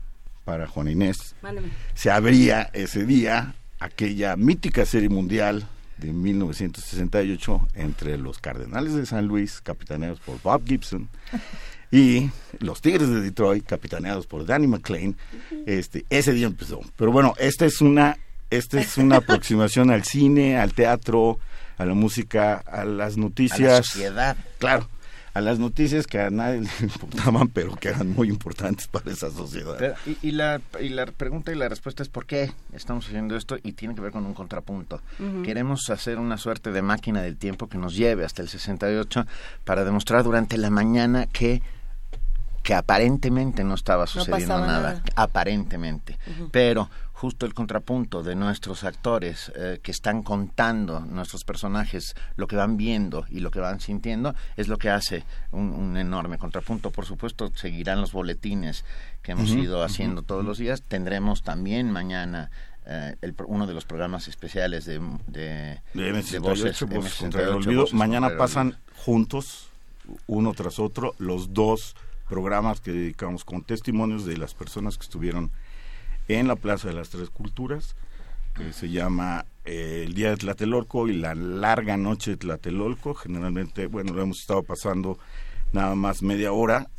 para Juan Inés, Mándeme. se abría ese día aquella mítica serie mundial de 1968 entre los Cardenales de San Luis, capitaneados por Bob Gibson, y los Tigres de Detroit, capitaneados por Danny McClain. Este, ese día empezó. Pero bueno, esta es una esta es una aproximación al cine, al teatro, a la música, a las noticias. A la sociedad. Claro, a las noticias que a nadie le importaban, pero que eran muy importantes para esa sociedad. Pero, y, y la, y la pregunta y la respuesta es ¿por qué estamos haciendo esto? Y tiene que ver con un contrapunto. Queremos hacer una suerte de máquina del tiempo que nos lleve hasta el 68 para demostrar durante la mañana que que aparentemente no estaba sucediendo nada, nada. aparentemente, pero justo el contrapunto de nuestros actores eh, que están contando nuestros personajes lo que van viendo y lo que van sintiendo es lo que hace un, un enorme contrapunto. Por supuesto, seguirán los boletines que hemos ido haciendo todos los días. Tendremos también mañana eh, el pro- uno de los programas especiales de, de, de de M68, voces, Voces contra el M68, olvido. Voces Mañana contra el pasan juntos, uno tras otro, los dos programas que dedicamos con testimonios de las personas que estuvieron en la Plaza de las Tres Culturas, que se llama eh, El Día de Tlatelolco y la larga noche de Tlatelolco. Generalmente, bueno, lo hemos estado pasando nada más media hora.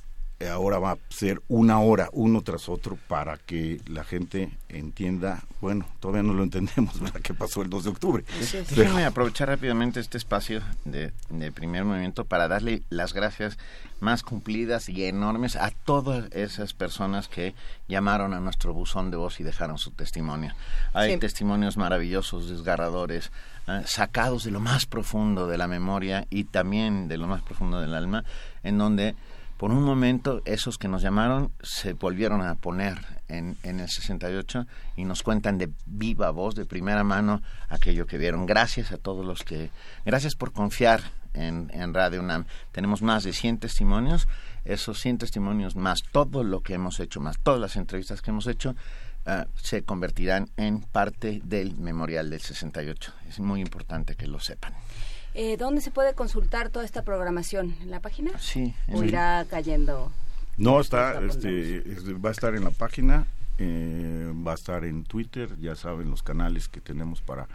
Eh, Ahora va a ser una hora, uno tras otro, para que la gente entienda. Bueno, todavía no lo entendemos, ¿verdad? ¿Qué pasó el 2 de octubre? Pero- Déjenme aprovechar rápidamente este espacio de, de primer movimiento para darle las gracias más cumplidas y enormes a todas esas personas que llamaron a nuestro buzón de voz y dejaron su testimonio. Hay Sí. testimonios maravillosos, desgarradores, eh, sacados de lo más profundo de la memoria y también de lo más profundo del alma, en donde por un momento esos que nos llamaron se volvieron a poner en, en el 68 y nos cuentan de viva voz, de primera mano, aquello que vieron. Gracias a todos los que... Gracias por confiar en, en Radio UNAM. Tenemos más de 100 testimonios. Esos 100 testimonios más todo lo que hemos hecho, más todas las entrevistas que hemos hecho, ah, se convertirán en parte del memorial del 68. Es muy importante que lo sepan. Eh, ¿Dónde se puede consultar toda esta programación? ¿En la página? Sí. ¿O Sí. irá cayendo? No, está, este, este, va a estar en la página, eh, va a estar en Twitter, ya saben los canales que tenemos para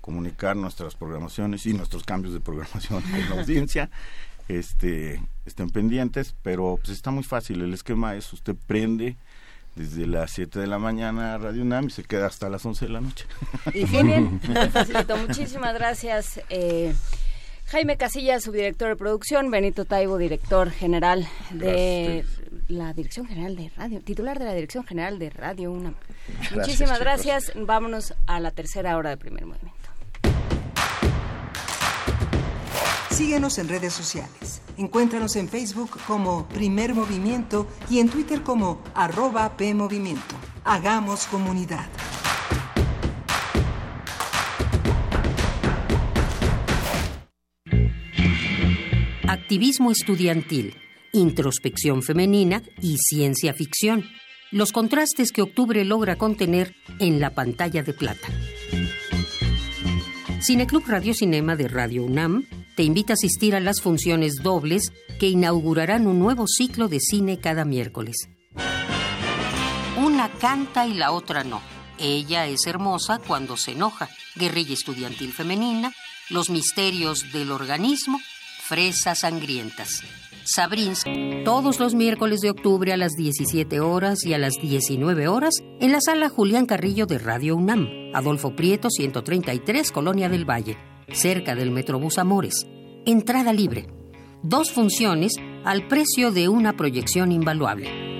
comunicar nuestras programaciones y nuestros cambios de programación con la audiencia. este, estén pendientes, pero pues está muy fácil. El esquema es usted prende desde las 7 de la mañana a Radio UNAM y se queda hasta las 11 de la noche. Y muy facilito. Muchísimas gracias. eh, Jaime Casillas, subdirector de producción, Benito Taibo, director general de la Dirección General de Radio, titular de la Dirección General de Radio UNAM. Gracias, Muchísimas chicos. gracias. Vámonos a la tercera hora de primer movimiento. Síguenos en redes sociales. Encuéntranos en Facebook como Primer Movimiento y en Twitter como arroba PMovimiento. Hagamos comunidad. Activismo estudiantil, introspección femenina y ciencia ficción. Los contrastes que octubre logra contener en la pantalla de plata. Cineclub Radio Cinema de Radio UNAM te invita a asistir a las funciones dobles que inaugurarán un nuevo ciclo de cine cada miércoles. Una canta y la otra no. Ella es hermosa cuando se enoja. Guerrilla estudiantil femenina, los misterios del organismo, fresas sangrientas. Sabrins, todos los miércoles de octubre a las 17 horas y a las 19 horas en la sala Julián Carrillo de Radio UNAM, Adolfo Prieto 133, Colonia del Valle, cerca del Metrobús Amores. Entrada libre. Dos funciones al precio de una proyección invaluable.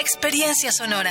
Experiencia sonora.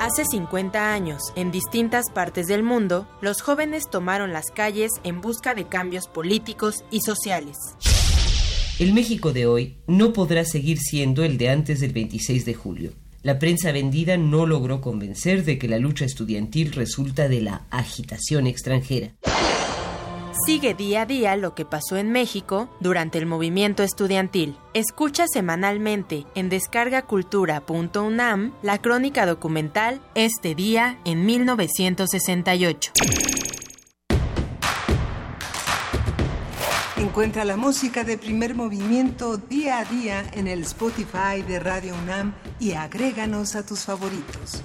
Hace 50 años, en distintas partes del mundo, los jóvenes tomaron las calles en busca de cambios políticos y sociales. El México de hoy no podrá seguir siendo el de antes del 26 de julio. La prensa vendida no logró convencer de que la lucha estudiantil resulta de la agitación extranjera. Sigue día a día lo que pasó en México durante el movimiento estudiantil. Escucha semanalmente en descargacultura.unam la crónica documental Este día en 1968. Encuentra la música de primer movimiento día a día en el Spotify de Radio UNAM y agréganos a tus favoritos.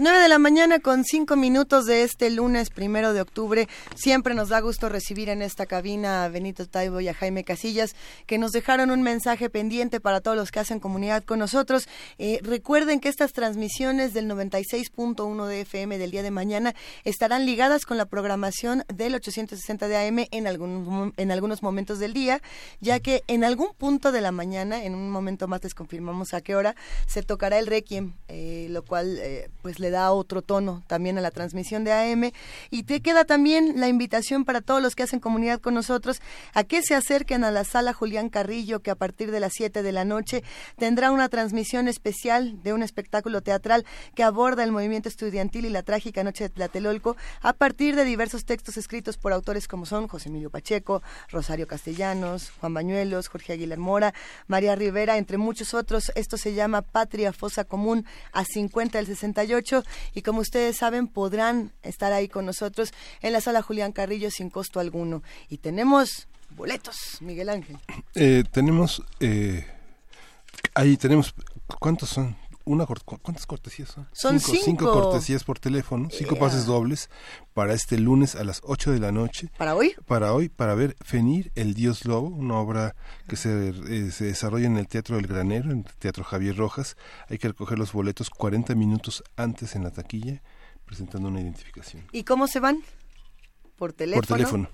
9 de la mañana con 5 minutos de este lunes primero de octubre. Siempre nos da gusto recibir en esta cabina a Benito Taibo y a Jaime Casillas, que nos dejaron un mensaje pendiente para todos los que hacen comunidad con nosotros. Eh, recuerden que estas transmisiones del 96.1 de FM del día de mañana estarán ligadas con la programación del 860 de AM en algunos, en algunos momentos del día, ya que en algún punto de la mañana, en un momento más les confirmamos a qué hora, se tocará el Requiem, eh, lo cual eh, pues le da otro tono también a la transmisión de AM. Y te queda también la invitación para todos los que hacen comunidad con nosotros a que se acerquen a la sala Julián Carrillo, que a partir de las 7 de la noche tendrá una transmisión especial de un espectáculo teatral que aborda el movimiento estudiantil y la trágica noche de Tlatelolco a partir de diversos textos escritos por autores como son José Emilio Pacheco, Rosario Castellanos, Juan Bañuelos, Jorge Aguilar Mora, María Rivera, entre muchos otros. Esto se llama Patria Fosa Común a 50 del 68 y como ustedes saben podrán estar ahí con nosotros en la sala Julián Carrillo sin costo alguno. Y tenemos boletos, Miguel Ángel. Eh, tenemos, eh, ahí tenemos, ¿cuántos son? Una, ¿Cuántas cortesías son? Son cinco. cinco. cortesías por teléfono, cinco Ea. pases dobles para este lunes a las 8 de la noche. ¿Para hoy? Para hoy, para ver Fenir, el Dios Lobo, una obra que se, eh, se desarrolla en el Teatro del Granero, en el Teatro Javier Rojas. Hay que recoger los boletos 40 minutos antes en la taquilla, presentando una identificación. ¿Y cómo se van? Por teléfono. Por teléfono.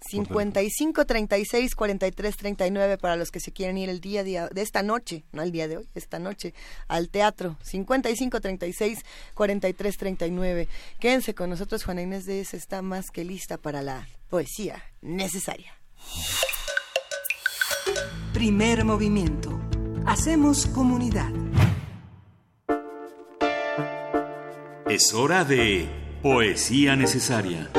55 36 43 39 para los que se quieren ir el día, día de esta noche, no el día de hoy, esta noche al teatro. 55 36 43 39. Quédense con nosotros, Juana Inés de esa está más que lista para la poesía necesaria. Primer movimiento. Hacemos comunidad. Es hora de Poesía Necesaria.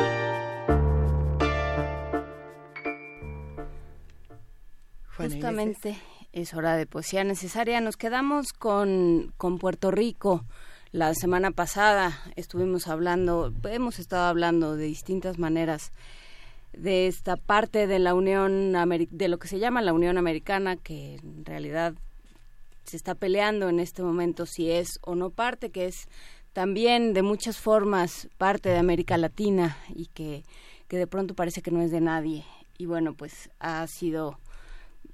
Juana Justamente es hora de poesía necesaria. Nos quedamos con, con Puerto Rico. La semana pasada estuvimos hablando, hemos estado hablando de distintas maneras de esta parte de la Unión Ameri- de lo que se llama la Unión Americana, que en realidad se está peleando en este momento si es o no parte, que es también de muchas formas parte de América Latina y que, que de pronto parece que no es de nadie. Y bueno, pues ha sido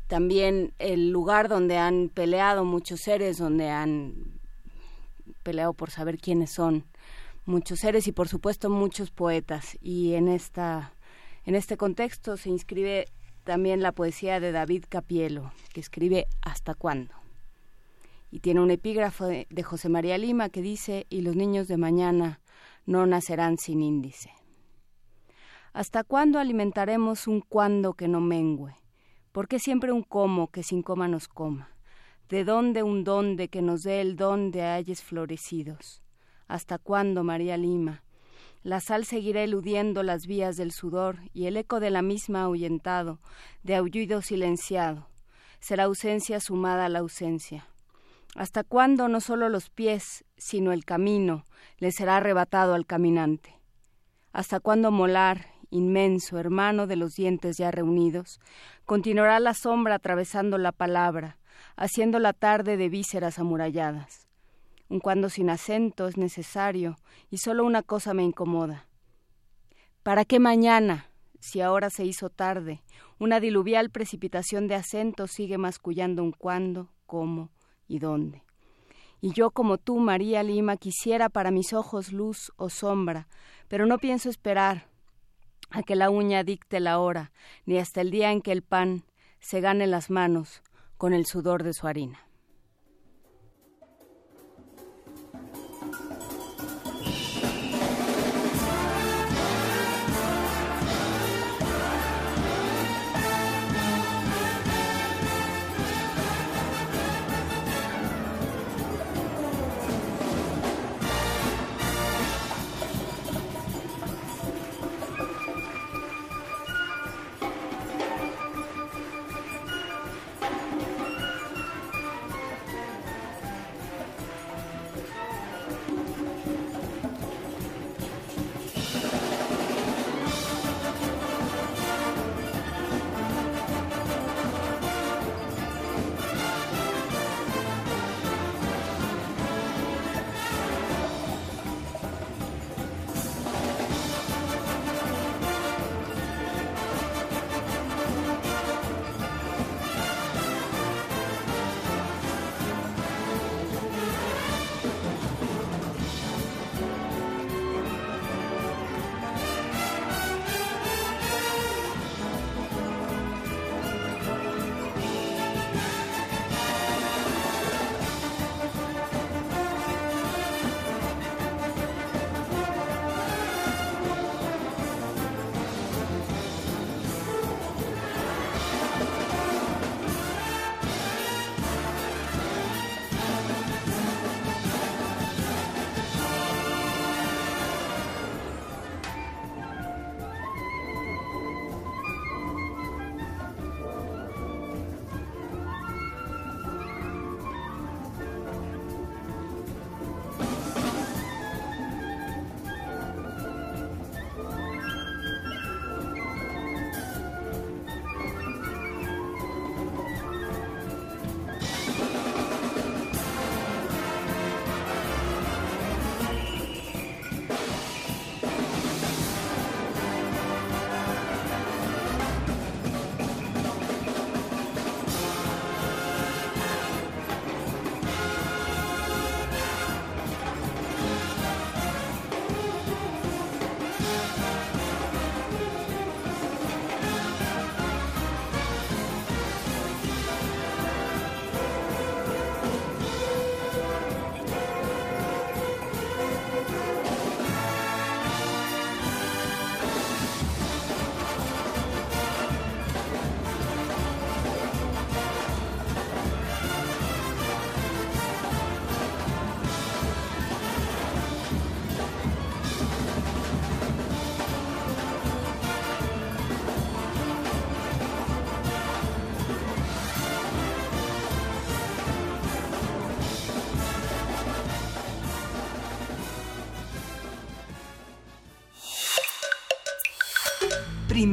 también el lugar donde han peleado muchos seres, donde han peleado por saber quiénes son muchos seres y por supuesto muchos poetas. Y en esta en este contexto se inscribe también la poesía de David Capielo, que escribe ¿Hasta cuándo? Y tiene un epígrafo de, de José María Lima que dice, y los niños de mañana no nacerán sin índice. ¿Hasta cuándo alimentaremos un cuándo que no mengüe? ¿Por qué siempre un cómo que sin coma nos coma? ¿De dónde un dónde que nos dé el don de ayes florecidos? ¿Hasta cuándo, María Lima? La sal seguirá eludiendo las vías del sudor y el eco de la misma ahuyentado, de aullido silenciado. Será ausencia sumada a la ausencia. ¿Hasta cuándo no solo los pies, sino el camino le será arrebatado al caminante? ¿Hasta cuándo molar, inmenso, hermano de los dientes ya reunidos, continuará la sombra atravesando la palabra, haciendo la tarde de vísceras amuralladas? Un cuando sin acento es necesario y solo una cosa me incomoda. ¿Para qué mañana, si ahora se hizo tarde, una diluvial precipitación de acentos sigue mascullando un cuándo, cómo y dónde? Y yo como tú, María Lima, quisiera para mis ojos luz o sombra, pero no pienso esperar a que la uña dicte la hora, ni hasta el día en que el pan se gane las manos con el sudor de su harina.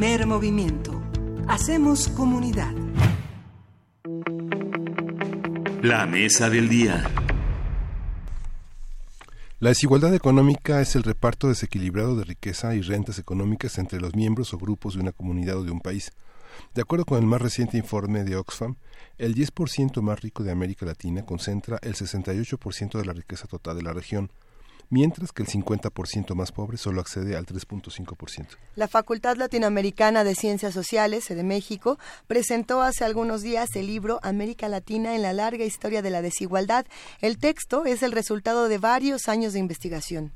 Primer movimiento. Hacemos comunidad. La mesa del día. La desigualdad económica es el reparto desequilibrado de riqueza y rentas económicas entre los miembros o grupos de una comunidad o de un país. De acuerdo con el más reciente informe de Oxfam, el 10% más rico de América Latina concentra el 68% de la riqueza total de la región, mientras que el 50% más pobre solo accede al 3.5%. La Facultad Latinoamericana de Ciencias Sociales, de México, presentó hace algunos días el libro América Latina en la larga historia de la desigualdad. El texto es el resultado de varios años de investigación.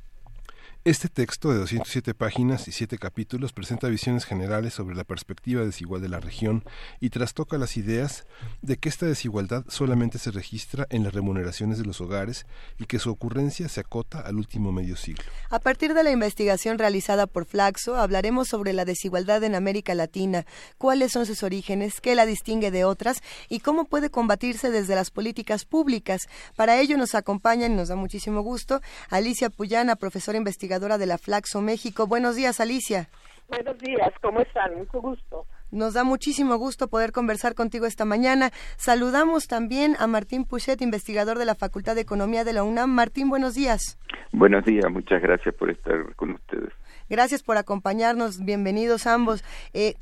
Este texto de 207 páginas y 7 capítulos presenta visiones generales sobre la perspectiva desigual de la región y trastoca las ideas de que esta desigualdad solamente se registra en las remuneraciones de los hogares y que su ocurrencia se acota al último medio siglo. A partir de la investigación realizada por Flaxo, hablaremos sobre la desigualdad en América Latina, cuáles son sus orígenes, qué la distingue de otras y cómo puede combatirse desde las políticas públicas. Para ello nos acompaña y nos da muchísimo gusto Alicia Puyana, profesora investigadora de la Flaxo México. Buenos días, Alicia. Buenos días, ¿cómo están? Mucho gusto. Nos da muchísimo gusto poder conversar contigo esta mañana. Saludamos también a Martín Puchet, investigador de la Facultad de Economía de la UNAM. Martín, buenos días. Buenos días, muchas gracias por estar con ustedes. Gracias por acompañarnos. Bienvenidos ambos. Eh,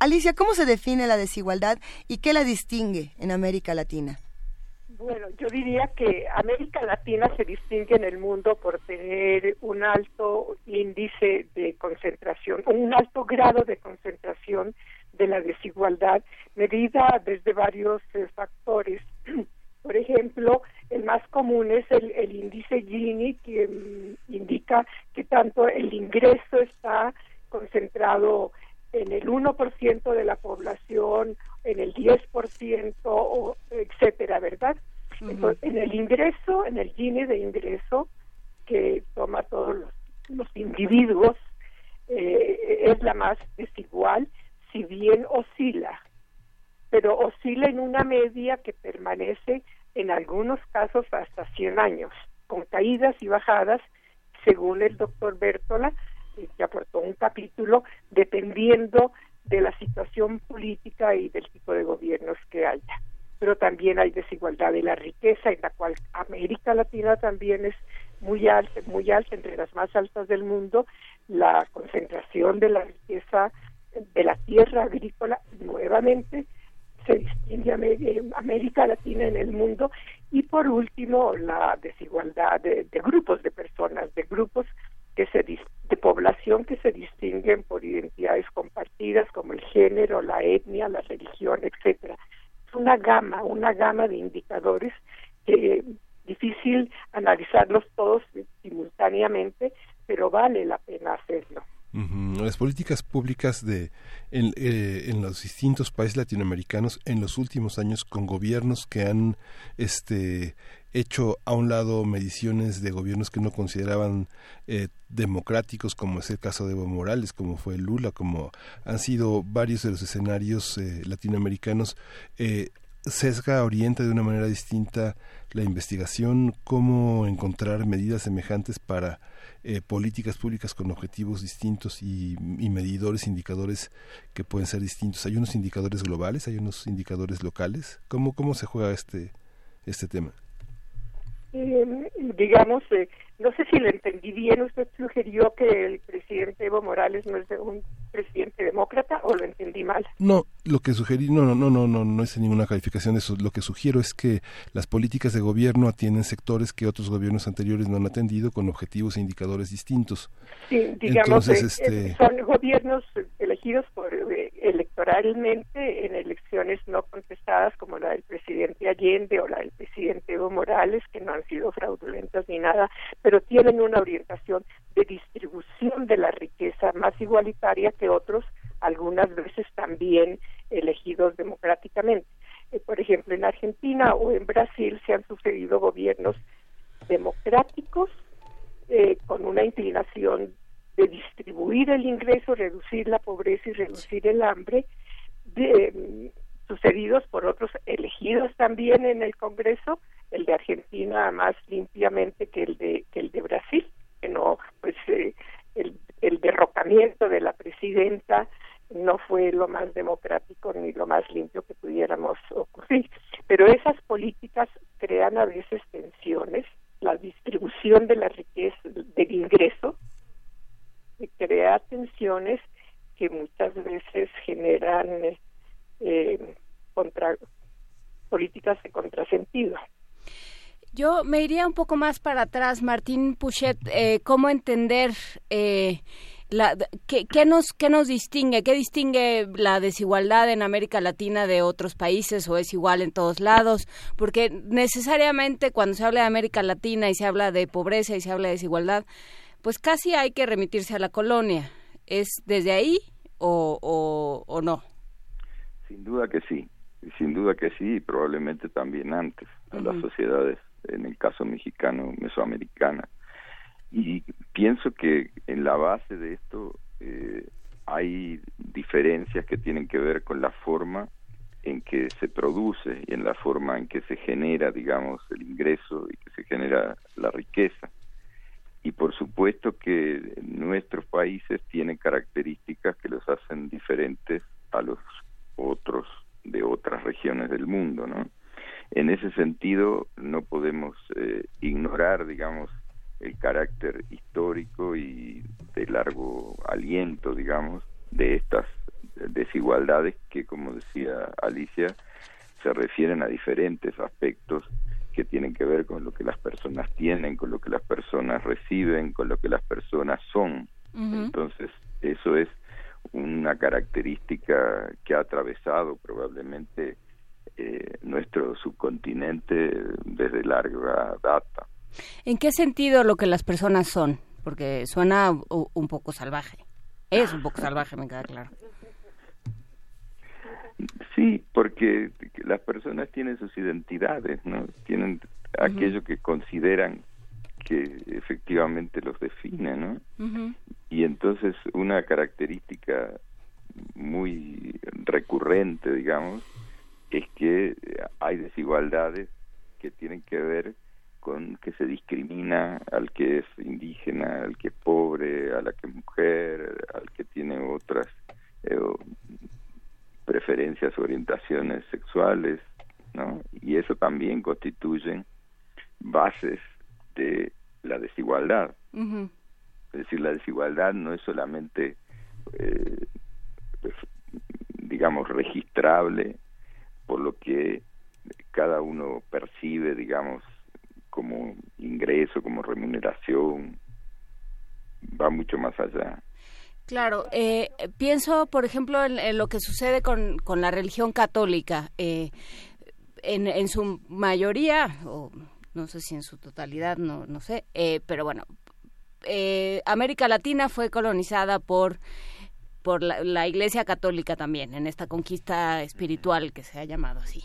Alicia, ¿cómo se define la desigualdad y qué la distingue en América Latina? Bueno, yo diría que América Latina se distingue en el mundo por tener un alto índice de concentración, un alto grado de concentración de la desigualdad, medida desde varios eh, factores. Por ejemplo, el más común es el, el índice Gini, que mm, indica que tanto el ingreso está concentrado en el 1% de la población, en el 10%, o etcétera, ¿verdad? Entonces, en el ingreso, en el Gini de ingreso, que toma todos los, los individuos, eh, es la más desigual, si bien oscila, pero oscila en una media que permanece en algunos casos hasta 100 años, con caídas y bajadas, según el doctor Bertola, eh, que aportó un capítulo, dependiendo de la situación política y del tipo de gobiernos que haya. Pero también hay desigualdad de la riqueza, en la cual América Latina también es muy alta, muy alta, entre las más altas del mundo, la concentración de la riqueza de la tierra agrícola nuevamente se distingue a Amé- América Latina en el mundo y por último la desigualdad de, de grupos de personas, de grupos que se de población que se distinguen por identidades compartidas como el género, la etnia, la religión, etcétera. Es una gama, una gama de indicadores que difícil analizarlos todos simultáneamente, pero vale la pena hacerlo. Las políticas públicas de en, eh, en los distintos países latinoamericanos en los últimos años con gobiernos que han este hecho a un lado mediciones de gobiernos que no consideraban eh, democráticos como es el caso de Evo Morales como fue Lula como han sido varios de los escenarios eh, latinoamericanos eh, sesga orienta de una manera distinta la investigación cómo encontrar medidas semejantes para eh, políticas públicas con objetivos distintos y, y medidores, indicadores que pueden ser distintos. Hay unos indicadores globales, hay unos indicadores locales. ¿Cómo, cómo se juega este, este tema? Eh, digamos, eh, no sé si lo entendí bien, usted sugirió que el presidente Evo Morales no es de un presidente demócrata o lo entendí mal. No, lo que sugerí, no, no, no, no, no, no es ninguna calificación de eso. Lo que sugiero es que las políticas de gobierno atienden sectores que otros gobiernos anteriores no han atendido con objetivos e indicadores distintos. Sí, digamos, Entonces, eh, este- eh, son gobiernos elegidos por, eh, electoralmente en elecciones no contestadas como la del presidente Allende o la del presidente Evo Morales, que no han sido fraudulentas ni nada, pero tienen una orientación de distribución de la riqueza más igualitaria que otros, algunas veces también elegidos democráticamente. Eh, por ejemplo, en Argentina o en Brasil se han sucedido gobiernos democráticos eh, con una inclinación de distribuir el ingreso, reducir la pobreza y reducir el hambre, de, mm, sucedidos por otros elegidos también en el Congreso, el de Argentina más limpiamente que el de no fue lo más democrático ni lo más limpio que pudiéramos ocurrir. Pero esas políticas crean a veces tensiones, la distribución de la riqueza, del ingreso, crea tensiones que muchas veces generan eh, políticas de contrasentido. Yo me iría un poco más para atrás, Martín Puchet, eh, cómo entender eh, la, qué, qué nos, qué nos distingue, qué distingue la desigualdad en América Latina de otros países o es igual en todos lados, porque necesariamente cuando se habla de América Latina y se habla de pobreza y se habla de desigualdad, pues casi hay que remitirse a la colonia. ¿Es desde ahí o, o, o no? Sin duda que sí, sin duda que sí, y probablemente también antes, a las sociedades, en el caso mexicano, mesoamericana. Y pienso que en la base de esto eh, hay diferencias que tienen que ver con la forma en que se produce y en la forma en que se genera, digamos, el ingreso y que se genera la riqueza. Y por supuesto que nuestros países tienen características que los hacen diferentes a los otros de otras regiones del mundo, ¿no? En ese sentido, no podemos eh, ignorar, digamos, el carácter histórico y de largo aliento, digamos, de estas desigualdades que, como decía Alicia, se refieren a diferentes aspectos que tienen que ver con lo que las personas tienen, con lo que las personas reciben, con lo que las personas son. Entonces, eso es una característica que ha atravesado probablemente eh, nuestro subcontinente desde larga data. ¿En qué sentido lo que las personas son? Porque suena un poco salvaje. Es un poco salvaje, me queda claro. Sí, porque las personas tienen sus identidades, ¿no? Tienen aquello que consideran que efectivamente los define, ¿no? Y entonces una característica muy recurrente, digamos, es que hay desigualdades que tienen que ver con que se discrimina al que es indígena, al que es pobre, a la que es mujer, al que tiene otras eh, o- preferencias, orientaciones sexuales, ¿no? Y eso también constituyen bases de la desigualdad. Es decir, la desigualdad no es solamente, eh, digamos, registrable por lo que cada uno percibe, digamos, como ingreso, como remuneración, va mucho más allá. Claro, eh, pienso, por ejemplo, en, lo que sucede con, con la religión católica. Eh, en, en su mayoría, o no sé si en su totalidad, no, no sé, eh, pero bueno, América Latina fue colonizada por por la, la Iglesia Católica también, en esta conquista espiritual que se ha llamado así.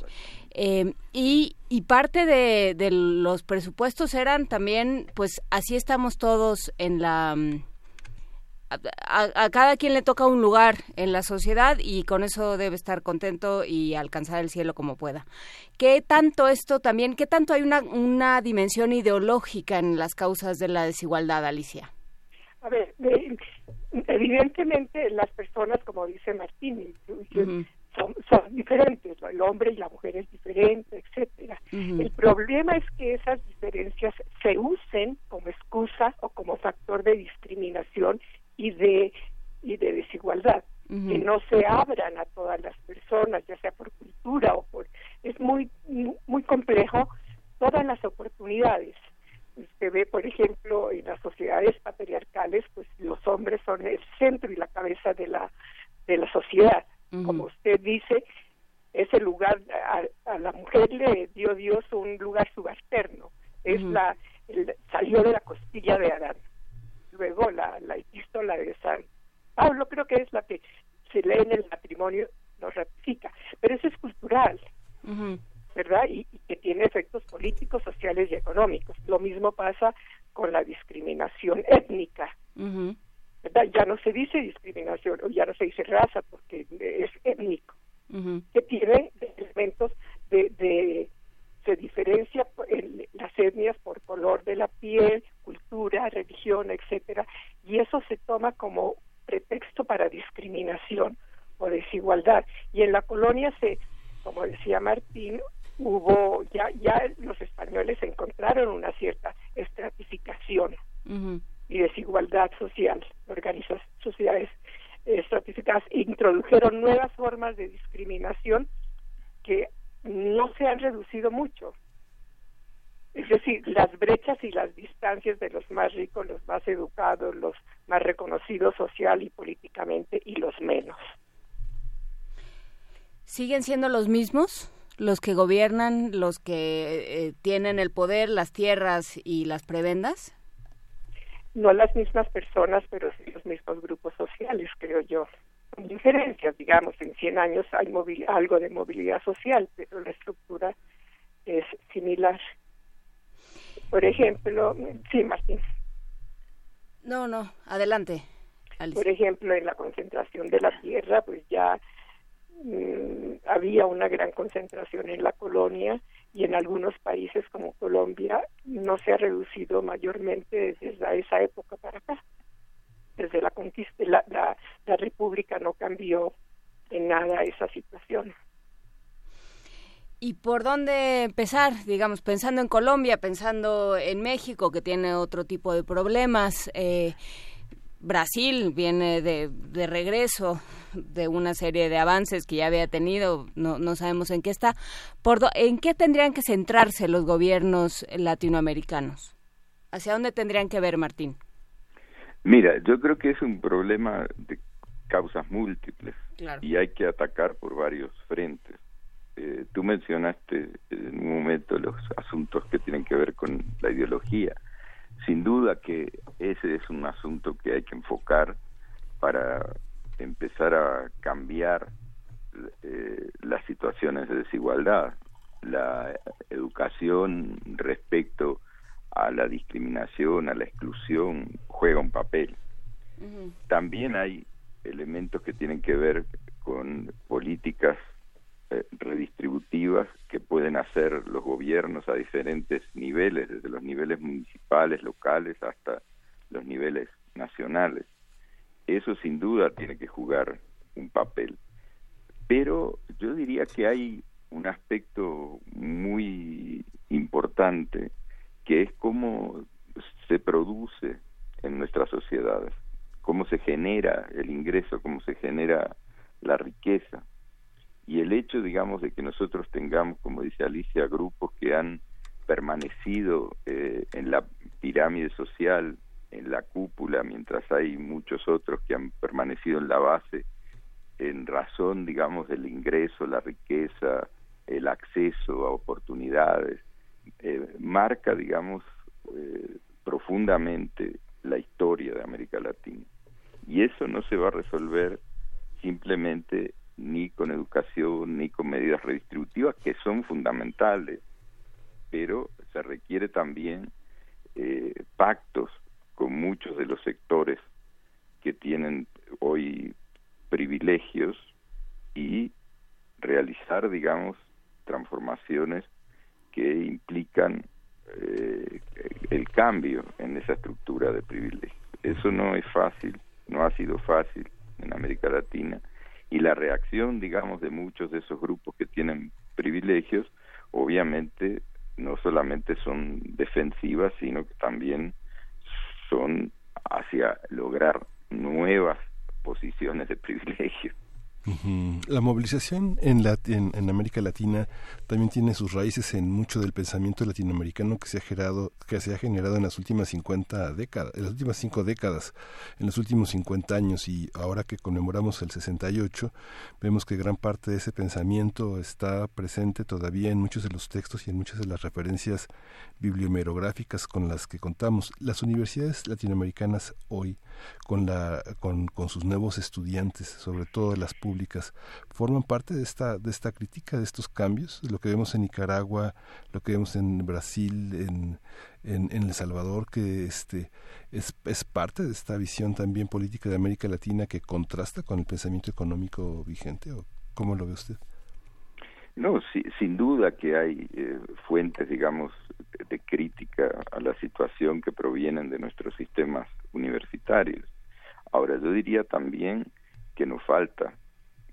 Eh, y, y parte de, los presupuestos eran también, pues así estamos todos en la... mm, A, cada quien le toca un lugar en la sociedad y con eso debe estar contento y alcanzar el cielo como pueda. ¿Qué tanto esto también, qué tanto hay una, una dimensión ideológica en las causas de la desigualdad, Alicia? A ver, evidentemente las personas, como dice Martín, son, son diferentes, ¿no? el hombre y la mujer es diferente, etcétera. El problema es que esas diferencias se usen como excusa o como factor de discriminación y de y de desigualdad, que no se abran a todas las personas, ya sea por cultura o por es muy muy complejo todas las oportunidades se ve, por ejemplo, en las sociedades patriarcales, pues los hombres son el centro y la cabeza de la de la sociedad. Como usted dice, ese lugar a, a la mujer le dio Dios un lugar subalterno. Es la el- salió de la costilla de Adán. Luego la la epístola de San Pablo creo que es la que se lee en el matrimonio lo ratifica, pero eso es cultural. ¿Verdad? Y, y que tiene efectos políticos, sociales y económicos. Lo mismo pasa con la discriminación étnica, ¿verdad? Ya no se dice discriminación o ya no se dice raza porque es étnico, que tiene elementos de, de se diferencia en las etnias por color de la piel, cultura, religión, etcétera, y eso se toma como pretexto para discriminación o desigualdad. Y en la colonia se, como decía Martín, hubo ya ya los españoles encontraron una cierta estratificación y desigualdad social, organizas sociedades estratificadas, introdujeron nuevas formas de discriminación que no se han reducido mucho. Es decir, las brechas y las distancias de los más ricos, los más educados, los más reconocidos social y políticamente y los menos. ¿Siguen siendo los mismos? Los que gobiernan, los que eh, tienen el poder, las tierras y las prebendas? No las mismas personas, pero sí los mismos grupos sociales, creo yo. Con diferencias, digamos, en 100 años hay algo de movilidad social, pero la estructura es similar. Por ejemplo, sí, Martín. No, no, adelante. Alice. Por ejemplo, en la concentración de la tierra, pues ya había una gran concentración en la colonia y en algunos países como Colombia no se ha reducido mayormente desde esa época para acá. Desde la conquista, la, la, la república no cambió en nada esa situación. ¿Y por dónde empezar? Digamos, pensando en Colombia, pensando en México, que tiene otro tipo de problemas. eh, Brasil viene de, de regreso de una serie de avances que ya había tenido, no, no sabemos en qué está. Por do- ¿En qué tendrían que centrarse los gobiernos latinoamericanos? ¿Hacia dónde tendrían que ver, Martín? Mira, yo creo que es un problema de causas múltiples Claro. y hay que atacar por varios frentes. Eh, tú mencionaste en un momento los asuntos que tienen que ver con la ideología. Sin duda que ese es un asunto que hay que enfocar para empezar a cambiar eh, las situaciones de desigualdad. La educación respecto a la discriminación, a la exclusión, juega un papel. También hay elementos que tienen que ver con políticas eh, redistributivas que pueden hacer los gobiernos a diferentes niveles, desde los niveles municipales, locales, hasta los niveles nacionales. Eso sin duda tiene que jugar un papel. Pero yo diría que hay un aspecto muy importante que es cómo se produce en nuestras sociedades, cómo se genera el ingreso, cómo se genera la riqueza. Y el hecho, digamos, de que nosotros tengamos, como dice Alicia, grupos que han permanecido eh, en la pirámide social, en la cúpula, mientras hay muchos otros que han permanecido en la base, en razón, digamos, del ingreso, la riqueza, el acceso a oportunidades, eh, marca, digamos, eh, profundamente la historia de América Latina. Y eso no se va a resolver simplemente ni con educación, ni con medidas redistributivas, que son fundamentales, pero se requiere también eh, pactos con muchos de los sectores que tienen hoy privilegios y realizar, digamos, transformaciones que implican eh, el cambio en esa estructura de privilegios. Eso no es fácil, no ha sido fácil en América Latina y la reacción, digamos, de muchos de esos grupos que tienen privilegios, obviamente no solamente son defensivas, sino que también son hacia lograr nuevas posiciones de privilegio. La movilización en, América Latina también tiene sus raíces en mucho del pensamiento latinoamericano que se ha generado, que se ha generado en las últimas 50 décadas, en las últimas cinco décadas, en los últimos 50 años y ahora que conmemoramos el 68, vemos que gran parte de ese pensamiento está presente todavía en muchos de los textos y en muchas de las referencias bibliomerográficas con las que contamos. Las universidades latinoamericanas hoy, con, con sus nuevos estudiantes, sobre todo las públicas, forman parte de esta, de esta crítica, de estos cambios, lo que vemos en Nicaragua, lo que vemos en Brasil, en, en, El Salvador, que este es, es parte de esta visión también política de América Latina que contrasta con el pensamiento económico vigente, ¿o cómo lo ve usted? No, sí, sin duda que hay eh, fuentes, digamos, de, de crítica a la situación que provienen de nuestros sistemas universitarios. Ahora, yo diría también que nos falta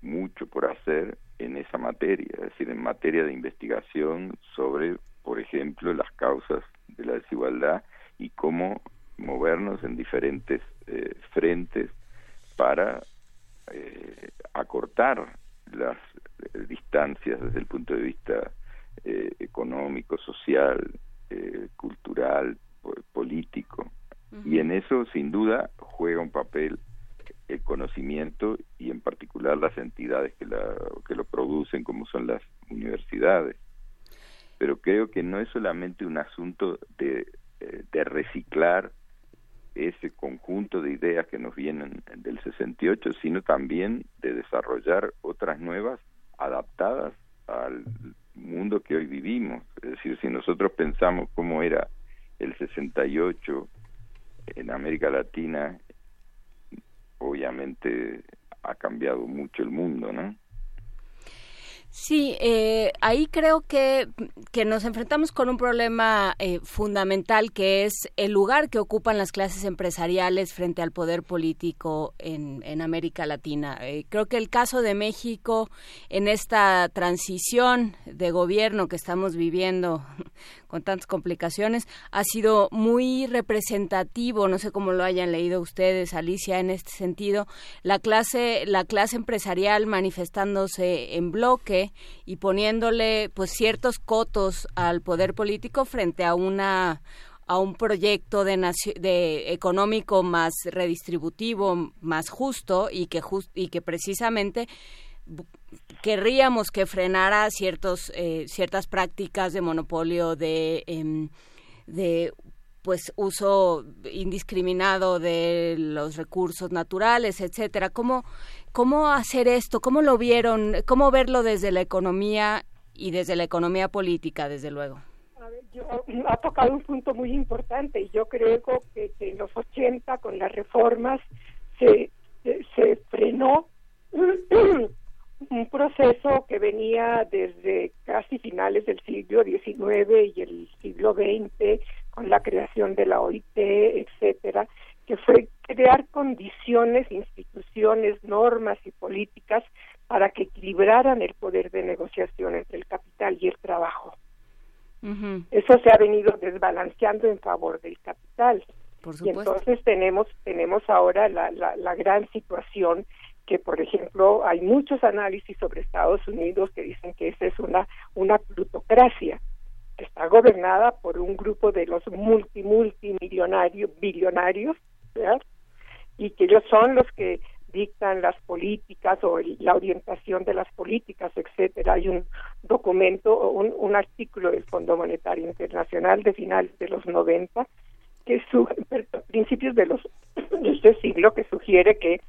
mucho por hacer en esa materia, es decir, en materia de investigación sobre, por ejemplo, las causas de la desigualdad y cómo movernos en diferentes eh, frentes para eh, acortar las eh, distancias desde el punto de vista eh, económico, social, eh, cultural, po- político. Y en eso, sin duda, juega un papel el conocimiento y en particular las entidades que, la, que lo producen, como son las universidades. Pero creo que no es solamente un asunto de, eh, de reciclar ese conjunto de ideas que nos vienen del 68, sino también de desarrollar otras nuevas adaptadas al mundo que hoy vivimos. Es decir, si nosotros pensamos cómo era el 68 en América Latina, obviamente ha cambiado mucho el mundo, ¿no? Sí, eh, ahí creo que, que nos enfrentamos con un problema eh, fundamental que es el lugar que ocupan las clases empresariales frente al poder político en, en América Latina. Eh, creo que el caso de México en esta transición de gobierno que estamos viviendo con tantas complicaciones ha sido muy representativo, no sé cómo lo hayan leído ustedes, Alicia, en este sentido, la clase, la clase empresarial manifestándose en bloque y poniéndole pues ciertos cotos al poder político frente a una a un proyecto de, de económico más redistributivo, más justo y que jus- y que precisamente querríamos que frenara ciertos eh, ciertas prácticas de monopolio de em, de pues uso indiscriminado de los recursos naturales, etcétera. ¿Cómo cómo hacer esto? ¿Cómo lo vieron? ¿Cómo verlo desde la economía y desde la economía política, desde luego? Yo- ha tocado un punto muy importante y yo creo que, que en los 80 con las reformas se, se, se frenó un proceso que venía desde casi finales del siglo XIX y el siglo XX con la creación de la OIT, etcétera, que fue crear condiciones, instituciones, normas y políticas para que equilibraran el poder de negociación entre el capital y el trabajo. Eso se ha venido desbalanceando en favor del capital. Por Y entonces tenemos tenemos ahora la, la, la gran situación que, por ejemplo, hay muchos análisis sobre Estados Unidos que dicen que esa es una una plutocracia que está gobernada por un grupo de los multi multimillonarios billonarios ¿verdad? y que ellos son los que dictan las políticas o el- la orientación de las políticas, etcétera. Hay un documento, o un, un artículo del Fondo Monetario Internacional de finales de los 90, que su, principios de los de este siglo que sugiere que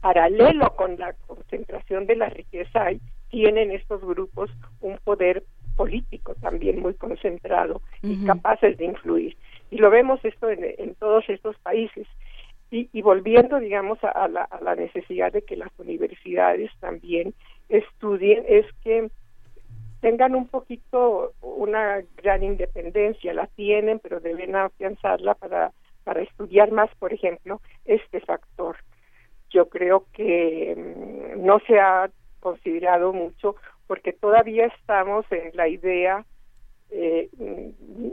paralelo con la concentración de la riqueza hay, tienen estos grupos un poder político también muy concentrado y capaces de influir. Y lo vemos esto en, todos estos países. Y, y volviendo, digamos, a, a la, a la necesidad de que las universidades también estudien, es que tengan un poquito una gran independencia, la tienen, pero deben afianzarla para, para estudiar más, por ejemplo, este factor. Yo creo que mm, no se ha considerado mucho porque todavía estamos en la idea eh,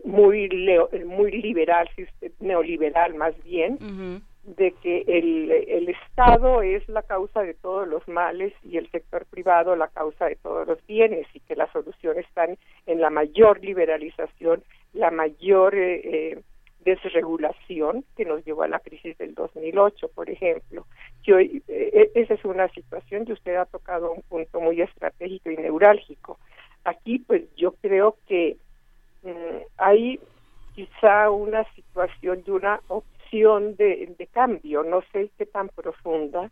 muy leo- muy liberal, si usted- neoliberal más bien, de que el, el Estado es la causa de todos los males y el sector privado la causa de todos los bienes y que las soluciones están en la mayor liberalización, la mayor eh, eh, desregulación que nos llevó a la crisis del 2008, por ejemplo. Yo, eh, eh, esa es una situación y usted ha tocado un punto muy estratégico y neurálgico. Aquí, pues yo creo que mm, hay quizá una situación de una opción de, de cambio, no sé qué tan profunda,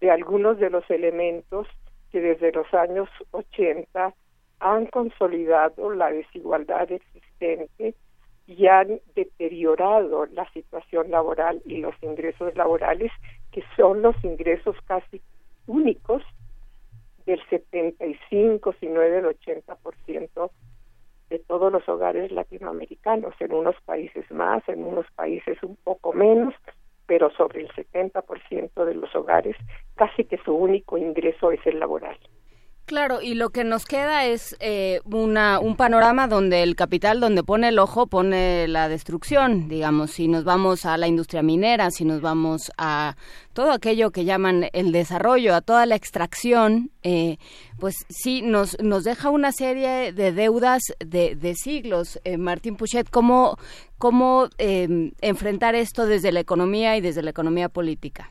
de algunos de los elementos que desde los años 80 han consolidado la desigualdad existente y han deteriorado la situación laboral y los ingresos laborales, que son los ingresos casi únicos del 75, si no del 80% de todos los hogares latinoamericanos, en unos países más, en unos países un poco menos, pero sobre el 70% de los hogares casi que su único ingreso es el laboral. Claro, y lo que nos queda es eh, una, un panorama donde el capital, donde pone el ojo, pone la destrucción, digamos, si nos vamos a la industria minera, si nos vamos a todo aquello que llaman el desarrollo, a toda la extracción, eh, pues sí, nos, nos deja una serie de deudas de, de siglos. Eh, Martín Puchet, ¿cómo, cómo eh, enfrentar esto desde la economía y desde la economía política?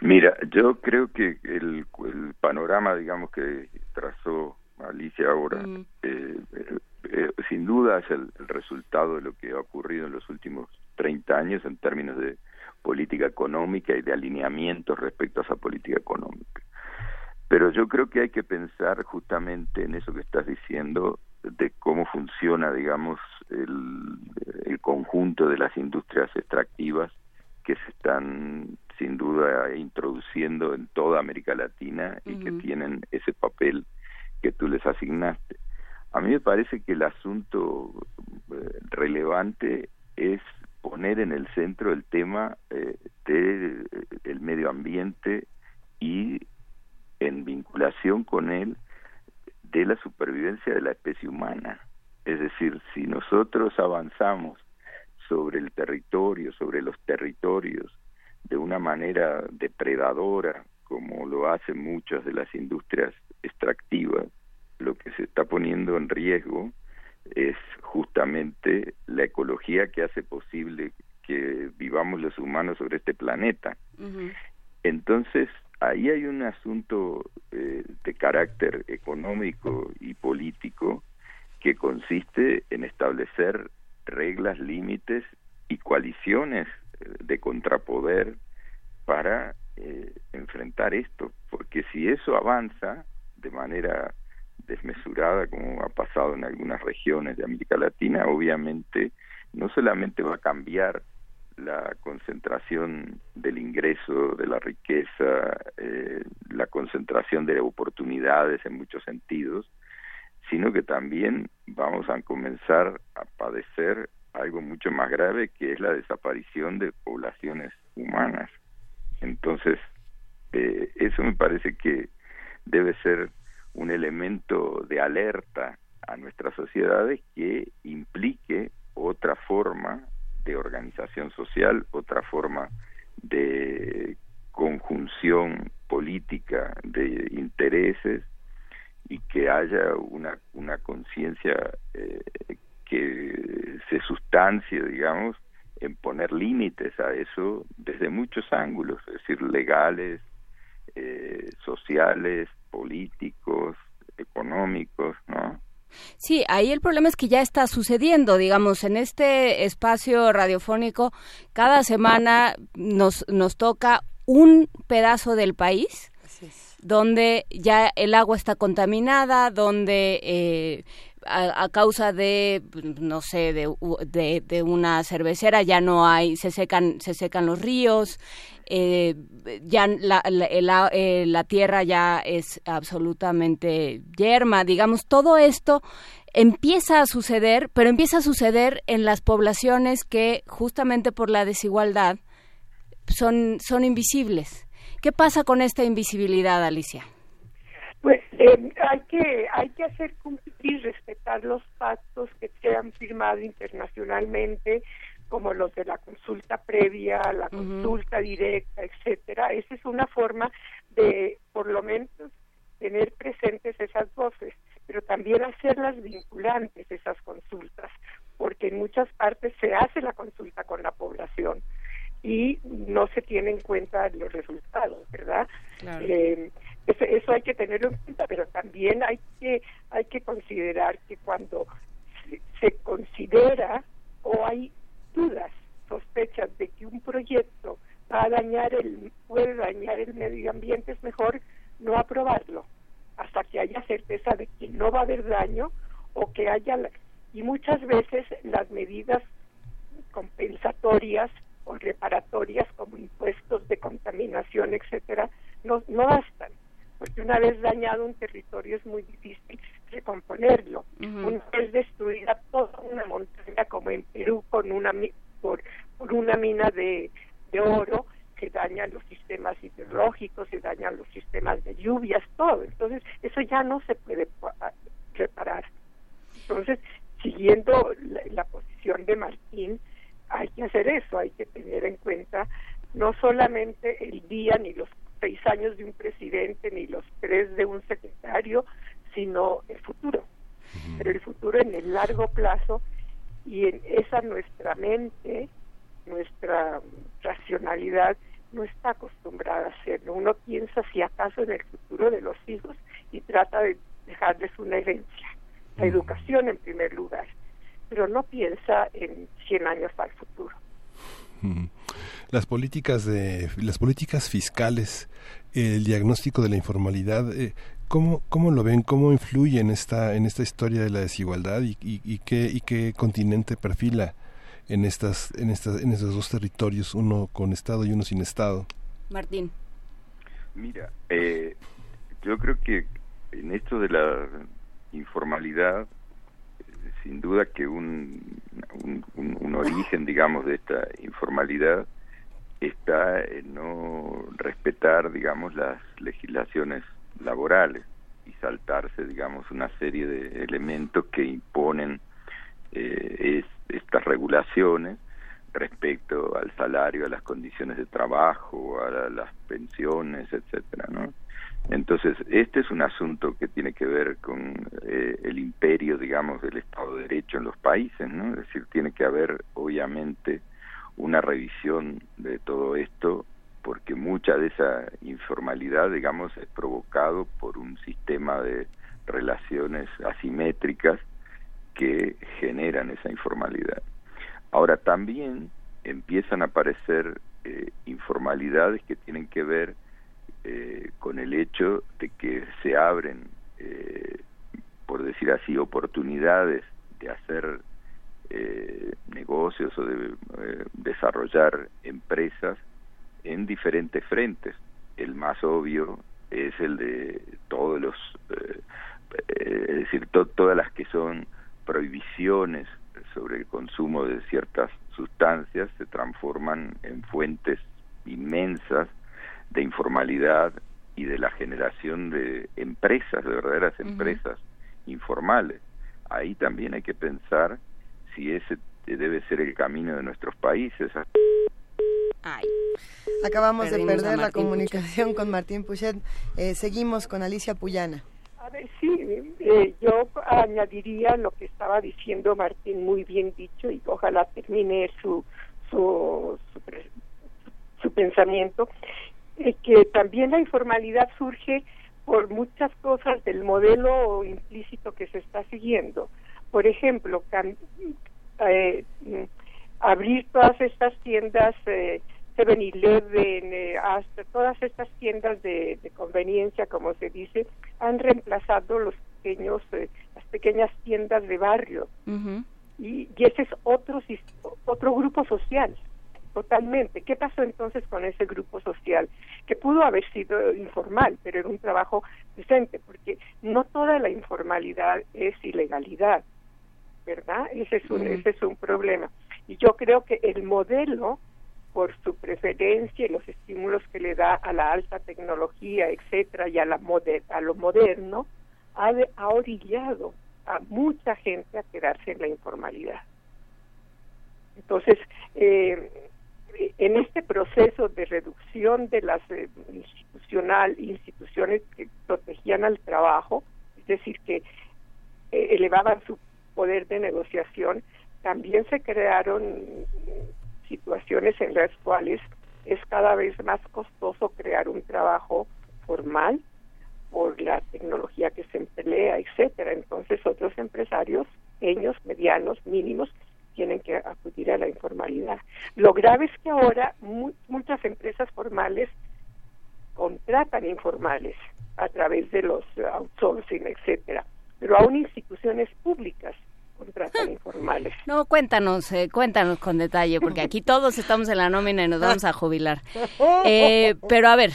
Mira, yo creo que el, el panorama, digamos, que trazó Alicia ahora, eh, eh, eh, sin duda es el, el resultado de lo que ha ocurrido en los últimos 30 años en términos de política económica y de alineamiento respecto a esa política económica. Pero yo creo que hay que pensar justamente en eso que estás diciendo, de cómo funciona, digamos, el, el conjunto de las industrias extractivas que se están sin duda introduciendo en toda América Latina y que tienen ese papel que tú les asignaste. A mí me parece que el asunto eh, relevante es poner en el centro el tema eh, de eh, medio ambiente y en vinculación con él de la supervivencia de la especie humana. Es decir, si nosotros avanzamos sobre el territorio, sobre los territorios, de una manera depredadora, como lo hacen muchas de las industrias extractivas, lo que se está poniendo en riesgo es justamente la ecología que hace posible que vivamos los humanos sobre este planeta. Entonces, ahí hay un asunto eh, de carácter económico y político que consiste en establecer reglas, límites y coaliciones de contrapoder para eh, enfrentar esto, porque si eso avanza de manera desmesurada, como ha pasado en algunas regiones de América Latina, obviamente no solamente va a cambiar la concentración del ingreso, de la riqueza, eh, la concentración de oportunidades en muchos sentidos, sino que también vamos a comenzar a padecer algo mucho más grave que es la desaparición de poblaciones humanas. Entonces, eh, eso me parece que debe ser un elemento de alerta a nuestras sociedades que implique otra forma de organización social, otra forma de conjunción política de intereses y que haya una, una conciencia eh, que se sustancie, digamos, en poner límites a eso desde muchos ángulos, es decir, legales, eh, sociales, políticos, económicos, ¿no? Sí, ahí el problema es que ya está sucediendo, digamos, en este espacio radiofónico, cada semana nos, nos toca un pedazo del país donde ya el agua está contaminada, donde eh, a, causa de no sé de, de, de una cervecera ya no hay se secan se secan los ríos eh, ya la, eh, la tierra ya es absolutamente yerma. Digamos todo esto empieza a suceder pero empieza a suceder en las poblaciones que justamente por la desigualdad son son invisibles. Qué pasa con esta invisibilidad Alicia Pues eh, hay que hay que hacer cumplir y respetar los pactos que se han firmado internacionalmente, como los de la consulta previa, la consulta directa, etcétera. Esa es una forma de, por lo menos, tener presentes esas voces, pero también hacerlas vinculantes esas consultas, porque en muchas partes se hace la consulta con la población y no se tienen en cuenta los resultados, ¿verdad? Claro. Eh, eso, eso hay que tenerlo en cuenta, pero también hay que hay que considerar que cuando se, se considera o hay dudas, sospechas de que un proyecto va a dañar el puede dañar el medio ambiente, es mejor no aprobarlo hasta que haya certeza de que no va a haber daño o que haya y muchas veces las medidas compensatorias o reparatorias como impuestos de contaminación, etcétera, no, no bastan, porque una vez dañado un territorio es muy difícil recomponerlo. Una vez destruida toda una montaña como en Perú con una por, por una mina de, meteoro que daña los sistemas hidrológicos, se dañan los sistemas de lluvias, todo. Entonces, eso ya no se puede pa- reparar. Entonces, siguiendo la, la posición de Martín, hay que hacer eso, hay que tener en cuenta no solamente el día ni los seis años de un presidente ni los tres de un secretario, sino el futuro. Pero el futuro en el largo plazo y en esa nuestra mente, nuestra racionalidad no está acostumbrada a hacerlo. Uno piensa si acaso en el futuro de los hijos y trata de dejarles una herencia, la educación en primer lugar, pero no piensa en 100 años al futuro. Ujú. Las políticas de las políticas fiscales, el diagnóstico de la informalidad, eh, ¿cómo, cómo lo ven? ¿Cómo influye en esta en esta historia de la desigualdad y, y, y qué y qué continente perfila en estas en estas en esos dos territorios, uno con estado y uno sin estado? Martín. Mira, eh, yo creo que en esto de la informalidad, sin duda que un, un, un- un origen, digamos, de esta informalidad está en no respetar, digamos, las legislaciones laborales y saltarse, digamos, una serie de elementos que imponen eh, es- estas regulaciones respecto al salario, a las condiciones de trabajo, a la- las pensiones, etcétera, ¿no? Entonces, este es un asunto que tiene que ver con eh, el imperio, digamos, del Estado de Derecho en los países, ¿no? Es decir, tiene que haber, obviamente, una revisión de todo esto, porque mucha de esa informalidad, digamos, es provocado por un sistema de relaciones asimétricas que generan esa informalidad. Ahora también empiezan a aparecer eh, informalidades que tienen que ver eh, con el hecho de que se abren, eh, por decir así, oportunidades de hacer eh, negocios o de eh, desarrollar empresas en diferentes frentes. El más obvio es el de todos los, eh, eh, es decir, to- todas las que son prohibiciones sobre el consumo de ciertas sustancias se transforman en fuentes inmensas de informalidad y de la generación de empresas, de verdaderas empresas informales. Ahí también hay que pensar si ese debe ser el camino de nuestros países. Acabamos de Perdimos a perder la comunicación con Martín Puchet. Eh, seguimos con Alicia Puyana. A ver, sí, eh, yo añadiría lo que estaba diciendo Martín, muy bien dicho, y ojalá termine su, su, su, su pensamiento, eh, que también la informalidad surge por muchas cosas del modelo implícito que se está siguiendo. Por ejemplo, eh, abrir todas estas tiendas, eh, 7-Eleven, eh, hasta todas estas tiendas de, de conveniencia, como se dice, han reemplazado los pequeños, eh, las pequeñas tiendas de barrio. Y, y ese es otro, otro grupo social, totalmente. ¿Qué pasó entonces con ese grupo social? Que pudo haber sido informal, pero era un trabajo decente, porque no toda la informalidad es ilegalidad, ¿verdad? Ese es un, Ujú. ese es un problema. Y yo creo que el modelo, por su preferencia y los estímulos que le da a la alta tecnología, etcétera, y a, la moder- a lo moderno, ha, de- ha orillado a mucha gente a quedarse en la informalidad. Entonces, eh, en este proceso de reducción de las eh, institucional instituciones que protegían al trabajo, es decir, que eh, elevaban su poder de negociación, también se crearon situaciones en las cuales es cada vez más costoso crear un trabajo formal por la tecnología que se emplea, etcétera. Entonces otros empresarios, pequeños, medianos, mínimos, tienen que acudir a la informalidad. Lo grave es que ahora mu- muchas empresas formales contratan informales a través de los outsourcing, etcétera, pero aún instituciones públicas contratan informales. No, cuéntanos, eh, cuéntanos con detalle, porque aquí todos estamos en la nómina y nos vamos a jubilar. Eh, pero a ver,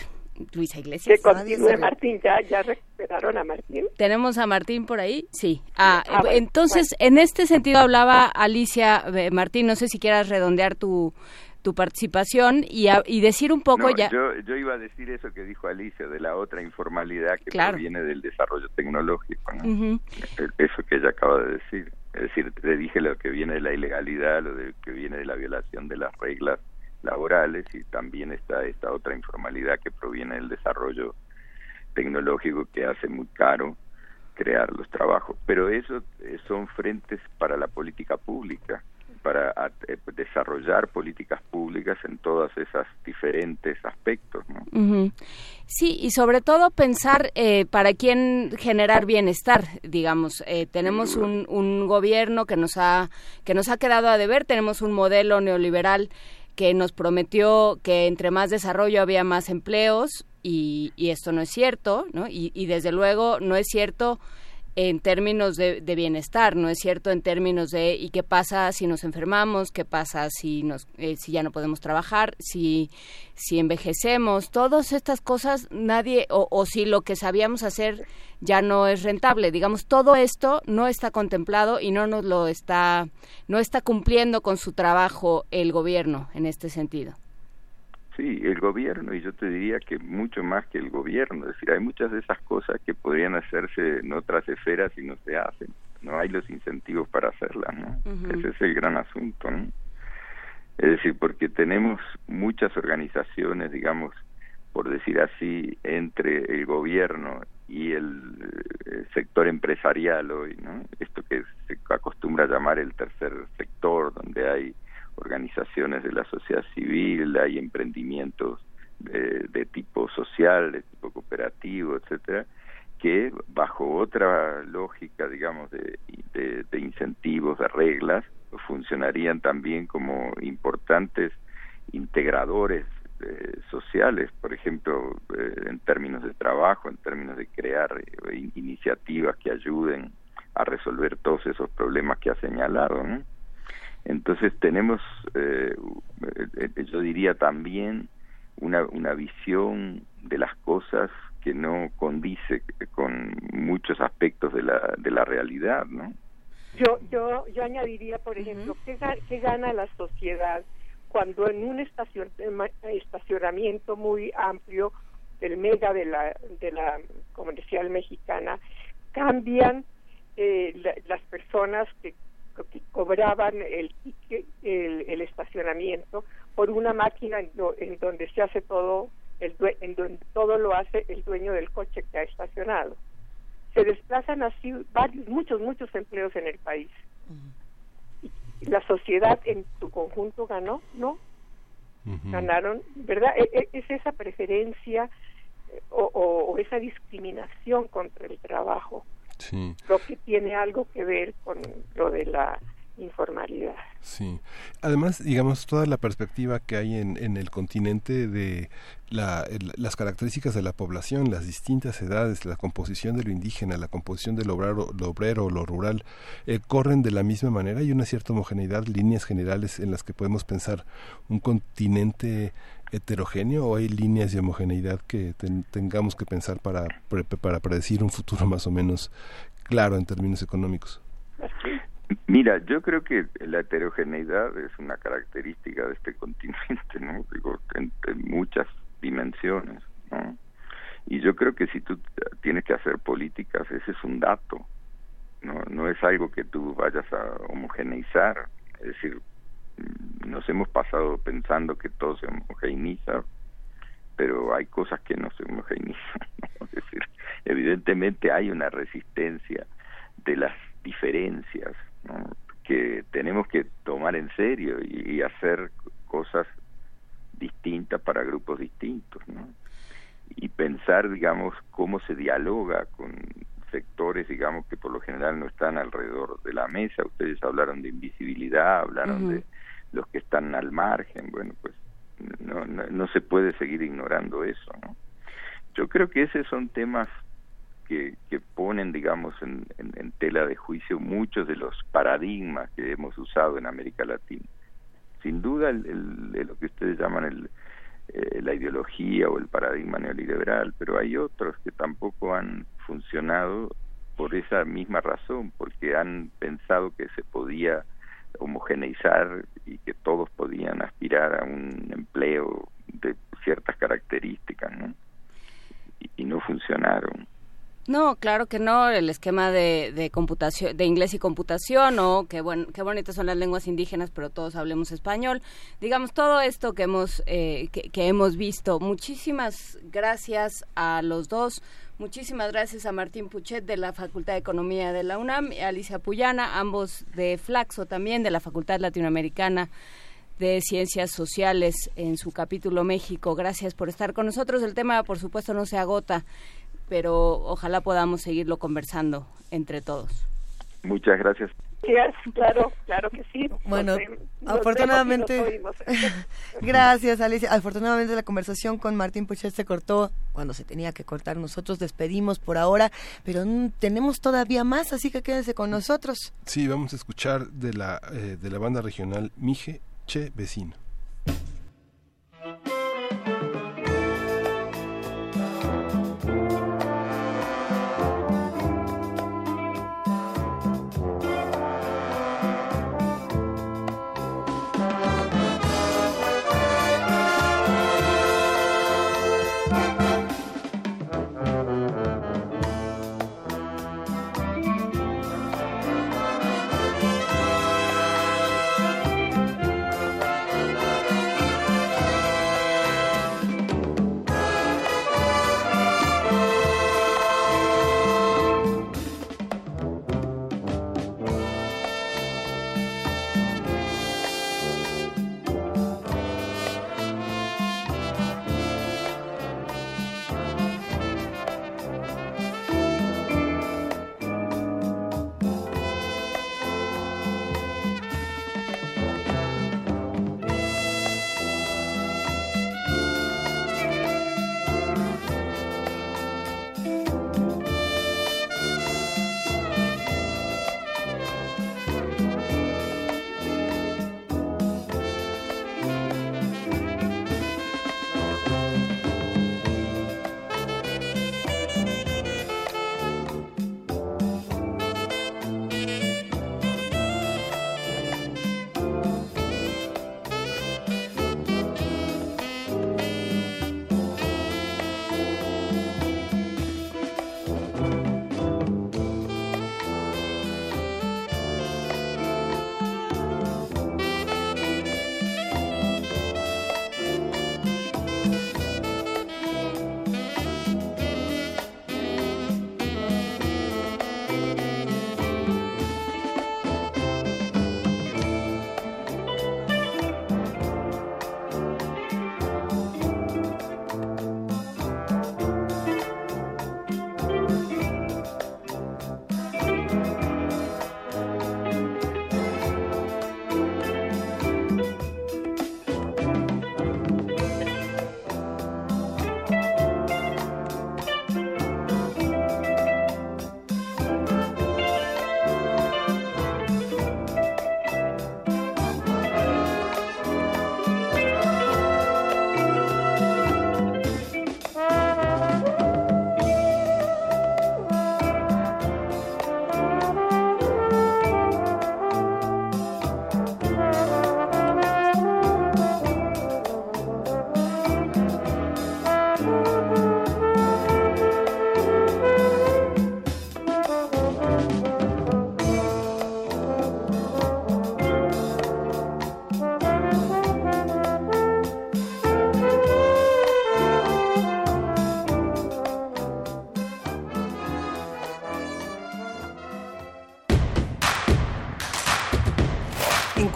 Luisa Iglesias. Que continúe Martín, ya, ya recuperaron a Martín. ¿Tenemos a Martín por ahí? Sí. Ah, Ah, eh, bueno, entonces, en este sentido hablaba Alicia eh, Martín, no sé si quieras redondear tu, tu participación y, a- y decir un poco No, ya... yo, yo iba a decir eso que dijo Alicia, de la otra informalidad que Claro. proviene del desarrollo tecnológico. ¿no? El- Eso que ella acaba de decir. Es decir, te dije lo que viene de la ilegalidad, lo de, que viene de la violación de las reglas laborales y también está esta otra informalidad que proviene del desarrollo tecnológico que hace muy caro crear los trabajos. Pero eso eh, son frentes para la política pública, para a- eh, desarrollar políticas públicas en todas esas diferentes aspectos. ¿no? Ujú. Sí, y sobre todo pensar eh, para quién generar bienestar, digamos. Eh, tenemos un, un gobierno que nos ha que nos ha quedado a deber, tenemos un modelo neoliberal que nos prometió que entre más desarrollo había más empleos y, y esto no es cierto, ¿no? Y, y desde luego no es cierto en términos de, de bienestar, no es cierto en términos de y qué pasa si nos enfermamos, qué pasa si nos eh, si ya no podemos trabajar, si si envejecemos, todas estas cosas nadie o, o si lo que sabíamos hacer ya no es rentable, digamos todo esto no está contemplado y no nos lo está no está cumpliendo con su trabajo el gobierno en este sentido. Sí, el gobierno, y yo te diría que mucho más que el gobierno, es decir, hay muchas de esas cosas que podrían hacerse en otras esferas y no se hacen, no hay los incentivos para hacerlas, ¿no? Ese es el gran asunto, ¿no? Es decir, porque tenemos muchas organizaciones, digamos, por decir así, entre el gobierno y el eh, sector empresarial hoy, ¿no? Esto que se acostumbra a llamar el tercer sector, donde hay organizaciones de la sociedad civil, hay emprendimientos de, tipo social, de tipo cooperativo, etcétera, que bajo otra lógica, digamos, de, de, incentivos, de reglas, funcionarían también como importantes integradores eh, sociales, por ejemplo, eh, en términos de trabajo, en términos de crear eh, in- iniciativas que ayuden a resolver todos esos problemas que ha señalado. ¿no? Entonces tenemos, eh, eh, yo diría también, una, una visión de las cosas que no condice con muchos aspectos de la, de la realidad, ¿no? Yo, yo, yo añadiría, por ejemplo, ¿qué, qué gana la sociedad cuando en un estacion- estacionamiento muy amplio del mega de la, de la comercial mexicana cambian eh, la- las personas que, que cobraban el, ticket- el, el estacionamiento por una máquina en, do- en donde se hace todo el due- en donde todo lo hace el dueño del coche que ha estacionado se desplazan así varios, muchos, muchos empleos en el país. Y la sociedad en su conjunto ganó, ¿no? Ganaron, ¿verdad? E- e- Es esa preferencia eh, o, o- o esa discriminación contra el trabajo Sí. lo que tiene algo que ver con lo de la informalidad. Sí. Además, digamos, toda la perspectiva que hay en, en el continente de la, el- las características de la población, las distintas edades, la composición de lo indígena, la composición del obrero, lo obrero, lo rural, eh, corren de la misma manera. Hay una cierta homogeneidad, líneas generales en las que podemos pensar un continente heterogéneo o hay líneas de homogeneidad que ten- tengamos que pensar para, pre- para predecir un futuro más o menos claro en términos económicos. Mira, yo creo que la heterogeneidad es una característica de este continente, ¿no? Digo, en, en muchas dimensiones, ¿no? Y yo creo que si tú tienes que hacer políticas, ese es un dato, no, no es algo que tú vayas a homogeneizar, es decir, nos hemos pasado pensando que todo se homogeneiza, pero hay cosas que no se homogeneizan, es decir, evidentemente hay una resistencia de las diferencias que tenemos que tomar en serio y, hacer cosas distintas para grupos distintos. Y pensar, digamos, cómo se dialoga con sectores, digamos, que por lo general no están alrededor de la mesa. Ustedes hablaron de invisibilidad, hablaron de los que están al margen. Bueno, pues no, no, no se puede seguir ignorando eso, ¿no? Yo creo que esos son temas que, que ponen, digamos, en, en- en tela de juicio muchos de los paradigmas que hemos usado en América Latina. Sin duda, el, el- de lo que ustedes llaman el, eh, la ideología o el paradigma neoliberal, pero hay otros que tampoco han funcionado por esa misma razón, porque han pensado que se podía homogeneizar y que todos podían aspirar a un empleo de ciertas características, ¿no? Y, y no funcionaron. No, claro que no. El esquema de, de computación, de inglés y computación, o qué, buen, qué bonitas son las lenguas indígenas, pero todos hablemos español. Digamos todo esto que hemos eh, que, que hemos visto. Muchísimas gracias a los dos. Muchísimas gracias a Martín Puchet de la Facultad de Economía de la UNAM y a Alicia Puyana, ambos de Flaxo también, de la Facultad Latinoamericana de Ciencias Sociales en su capítulo México. Gracias por estar con nosotros. El tema, por supuesto, no se agota, pero ojalá podamos seguirlo conversando entre todos. Muchas gracias. Gracias, claro, claro que sí. Bueno, Nos ve- nos afortunadamente, nos gracias Alicia. Afortunadamente la conversación con Martín Puchet se cortó cuando se tenía que cortar. Nosotros despedimos por ahora, pero tenemos todavía más, así que quédense con nosotros. Sí, vamos a escuchar de la, eh, de la banda regional Mije Che Vecino.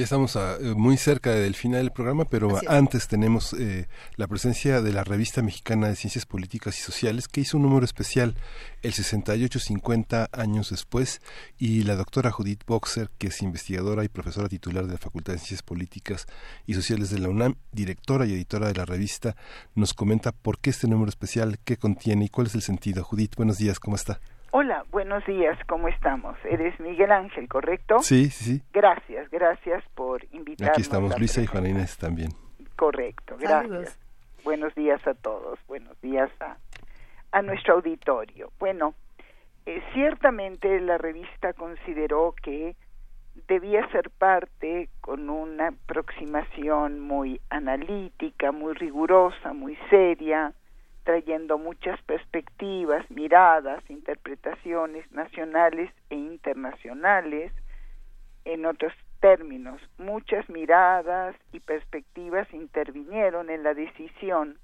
Ya estamos a- eh, muy cerca del final del programa, pero antes tenemos eh, la presencia de la Revista Mexicana de Ciencias Políticas y Sociales, que hizo un número especial el 68-50 años después, y la doctora Judith Boxer, que es investigadora y profesora titular de la Facultad de Ciencias Políticas y Sociales de la UNAM, directora y editora de la revista, nos comenta por qué este número especial, qué contiene y cuál es el sentido. Judith, buenos días, ¿cómo está? Hola, buenos días, ¿cómo estamos? Eres Miguel Ángel, ¿correcto? Sí, sí, sí. Gracias, gracias por invitarnos. Aquí estamos, Luisa y. Juana Inés también. Correcto, gracias. Saludos. Buenos días a todos, buenos días a, a nuestro auditorio. Bueno, eh, ciertamente la revista consideró que debía ser parte con una aproximación muy analítica, muy rigurosa, muy seria, trayendo muchas perspectivas, miradas, interpretaciones nacionales e internacionales, en otros términos, muchas miradas y perspectivas intervinieron en la decisión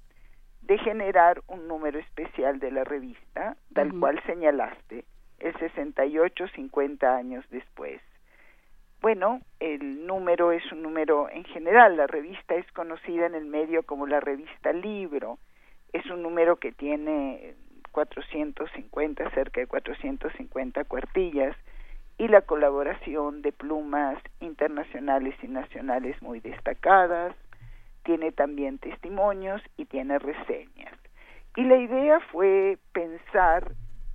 de generar un número especial de la revista, tal cual señalaste, el 68, 50 años después. Bueno, el número es un número en general, la revista es conocida en el medio como la revista Libro, es un número que tiene 450, cerca de 450 cuartillas, y la colaboración de plumas internacionales y nacionales muy destacadas, tiene también testimonios y tiene reseñas. Y la idea fue pensar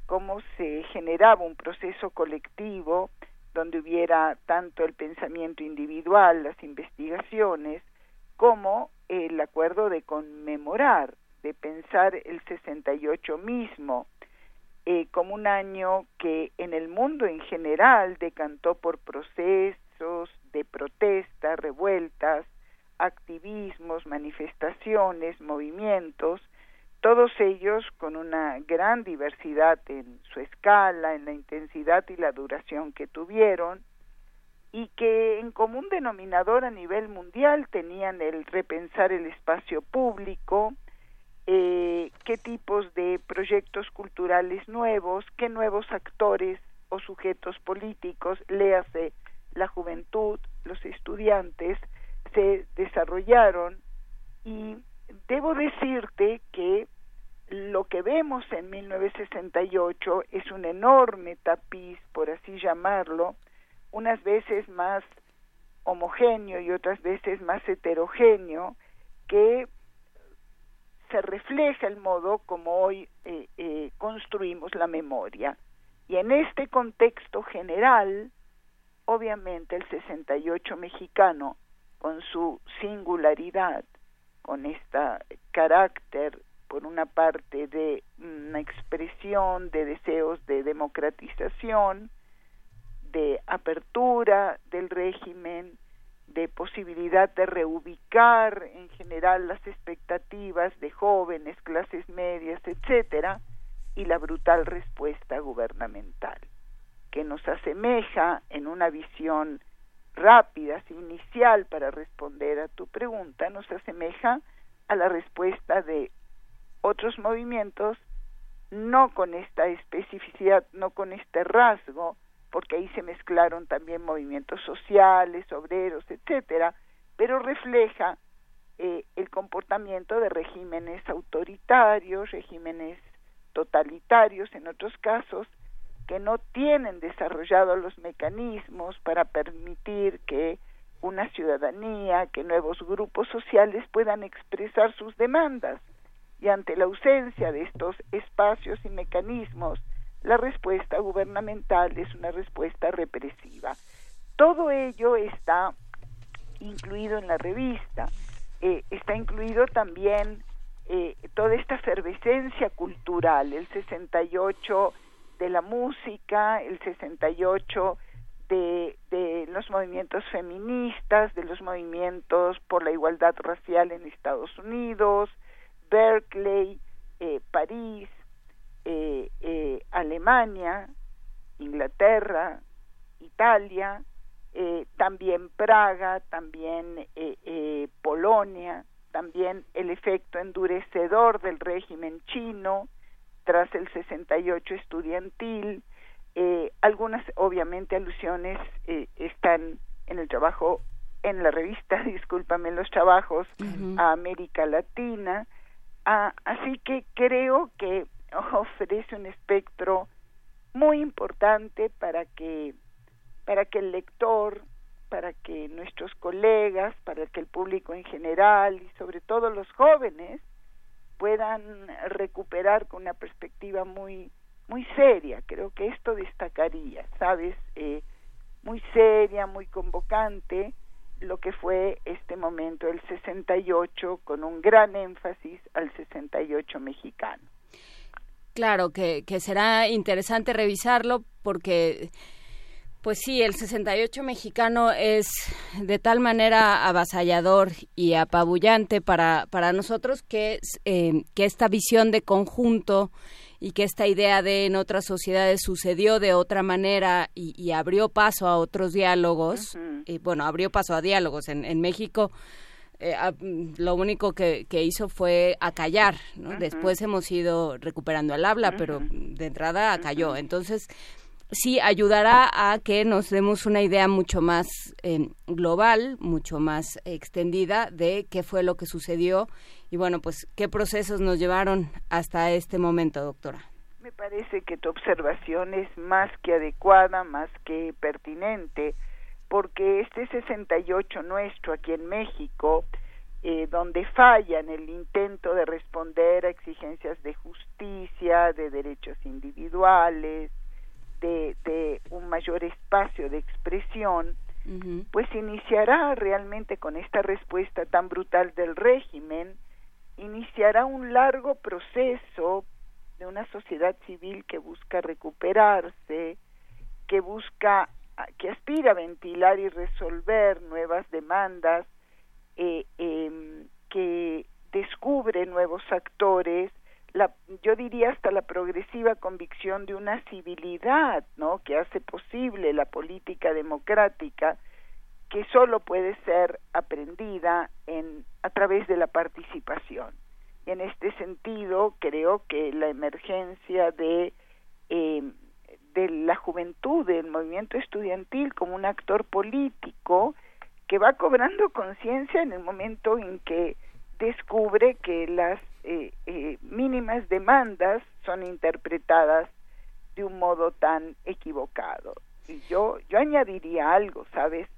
cómo se generaba un proceso colectivo donde hubiera tanto el pensamiento individual, las investigaciones, como el acuerdo de conmemorar, de pensar el 68 mismo eh, como un año que en el mundo en general decantó por procesos de protesta, revueltas, activismos, manifestaciones, movimientos, todos ellos con una gran diversidad en su escala, en la intensidad y la duración que tuvieron, y que en común denominador a nivel mundial tenían el repensar el espacio público, eh, qué tipos de proyectos culturales nuevos, qué nuevos actores o sujetos políticos, léase la juventud, los estudiantes, se desarrollaron. Y debo decirte que lo que vemos en 1968 es un enorme tapiz, por así llamarlo, unas veces más homogéneo y otras veces más heterogéneo, que se refleja el modo como hoy eh, eh, construimos la memoria. Y en este contexto general, obviamente el 68 mexicano, con su singularidad, con este carácter, por una parte, de una expresión de deseos de democratización, de apertura del régimen, de posibilidad de reubicar en general las expectativas de jóvenes, clases medias, etcétera, y la brutal respuesta gubernamental, que nos asemeja en una visión rápida, inicial para responder a tu pregunta, nos asemeja a la respuesta de otros movimientos, no con esta especificidad, no con este rasgo, porque ahí se mezclaron también movimientos sociales, obreros, etcétera, pero refleja eh, el comportamiento de regímenes autoritarios, regímenes totalitarios en otros casos, que no tienen desarrollados los mecanismos para permitir que una ciudadanía, que nuevos grupos sociales puedan expresar sus demandas. Y ante la ausencia de estos espacios y mecanismos, la respuesta gubernamental es una respuesta represiva. Todo ello está incluido en la revista. Eh, está incluido también eh, toda esta efervescencia cultural, el 68 de la música, el 68 de, de los movimientos feministas, de los movimientos por la igualdad racial en Estados Unidos, Berkeley, eh, París, eh, eh, Alemania, Inglaterra, Italia, eh, también Praga, también eh, Polonia, también el efecto endurecedor del régimen chino tras el 68 estudiantil. Algunas, obviamente, alusiones eh, están en el trabajo, en la revista, discúlpame, los trabajos a América Latina. Ah, así que creo que ofrece un espectro muy importante para que para que el lector, para que nuestros colegas, para que el público en general y sobre todo los jóvenes puedan recuperar con una perspectiva muy muy seria, creo que esto destacaría, ¿sabes? Eh, muy seria, muy convocante, lo que fue este momento, el 68, con un gran énfasis al 68 mexicano. Claro, que, que será interesante revisarlo porque, pues sí, el 68 mexicano es de tal manera avasallador y apabullante para, para nosotros que, eh, que esta visión de conjunto y que esta idea de en otras sociedades sucedió de otra manera y, y abrió paso a otros diálogos, y bueno, abrió paso a diálogos en, en México. Eh, a- mm, lo único que, que hizo fue acallar, ¿no? Después hemos ido recuperando el habla, pero de entrada acalló. Entonces, sí ayudará a que nos demos una idea mucho más eh, global, mucho más extendida de qué fue lo que sucedió y bueno, pues qué procesos nos llevaron hasta este momento, doctora. Me parece que tu observación es más que adecuada, más que pertinente, porque este 68 nuestro aquí en México, eh, donde falla en el intento de responder a exigencias de justicia, de derechos individuales, de, de un mayor espacio de expresión, pues iniciará realmente con esta respuesta tan brutal del régimen, iniciará un largo proceso de una sociedad civil que busca recuperarse, que busca, que aspira a ventilar y resolver nuevas demandas, eh, em, que descubre nuevos actores, la, yo diría hasta la progresiva convicción de una civilidad, ¿no? Que hace posible la política democrática, que solo puede ser aprendida en a través de la participación. En este sentido, creo que la emergencia de eh, de la juventud, del movimiento estudiantil como un actor político que va cobrando conciencia en el momento en que descubre que las eh, eh, mínimas demandas son interpretadas de un modo tan equivocado. Y yo, yo añadiría algo, ¿sabes?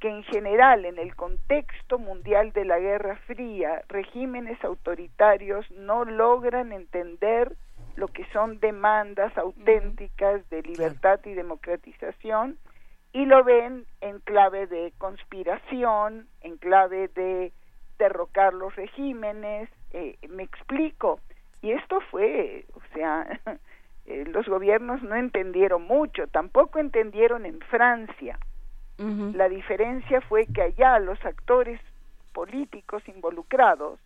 Que en general, en el contexto mundial de la Guerra Fría, regímenes autoritarios no logran entender lo que son demandas auténticas de libertad y democratización y lo ven en clave de conspiración, en clave de derrocar los regímenes, eh, me explico. Y esto fue, o sea, eh, los gobiernos no entendieron mucho, tampoco entendieron en Francia. La diferencia fue que allá los actores políticos involucrados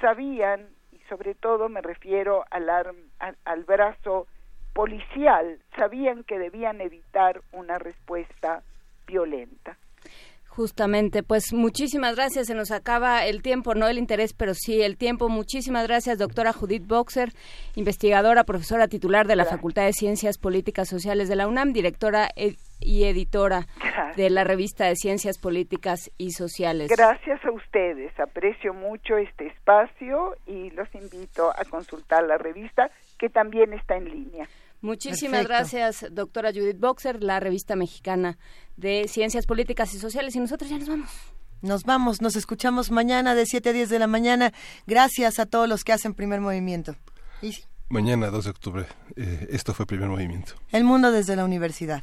sabían, sobre todo me refiero al, ar- al, al brazo policial, sabían que debían evitar una respuesta violenta. Justamente, pues muchísimas gracias. Se nos acaba el tiempo, no el interés, pero sí el tiempo. Muchísimas gracias, doctora Judith Boxer, investigadora, profesora titular de la Facultad de Ciencias Políticas Sociales de la UNAM, directora ed- y editora de la revista de Ciencias Políticas y Sociales. Gracias a ustedes, aprecio mucho este espacio y los invito a consultar la revista que también está en línea. Muchísimas Perfecto. gracias, doctora Judith Boxer, la revista mexicana de Ciencias Políticas y Sociales. Y nosotros ya nos vamos. Nos vamos, nos escuchamos mañana de 7 a 10 de la mañana. Gracias a todos los que hacen primer movimiento. Y Mañana, 2 de octubre, eh, esto fue Primer Movimiento. el mundo desde la universidad.